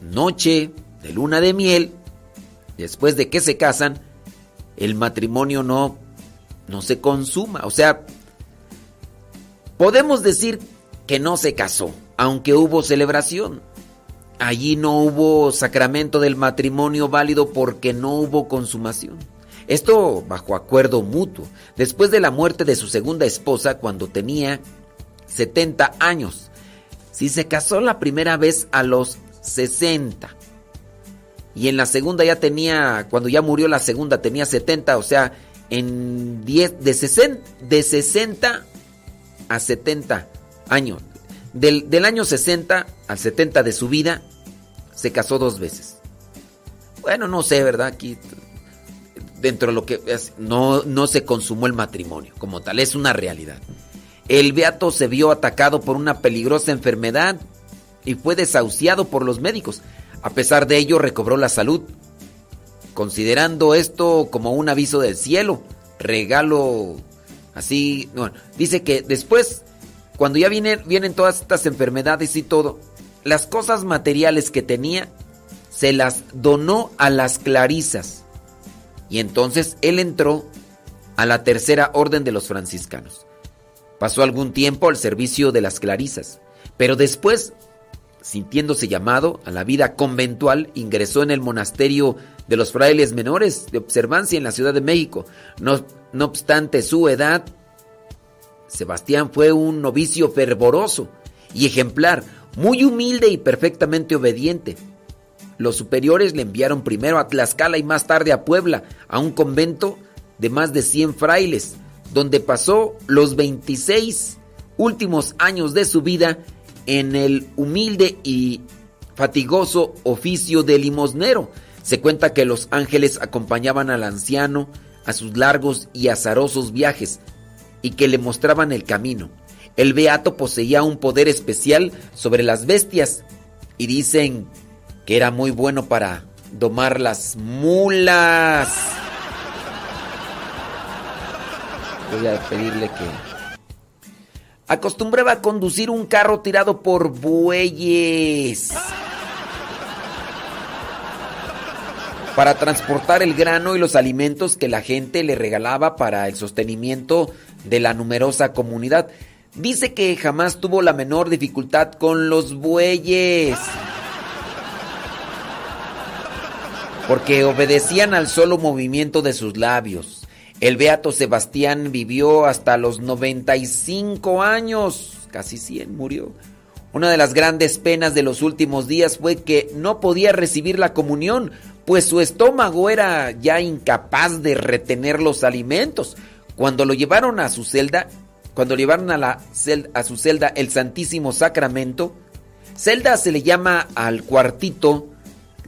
noche de luna de miel, después de que se casan, el matrimonio no, no se consuma. O sea, podemos decir que no se casó, aunque hubo celebración. Allí no hubo sacramento del matrimonio válido porque no hubo consumación. Esto bajo acuerdo mutuo, después de la muerte de su segunda esposa cuando tenía 70 años. Si se casó la primera vez a los 60 y en la segunda ya tenía, cuando ya murió la segunda tenía 70, o sea, en 10, de 60, de 60 a 70 años. Del, del año 60 al 70 de su vida, se casó dos veces. Bueno, no sé, ¿verdad? Aquí, dentro de lo que es, no, no se consumó el matrimonio como tal, es una realidad. El beato se vio atacado por una peligrosa enfermedad y fue desahuciado por los médicos. A pesar de ello, recobró la salud, considerando esto como un aviso del cielo, regalo así. Bueno, dice que después, cuando ya vienen, vienen todas estas enfermedades y todo, las cosas materiales que tenía se las donó a las clarisas. Y entonces él entró a la tercera orden de los franciscanos. Pasó algún tiempo al servicio de las clarisas, pero después, sintiéndose llamado a la vida conventual, ingresó en el monasterio de los frailes menores de observancia en la Ciudad de México. No, obstante su edad, Sebastián fue un novicio fervoroso y ejemplar, muy humilde y perfectamente obediente. Los superiores le enviaron primero a Tlaxcala y más tarde a Puebla, a un convento de más de 100 frailes, donde pasó los 26 últimos años de su vida en el humilde y fatigoso oficio de limosnero. Se cuenta que los ángeles acompañaban al anciano a sus largos y azarosos viajes y que le mostraban el camino. El beato poseía un poder especial sobre las bestias y dicen que era muy bueno para domar las mulas. Voy a pedirle que... Acostumbraba a conducir un carro tirado por bueyes. Para transportar el grano y los alimentos que la gente le regalaba para el sostenimiento de la numerosa comunidad. Dice que jamás tuvo la menor dificultad con los bueyes. Porque obedecían al solo movimiento de sus labios. El beato Sebastián vivió hasta los 95 años, casi 100 murió. Una de las grandes penas de los últimos días fue que no podía recibir la comunión, pues su estómago era ya incapaz de retener los alimentos. Cuando lo llevaron a su celda, cuando llevaron a, su celda el Santísimo Sacramento, celda se le llama al cuartito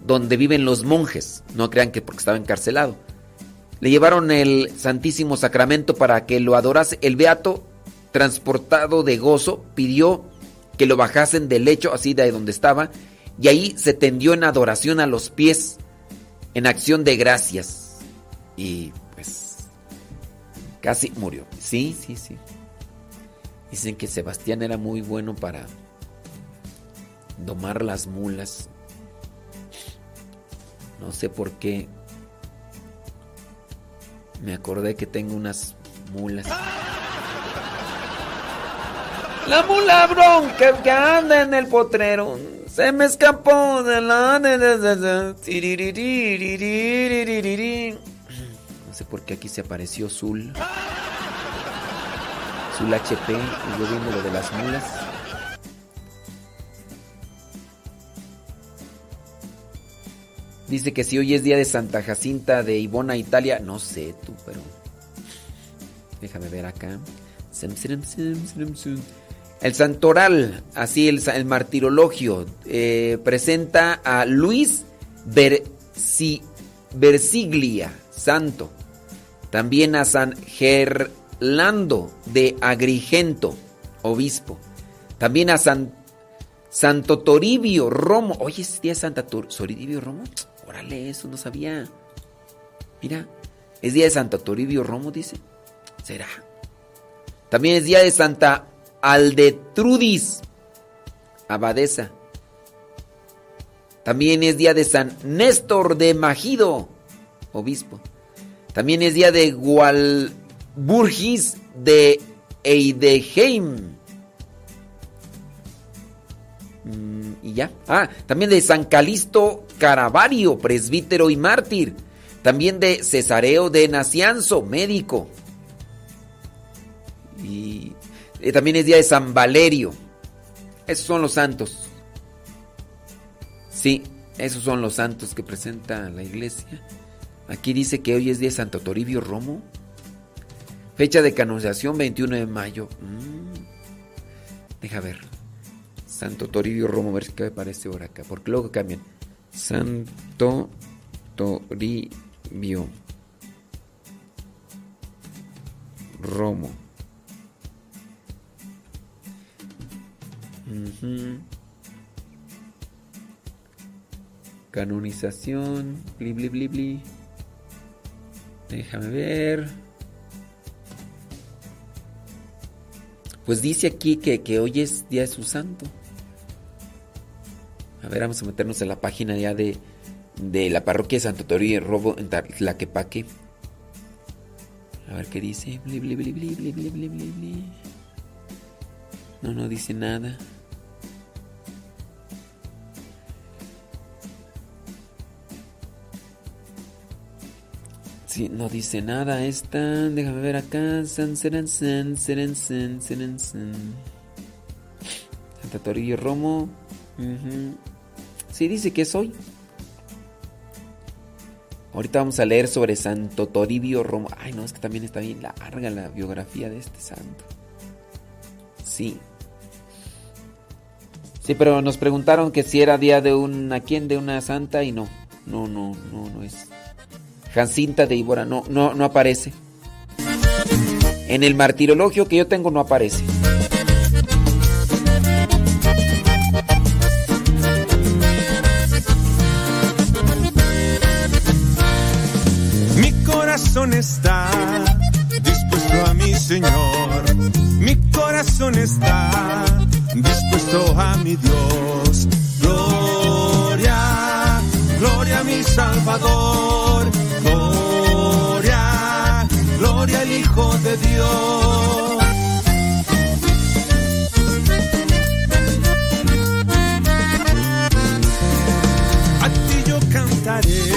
donde viven los monjes, no crean que porque estaba encarcelado. Le llevaron el Santísimo Sacramento para que lo adorase. El beato, transportado de gozo, pidió que lo bajasen del lecho, así de donde estaba, y ahí se tendió en adoración a los pies, en acción de gracias. Y pues casi murió. Sí, sí, sí. Dicen que Sebastián era muy bueno para domar las mulas. No sé por qué me acordé que tengo unas mulas. La mula bronca que anda en el potrero se me escapó de la... No sé por qué aquí se apareció Zul. Zul HP y yo viendo lo de las mulas. Dice que si hoy es día de Santa Jacinta de Ibona, Italia, no sé tú, pero déjame ver acá. El Santoral, así el, martirologio, eh, presenta a Luis Versi, Versiglia, santo. También a San Gerlando de Agrigento, obispo. También a San, Santo Toribio Romo. Oye, es día de Santa Toribio Romo. Órale, eso no sabía. Mira, es día de Santa Toribio Romo, dice. ¿Será? También es día de Santa Aldetrudis. abadesa. También es día de San Néstor de Magido, obispo. También es día de Gualburgis de Eideheim. Mm, y ya. Ah, también de San Calisto Caravario, presbítero y mártir. También de Cesareo de Nacianzo, médico. Y eh, también es día de San Valerio. Esos son los santos. Sí, esos son los santos que presenta la iglesia. Aquí dice que hoy es día de Santo Toribio Romo. Fecha de canonización 21 de mayo. Mm. Deja ver. Santo Toribio Romo, a ver qué me parece ahora acá. Porque luego cambian. Santo Toribio Romo. Canonización. Bli, bli. Déjame ver. Pues dice aquí que, que hoy es día de su santo. A ver, vamos a meternos en la página ya de, de la parroquia de Santo Toribio Robo en Tlaquepaque. A ver qué dice. No, no dice nada. Sí, no dice nada esta. Déjame ver acá. San, seran, san. Santa Toribio Romo. Sí, dice que es hoy. Ahorita vamos a leer sobre Santo Toribio Romo. Ay, no, es que también está bien larga la biografía de este santo. Sí. Sí, pero nos preguntaron que si era día de una quién de una santa y no. No, no, no, no es. Jacinta de Ibora, no, no, no aparece. En el martirologio que yo tengo no aparece. Corazón está dispuesto a mi Señor. Mi corazón está dispuesto a mi Dios. Gloria, gloria a mi Salvador. Gloria, gloria al Hijo de Dios. A ti yo cantaré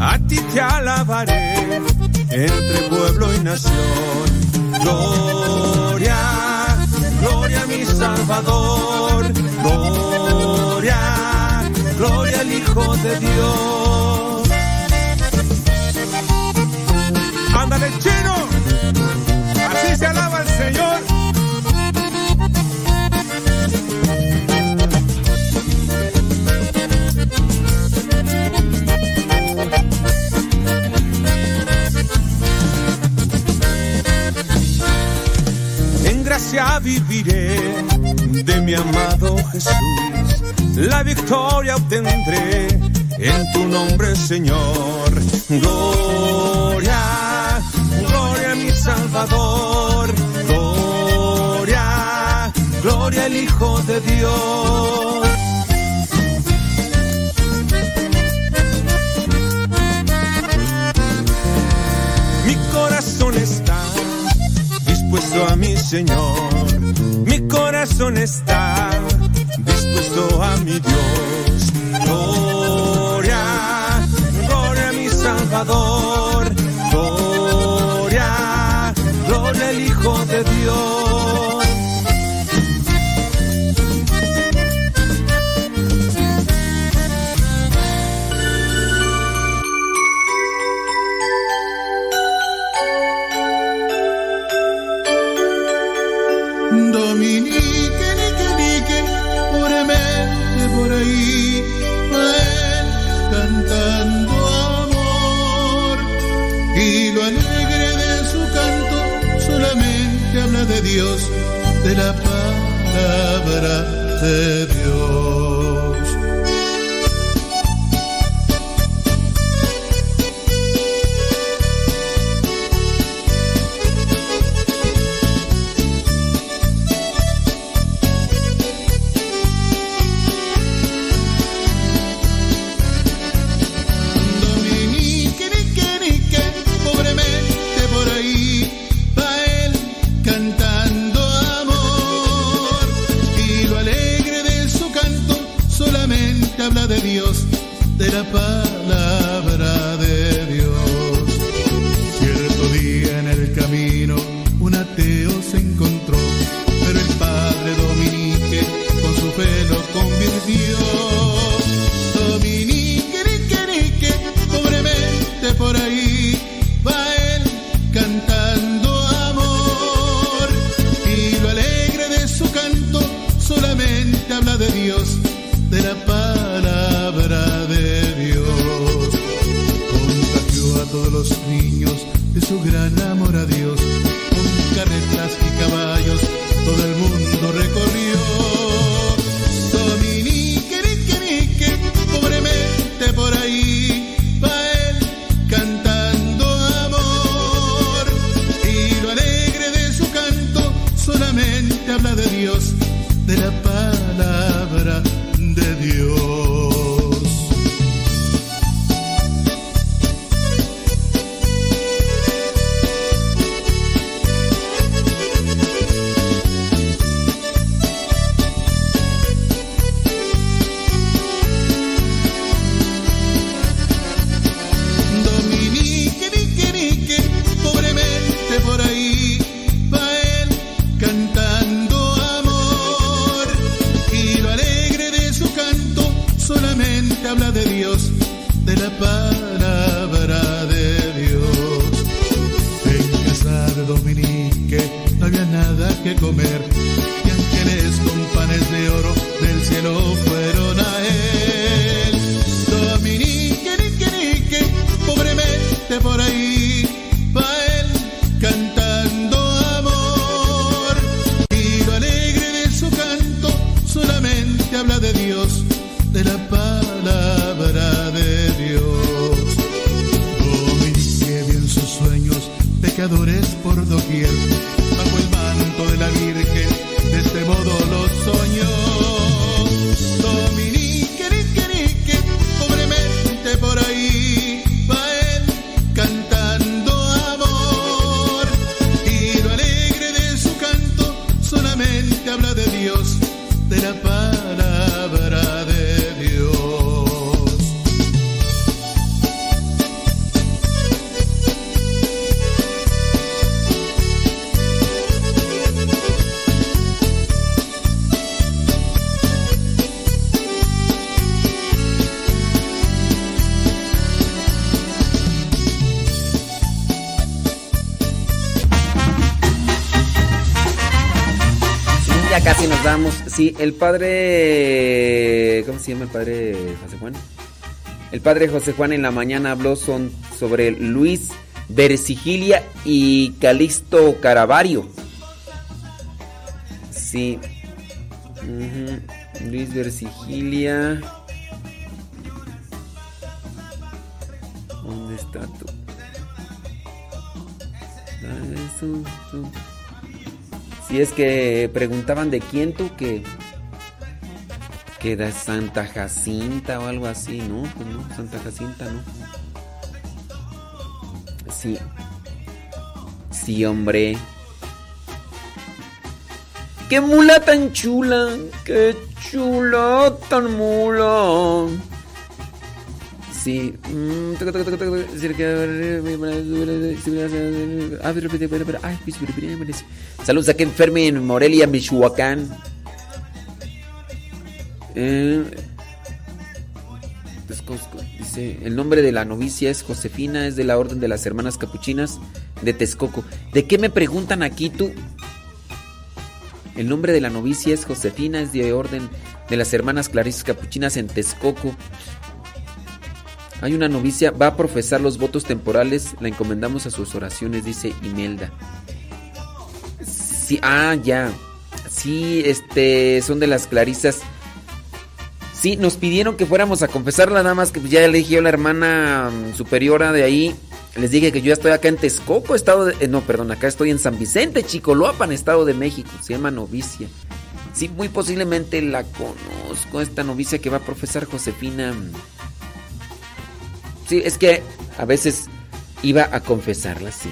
A ti te alabaré entre pueblo y nación. Gloria, gloria a mi Salvador. Gloria, gloria al Hijo de Dios. Ándale, chino. Así se alaba el Señor. Gracia viviré de mi amado Jesús. La victoria obtendré en tu nombre, Señor. Gloria, gloria a mi Salvador. Gloria, gloria al Hijo de Dios. Dispuesto a mi Señor. Mi corazón está dispuesto a mi Dios. Gloria, gloria a mi Salvador. te Sí, el padre. ¿Cómo se llama el padre José Juan? El padre José Juan en la mañana habló son, sobre Luis Versigilia y Calixto Caravario. Sí. Ujú. Luis Versigilia. ¿Dónde está tú? Si es que preguntaban de quién tú que que de Santa Jacinta o algo así, ¿no? Pues no, Santa Jacinta, ¿no? Sí. Sí, hombre. ¡Qué mula tan chula! ¡Qué chula tan mula! Sí. Mm, pues, Saludos a Ken Fermi en Morelia, Michoacán. Eh, Texcoco, dice, el nombre de la novicia es Josefina, es de la Orden de las Hermanas Capuchinas de Texcoco. ¿De qué me preguntan aquí tú? El nombre de la novicia es Josefina, es de Orden de las Hermanas Clarisas Capuchinas en Texcoco. Hay una novicia, va a profesar los votos temporales, la encomendamos a sus oraciones, dice Imelda. Sí, ah, ya. Sí, este, son de las clarisas. Sí, nos pidieron que fuéramos a confesarla, nada más que ya le dije a la hermana mm, superiora de ahí. Les dije que yo ya estoy acá en Texcoco, estado de. eh, no, perdón, acá estoy en San Vicente, Chicoloapan, estado de México. Se llama novicia. Sí, muy posiblemente la conozco, esta novicia que va a profesar Josefina. Sí, es que a veces iba a confesarla, sí.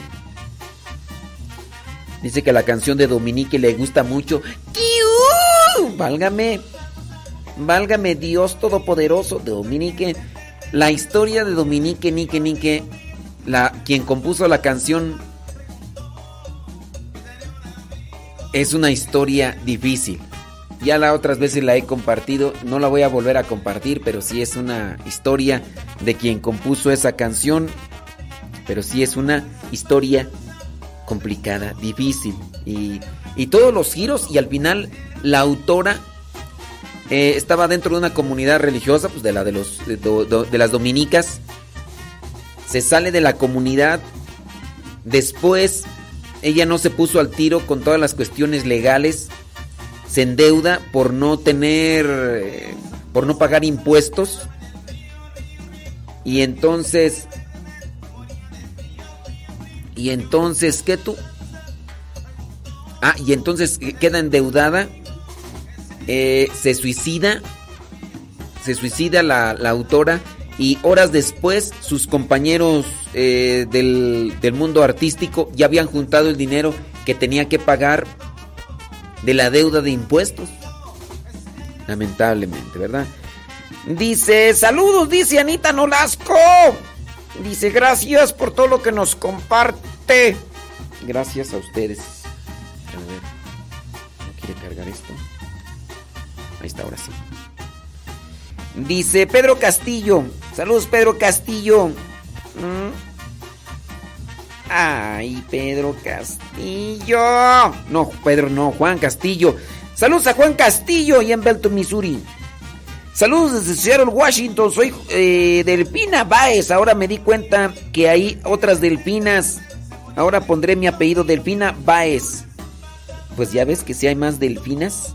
Dice que la canción de Dominique le gusta mucho. ¡Kiu! Válgame. Válgame Dios Todopoderoso de Dominique. La historia de Dominique Nique Nique, la, quien compuso la canción, es una historia difícil. Ya la otras veces la he compartido, no la voy a volver a compartir, pero sí es una historia de quien compuso esa canción. Pero sí es una historia complicada, difícil. Y, y todos los giros y al final la autora eh, estaba dentro de una comunidad religiosa, pues de la de los de, las dominicas. Se sale de la comunidad. Después ella no se puso al tiro con todas las cuestiones legales. Se endeuda por no tener eh, por no pagar impuestos. Y entonces y entonces, ¿qué tú? Ah, y entonces eh, queda endeudada, eh, se suicida, se suicida la, autora y horas después sus compañeros eh, del mundo artístico ya habían juntado el dinero que tenía que pagar de la deuda de impuestos. Lamentablemente, ¿verdad? Dice, saludos, dice Anita Nolasco. Dice, gracias por todo lo que nos comparte. Gracias a ustedes. A ver, ¿no quiere cargar esto? Ahí está, ahora sí. Dice Pedro Castillo. Saludos, Pedro Castillo. Mm. Ay, Pedro Castillo. No, Pedro, no, Juan Castillo. Saludos a Juan Castillo y en Belton, Missouri. Saludos desde Seattle, Washington. Soy eh, Delfina Baez. Ahora me di cuenta que hay otras delfinas. Ahora pondré mi apellido Delfina Baez. Pues ya ves que si hay más delfinas.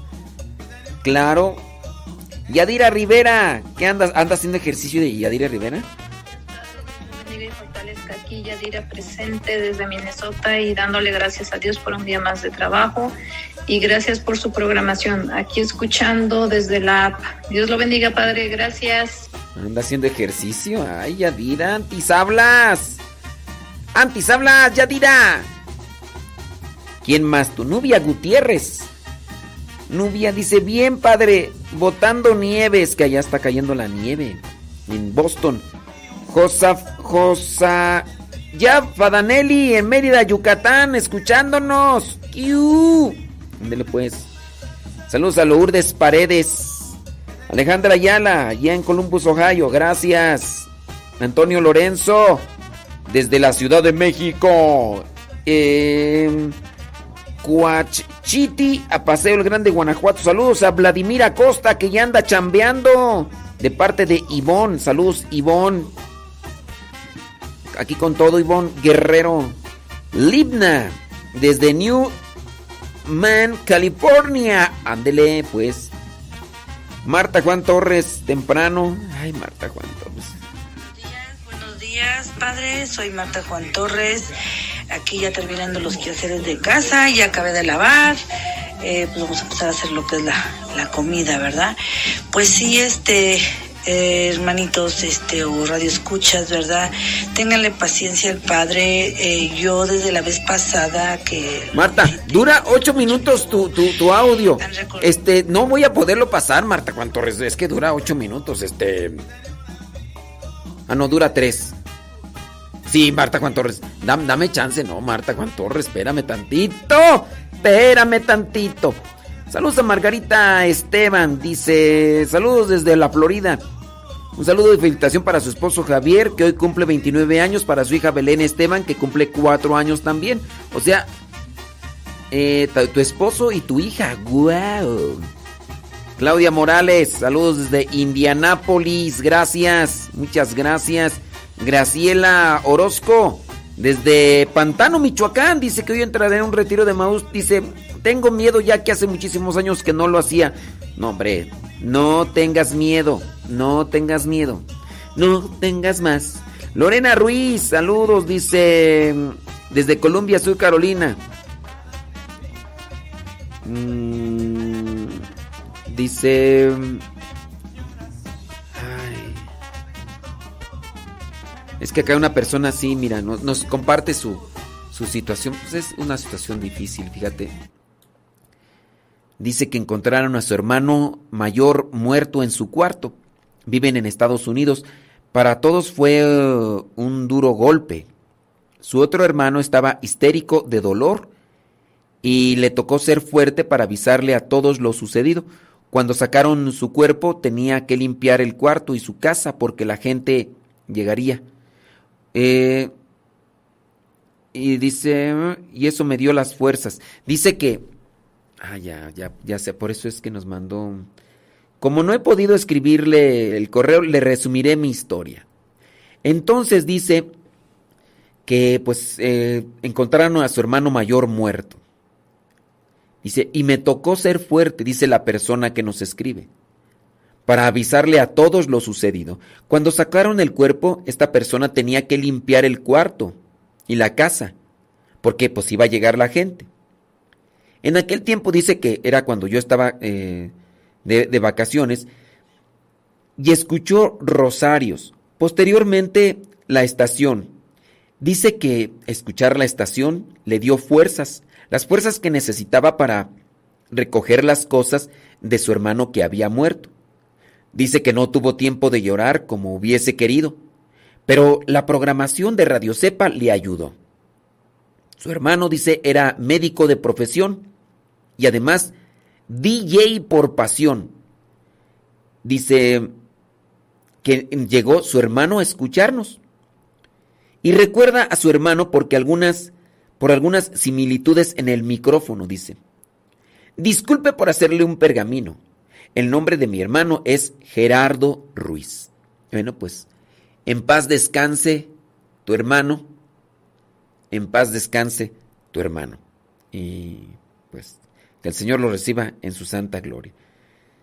Claro. Yadira Rivera. ¿Qué andas? ¿Andas haciendo ejercicio de Yadira Rivera? Aquí Yadira presente desde Minnesota y dándole gracias a Dios por un día más de trabajo y gracias por su programación. Aquí escuchando desde la app. Dios lo bendiga, Padre. Gracias. Anda haciendo ejercicio. Ay, Yadira, antes hablas. Antes hablas, Yadira. ¿Quién más? Tu Nubia Gutiérrez. Nubia dice, bien padre, botando nieves, que allá está cayendo la nieve. En Boston. Josaf, Josa... Ya, Fadanelli, en Mérida, Yucatán, escuchándonos. Ándele pues. Saludos a Lourdes Paredes. Alejandra Ayala, allá en Columbus, Ohio. Gracias. Antonio Lorenzo, desde la Ciudad de México. Eh, Coachiti, a Paseo el Grande, Guanajuato. Saludos a Vladimir Acosta, que ya anda chambeando. De parte de Ivón. Saludos, Ivón. Aquí con todo, Ivón Guerrero. Libna, desde New Man, California. Ándele, pues. Marta Juan Torres, temprano. Ay, Marta Juan Torres. Buenos días, padre. Soy Marta Juan Torres. Aquí ya terminando los quehaceres de casa. Ya acabé de lavar. Eh, pues vamos a empezar a hacer lo que es la, la comida, ¿verdad? Pues sí, este. Eh, hermanitos, este, o radio escuchas, ¿verdad? Ténganle paciencia al padre. Eh, yo desde la vez pasada que Marta, dura ocho minutos tu, tu, tu audio. Este, no voy a poderlo pasar, Marta Juan Torres. Es que dura ocho minutos, este. Ah, no, dura tres. Sí, Marta Juan Torres. Dam- dame chance, no, Marta Juan Torres, espérame tantito. Espérame tantito. Saludos a Margarita Esteban. Dice, saludos desde la Florida. Un saludo de felicitación para su esposo Javier, que hoy cumple 29 años, para su hija Belén Esteban, que cumple 4 años también. O sea, eh, tu esposo y tu hija. ¡Guau! Claudia Morales, saludos desde Indianápolis, gracias, muchas gracias. Graciela Orozco, desde Pantano, Michoacán, dice que hoy entraré en un retiro de Maús. Dice, tengo miedo ya que hace muchísimos años que no lo hacía. No, hombre, no tengas miedo, no tengas miedo, no tengas más. Lorena Ruiz, saludos, dice, desde Colombia, Sur Carolina. Mm, dice... Ay. Es que acá una persona así, mira, nos, nos comparte su, su situación. Pues es una situación difícil, fíjate. Dice que encontraron a su hermano mayor muerto en su cuarto. Viven en Estados Unidos. Para todos fue uh, un duro golpe. Su otro hermano estaba histérico de dolor y le tocó ser fuerte para avisarle a todos lo sucedido. Cuando sacaron su cuerpo tenía que limpiar el cuarto y su casa porque la gente llegaría. Eh, y dice, y eso me dio las fuerzas. Dice que, ah, ya, ya, ya sé, por eso es que nos mandó. Como no he podido escribirle el correo, le resumiré mi historia. Entonces dice que pues eh, encontraron a su hermano mayor muerto. Dice, y me tocó ser fuerte, dice la persona que nos escribe, para avisarle a todos lo sucedido. Cuando sacaron el cuerpo, esta persona tenía que limpiar el cuarto y la casa, porque pues iba a llegar la gente. En aquel tiempo dice que era cuando yo estaba eh, de, de vacaciones y escuchó rosarios. Posteriormente, la estación. Dice que escuchar la estación le dio fuerzas, las fuerzas que necesitaba para recoger las cosas de su hermano que había muerto. Dice que no tuvo tiempo de llorar como hubiese querido, pero la programación de Radio Cepa le ayudó. Su hermano, dice, era médico de profesión y además DJ por pasión. Dice que llegó su hermano a escucharnos. Y recuerda a su hermano porque algunas, por algunas similitudes en el micrófono, dice. Disculpe por hacerle un pergamino. El nombre de mi hermano es Gerardo Ruiz. Bueno, pues, en paz descanse tu hermano. En paz descanse tu hermano. Y pues, que el Señor lo reciba en su santa gloria.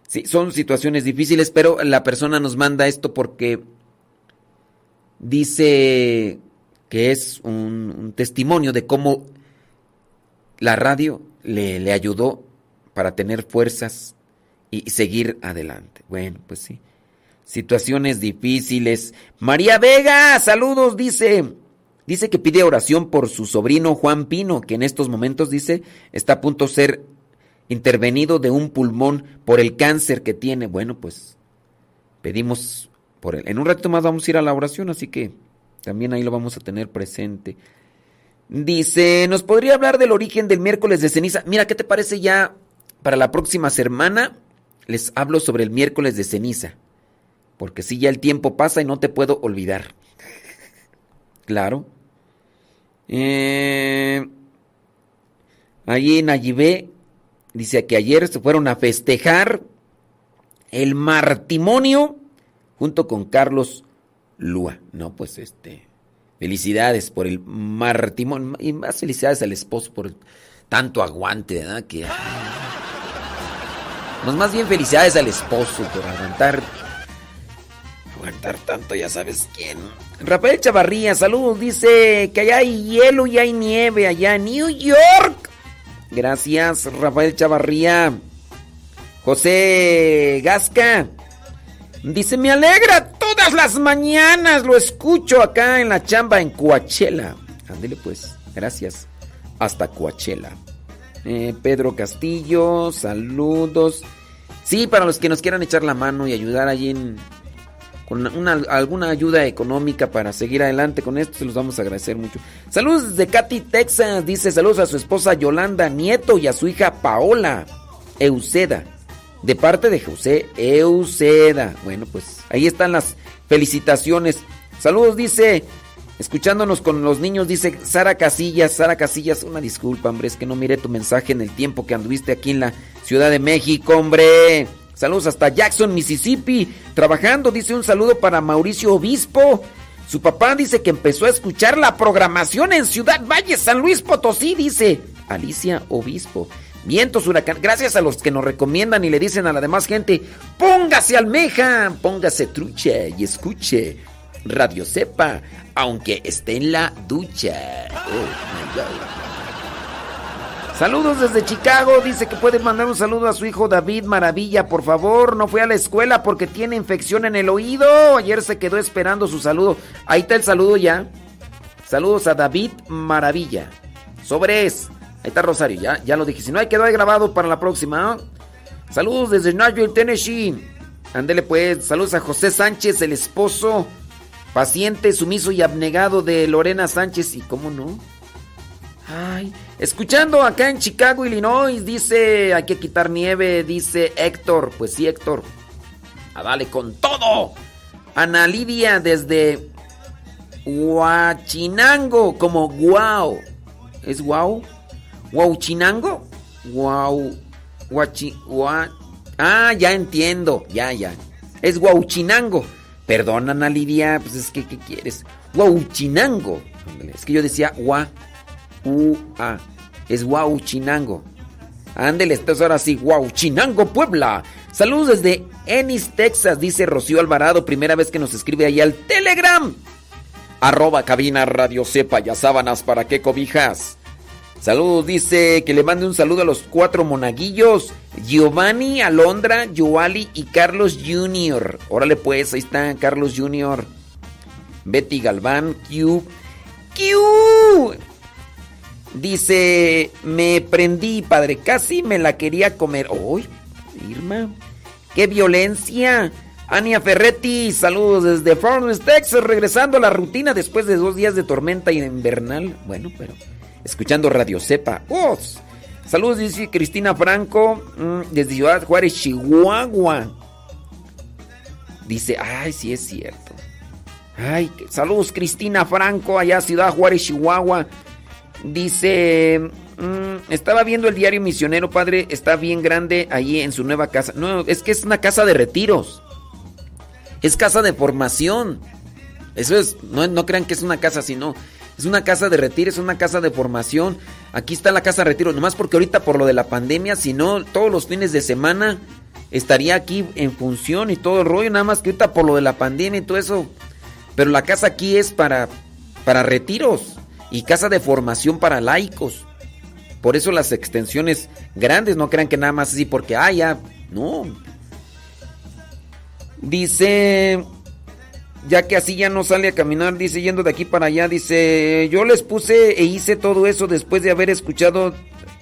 Sí, son situaciones difíciles, pero la persona nos manda esto porque dice que es un, testimonio de cómo la radio le, le, ayudó para tener fuerzas y seguir adelante. Bueno, pues sí. Situaciones difíciles. María Vega, saludos, dice. Dice que pide oración por su sobrino Juan Pino, que en estos momentos dice está a punto de ser intervenido de un pulmón por el cáncer que tiene. Bueno, pues pedimos por él. En un rato más vamos a ir a la oración, así que también ahí lo vamos a tener presente. Dice, ¿nos podría hablar del origen del miércoles de ceniza? Mira, ¿qué te parece ya para la próxima semana? Les hablo sobre el miércoles de ceniza. Porque si ya el tiempo pasa y no te puedo olvidar. claro. Eh, ahí en Ayibé dice que ayer se fueron a festejar el martimonio junto con Carlos Lua. No, pues este. Felicidades por el martimonio. Y más felicidades al esposo por tanto aguante, ¿verdad? Que. Pues más bien felicidades al esposo por aguantar. Aguantar tanto, ya sabes quién. Rafael Chavarría, saludos. Dice que allá hay hielo y hay nieve allá en New York. Gracias, Rafael Chavarría. José Gasca. Dice, me alegra todas las mañanas, lo escucho acá en la chamba en Coachella. Ándele pues, gracias. Hasta Coachella. Eh, Pedro Castillo, saludos. Sí, para los que nos quieran echar la mano y ayudar allí en, con una, alguna ayuda económica para seguir adelante con esto, se los vamos a agradecer mucho. Saludos de Katy, Texas. Dice saludos a su esposa Yolanda Nieto y a su hija Paola Euseda. De parte de José Euseda. Bueno, pues ahí están las felicitaciones. Saludos, dice. Escuchándonos con los niños, dice Sara Casillas. Sara Casillas, una disculpa, hombre, es que no miré tu mensaje en el tiempo que anduviste aquí en la Ciudad de México, hombre. Saludos hasta Jackson, Mississippi. Trabajando, dice un saludo para Mauricio Obispo. Su papá dice que empezó a escuchar la programación en Ciudad Valle, San Luis Potosí, dice Alicia Obispo. Vientos, huracán. Gracias a los que nos recomiendan y le dicen a la demás gente, póngase almeja, póngase trucha y escuche Radio Cepa, aunque esté en la ducha. Oh, Saludos desde Chicago. Dice que puede mandar un saludo a su hijo David Maravilla. Por favor, no fue a la escuela porque tiene infección en el oído. Ayer se quedó esperando su saludo. Ahí está el saludo ya. Saludos a David Maravilla. Sobres. Ahí Ahí está Rosario, ya, ya lo dije. Si no, hay quedó ahí grabado para la próxima. Saludos desde Nashville, Tennessee. Ándele pues, saludos a José Sánchez, el esposo paciente, sumiso y abnegado de Lorena Sánchez. ¿Y cómo no? Ay, escuchando acá en Chicago, Illinois, dice, hay que quitar nieve, dice Héctor. Pues sí, Héctor. A dale con todo. Ana Lidia desde Huachinango, como guau. ¿Es guau? ¿Huachinango? Guau. Huachi, Ah, ya entiendo. Ya, ya. Es Huachinango. Perdón, Ana Lidia, pues es que, ¿qué quieres? Huachinango. Ándale, Es que yo decía gua, u, a. Es Huachinango. Ándele, entonces ahora sí, Huachinango, Puebla. Saludos desde Ennis, Texas, dice Rocío Alvarado, primera vez que nos escribe ahí al Telegram. Arroba cabina radio sepa ya sábanas para qué cobijas. Saludos, dice que le mande un saludo a los cuatro monaguillos. Giovanni, Alondra, Yoali y Carlos Jr. Órale pues, ahí está Carlos Jr. Betty Galván, Q. Q. Dice, me prendí, padre, casi me la quería comer. ¡Uy, Irma! ¡Qué violencia! Ania Ferretti, saludos desde Fort Texas, regresando a la rutina después de dos días de tormenta invernal. Bueno, pero escuchando Radio Cepa. ¡Oh! Saludos, dice Cristina Franco, mm, desde Ciudad Juárez, Chihuahua. Dice, ay, sí es cierto. Ay, saludos Cristina Franco, allá Ciudad Juárez, Chihuahua. Dice, mm, estaba viendo el diario misionero, padre, está bien grande allí en su nueva casa. No, es que es una casa de retiros. Es casa de formación. Eso es, no, no crean que es una casa, sino es una casa de retiro, es una casa de formación. Aquí está la casa de retiro, nomás porque ahorita por lo de la pandemia, si no, todos los fines de semana estaría aquí en función y todo el rollo, nada más que ahorita por lo de la pandemia y todo eso. Pero la casa aquí es para, para retiros y casa de formación para laicos. Por eso las extensiones grandes, no crean que nada más así porque, ah, ya, no. Dice, ya que así ya no sale a caminar, dice, yendo de aquí para allá, dice, yo les puse e hice todo eso después de haber escuchado...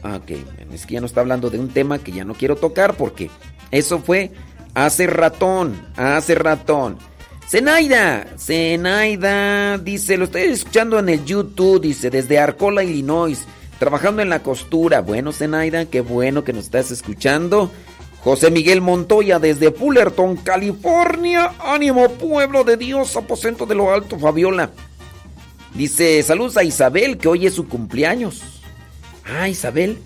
Ah, ok, es que ya no está hablando de un tema que ya no quiero tocar porque eso fue hace ratón, hace ratón. Zenaida, Zenaida, dice, lo estoy escuchando en el YouTube, dice, desde Arcola, Illinois, trabajando en la costura. Bueno, Zenaida, qué bueno que nos estás escuchando. José Miguel Montoya desde Fullerton, California. Ánimo, pueblo de Dios, aposento de lo alto, Fabiola. Dice, saludos a Isabel, que hoy es su cumpleaños. Ah, Isabel.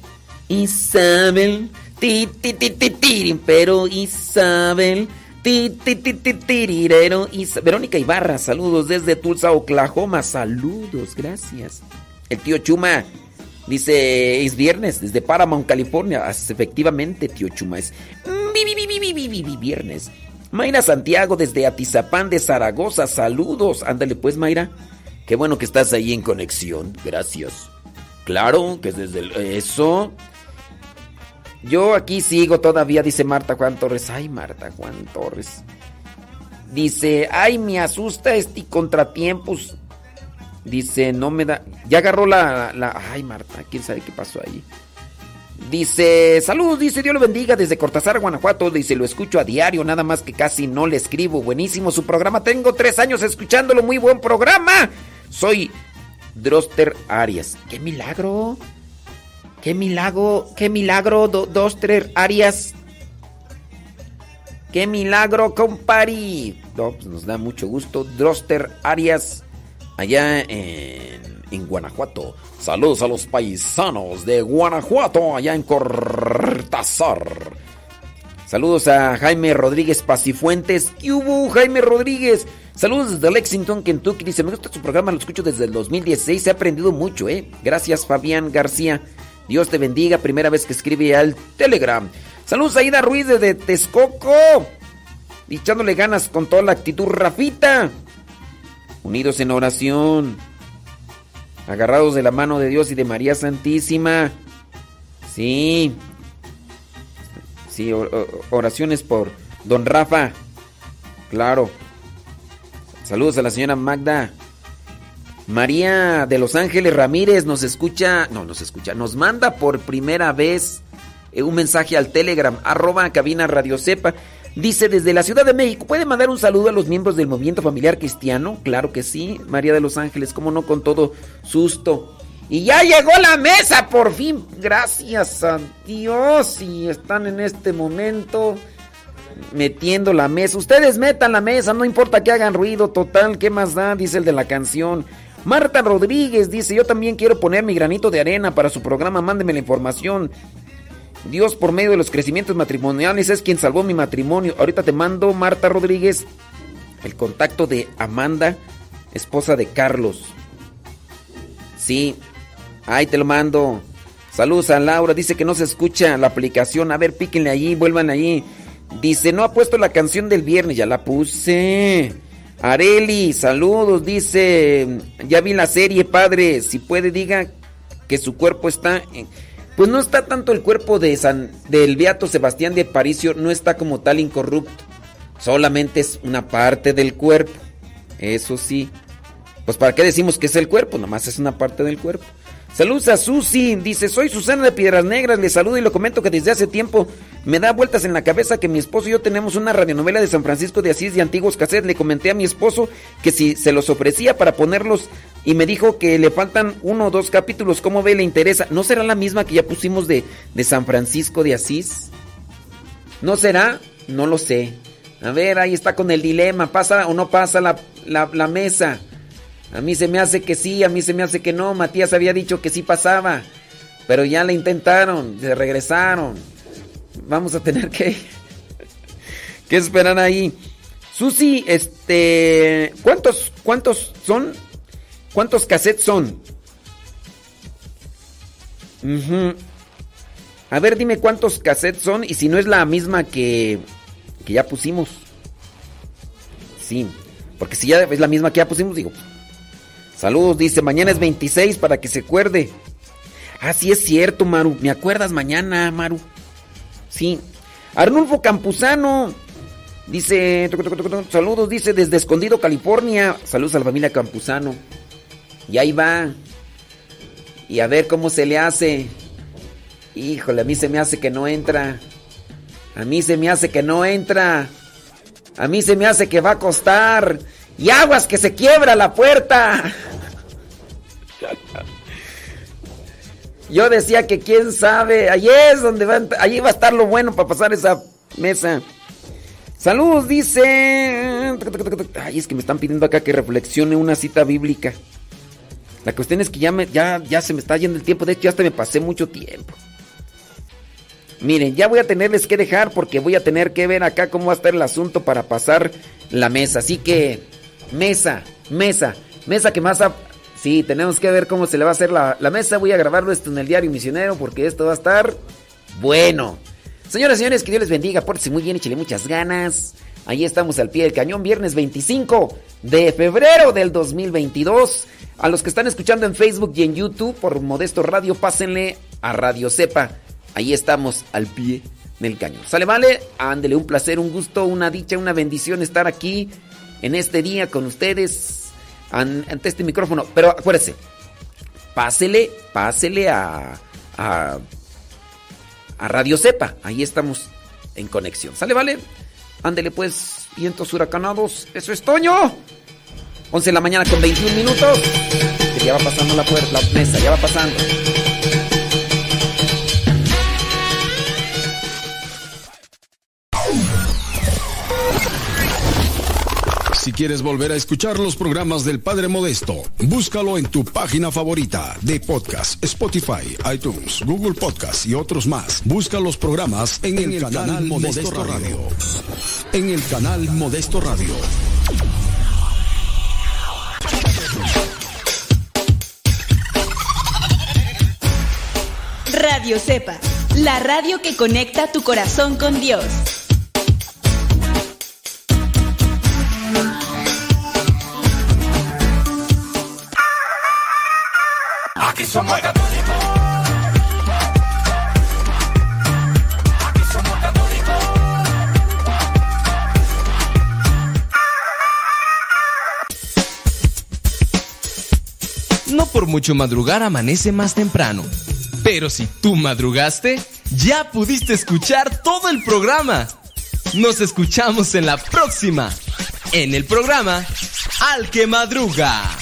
Isabel. Ti, ti, ti, ti, pero Isabel. Y Verónica Ibarra, saludos desde Tulsa, Oklahoma. Saludos, gracias. El tío Chuma dice: Es viernes desde Paramount, California. Efectivamente, tío Chuma, es viernes. Mayra Santiago desde Atizapán de Zaragoza, saludos. Ándale, pues, Mayra. Qué bueno que estás ahí en conexión, gracias. Claro, que desde el... eso. Yo aquí sigo todavía, dice Marta Juan Torres. Ay, Marta Juan Torres. Dice, ay, me asusta este contratiempos. Dice, no me da. Ya agarró la, la. Ay, Marta, quién sabe qué pasó ahí. Dice, saludos, dice, Dios lo bendiga desde Cortázar, Guanajuato. Dice, lo escucho a diario, nada más que casi no le escribo. Buenísimo su programa, tengo tres años escuchándolo, muy buen programa. Soy Droster Arias. ¡Qué milagro! ¡Qué milagro! ¡Qué milagro, Do- Droster Arias! ¡Qué milagro, compari! Pues nos da mucho gusto. Droster Arias, allá en, en Guanajuato. Saludos a los paisanos de Guanajuato, allá en Cortázar. Saludos a Jaime Rodríguez Pacifuentes. ¿Qué hubo, Jaime Rodríguez? Saludos desde Lexington, Kentucky. Dice, me gusta su programa, lo escucho desde el 2016. Se ha aprendido mucho, ¿eh? Gracias, Fabián García. Dios te bendiga. Primera vez que escribe al Telegram. Saludos a Ida Ruiz desde Texcoco. Y echándole ganas con toda la actitud, Rafita. Unidos en oración. Agarrados de la mano de Dios y de María Santísima. Sí. Sí, oraciones por don Rafa. Claro. Saludos a la señora Magda. María de Los Ángeles Ramírez nos escucha, no, nos escucha, nos manda por primera vez eh, un mensaje al Telegram, arroba cabina Radio Cepa. Dice desde la Ciudad de México, ¿puede mandar un saludo a los miembros del movimiento familiar cristiano? Claro que sí, María de Los Ángeles, cómo no, con todo susto. Y ya llegó la mesa, por fin, gracias a Dios. Y están en este momento metiendo la mesa. Ustedes metan la mesa, no importa que hagan ruido, total, ¿qué más da? Dice el de la canción. Marta Rodríguez dice, yo también quiero poner mi granito de arena para su programa, mándeme la información. Dios por medio de los crecimientos matrimoniales es quien salvó mi matrimonio. Ahorita te mando, Marta Rodríguez, el contacto de Amanda, esposa de Carlos. Sí, ahí te lo mando. Saludos a Laura, dice que no se escucha la aplicación. A ver, píquenle allí, vuelvan allí. Dice, no ha puesto la canción del viernes, ya la puse. Areli, saludos, dice, ya vi la serie, padre, si puede diga que su cuerpo está... Pues no está tanto el cuerpo de San, del Beato Sebastián de Paricio, no está como tal incorrupto. Solamente es una parte del cuerpo. Eso sí. Pues para qué decimos que es el cuerpo, nomás es una parte del cuerpo. Saludos a Susi, dice, soy Susana de Piedras Negras, le saludo y le comento que desde hace tiempo me da vueltas en la cabeza que mi esposo y yo tenemos una radionovela de San Francisco de Asís de antiguos cassettes. Le comenté a mi esposo que si se los ofrecía para ponerlos y me dijo que le faltan uno o dos capítulos, ¿cómo ve? ¿Le interesa? ¿No será la misma que ya pusimos de, de San Francisco de Asís? ¿No será? No lo sé. A ver, ahí está con el dilema, ¿pasa o no pasa la, la, la mesa? A mí se me hace que sí, a mí se me hace que no. Matías había dicho que sí pasaba. Pero ya le intentaron, se regresaron. Vamos a tener que, que esperar ahí. Susi, este. ¿Cuántos, cuántos son? ¿Cuántos cassettes son? Ujú. A ver, dime cuántos cassettes son y si no es la misma que, que ya pusimos. Sí, porque si ya es la misma que ya pusimos, digo, Saludos, dice, mañana es 26 para que se acuerde. Ah, sí es cierto, Maru. ¿Me acuerdas mañana, Maru? Sí. Arnulfo Campuzano. Dice, saludos, dice, desde Escondido, California. Saludos a la familia Campuzano. Y ahí va. Y a ver cómo se le hace. Híjole, a mí se me hace que no entra. A mí se me hace que no entra. A mí se me hace que va a costar. Y aguas que se quiebra la puerta. Yo decía que quién sabe, allí es donde va, allí va a estar lo bueno para pasar esa mesa. Saludos, dice. Ay, es que me están pidiendo acá que reflexione una cita bíblica. La cuestión es que ya, me, ya, ya se me está yendo el tiempo. De hecho, ya hasta me pasé mucho tiempo. Miren, ya voy a tenerles que dejar porque voy a tener que ver acá cómo va a estar el asunto para pasar la mesa. Así que, mesa, mesa, mesa que más... Sí, tenemos que ver cómo se le va a hacer la, la, mesa. Voy a grabarlo esto en el diario misionero porque esto va a estar bueno. Señoras y señores, que Dios les bendiga. Pórtense muy bien, échale muchas ganas. Ahí estamos al pie del cañón, viernes 25 de febrero del 2022. A los que están escuchando en Facebook y en YouTube por Modesto Radio, pásenle a Radio Cepa. Ahí estamos al pie del cañón. ¿Sale, vale? Ándele, un placer, un gusto, una dicha, una bendición estar aquí en este día con ustedes ante este micrófono. Pero acuérdese, pásele, pásele a, a, a Radio Cepa. Ahí estamos en conexión. ¿Sale, vale? Ándele pues, vientos huracanados. Eso es Toño. 11 de la mañana con 21 minutos. Ya va pasando la puerta, la mesa, ya va pasando. Si quieres volver a escuchar los programas del Padre Modesto, búscalo en tu página favorita de podcast, Spotify, iTunes, Google Podcast y otros más. Busca los programas en, el, canal, canal, Modesto, Modesto Radio. Radio. En el canal Modesto Radio. Radio Cepa, la radio que conecta tu corazón con Dios. Somos católicos. por mucho madrugar amanece más temprano. Pero si tú madrugaste, ya pudiste escuchar todo el programa. Nos escuchamos en la próxima, en el programa Al que Madruga.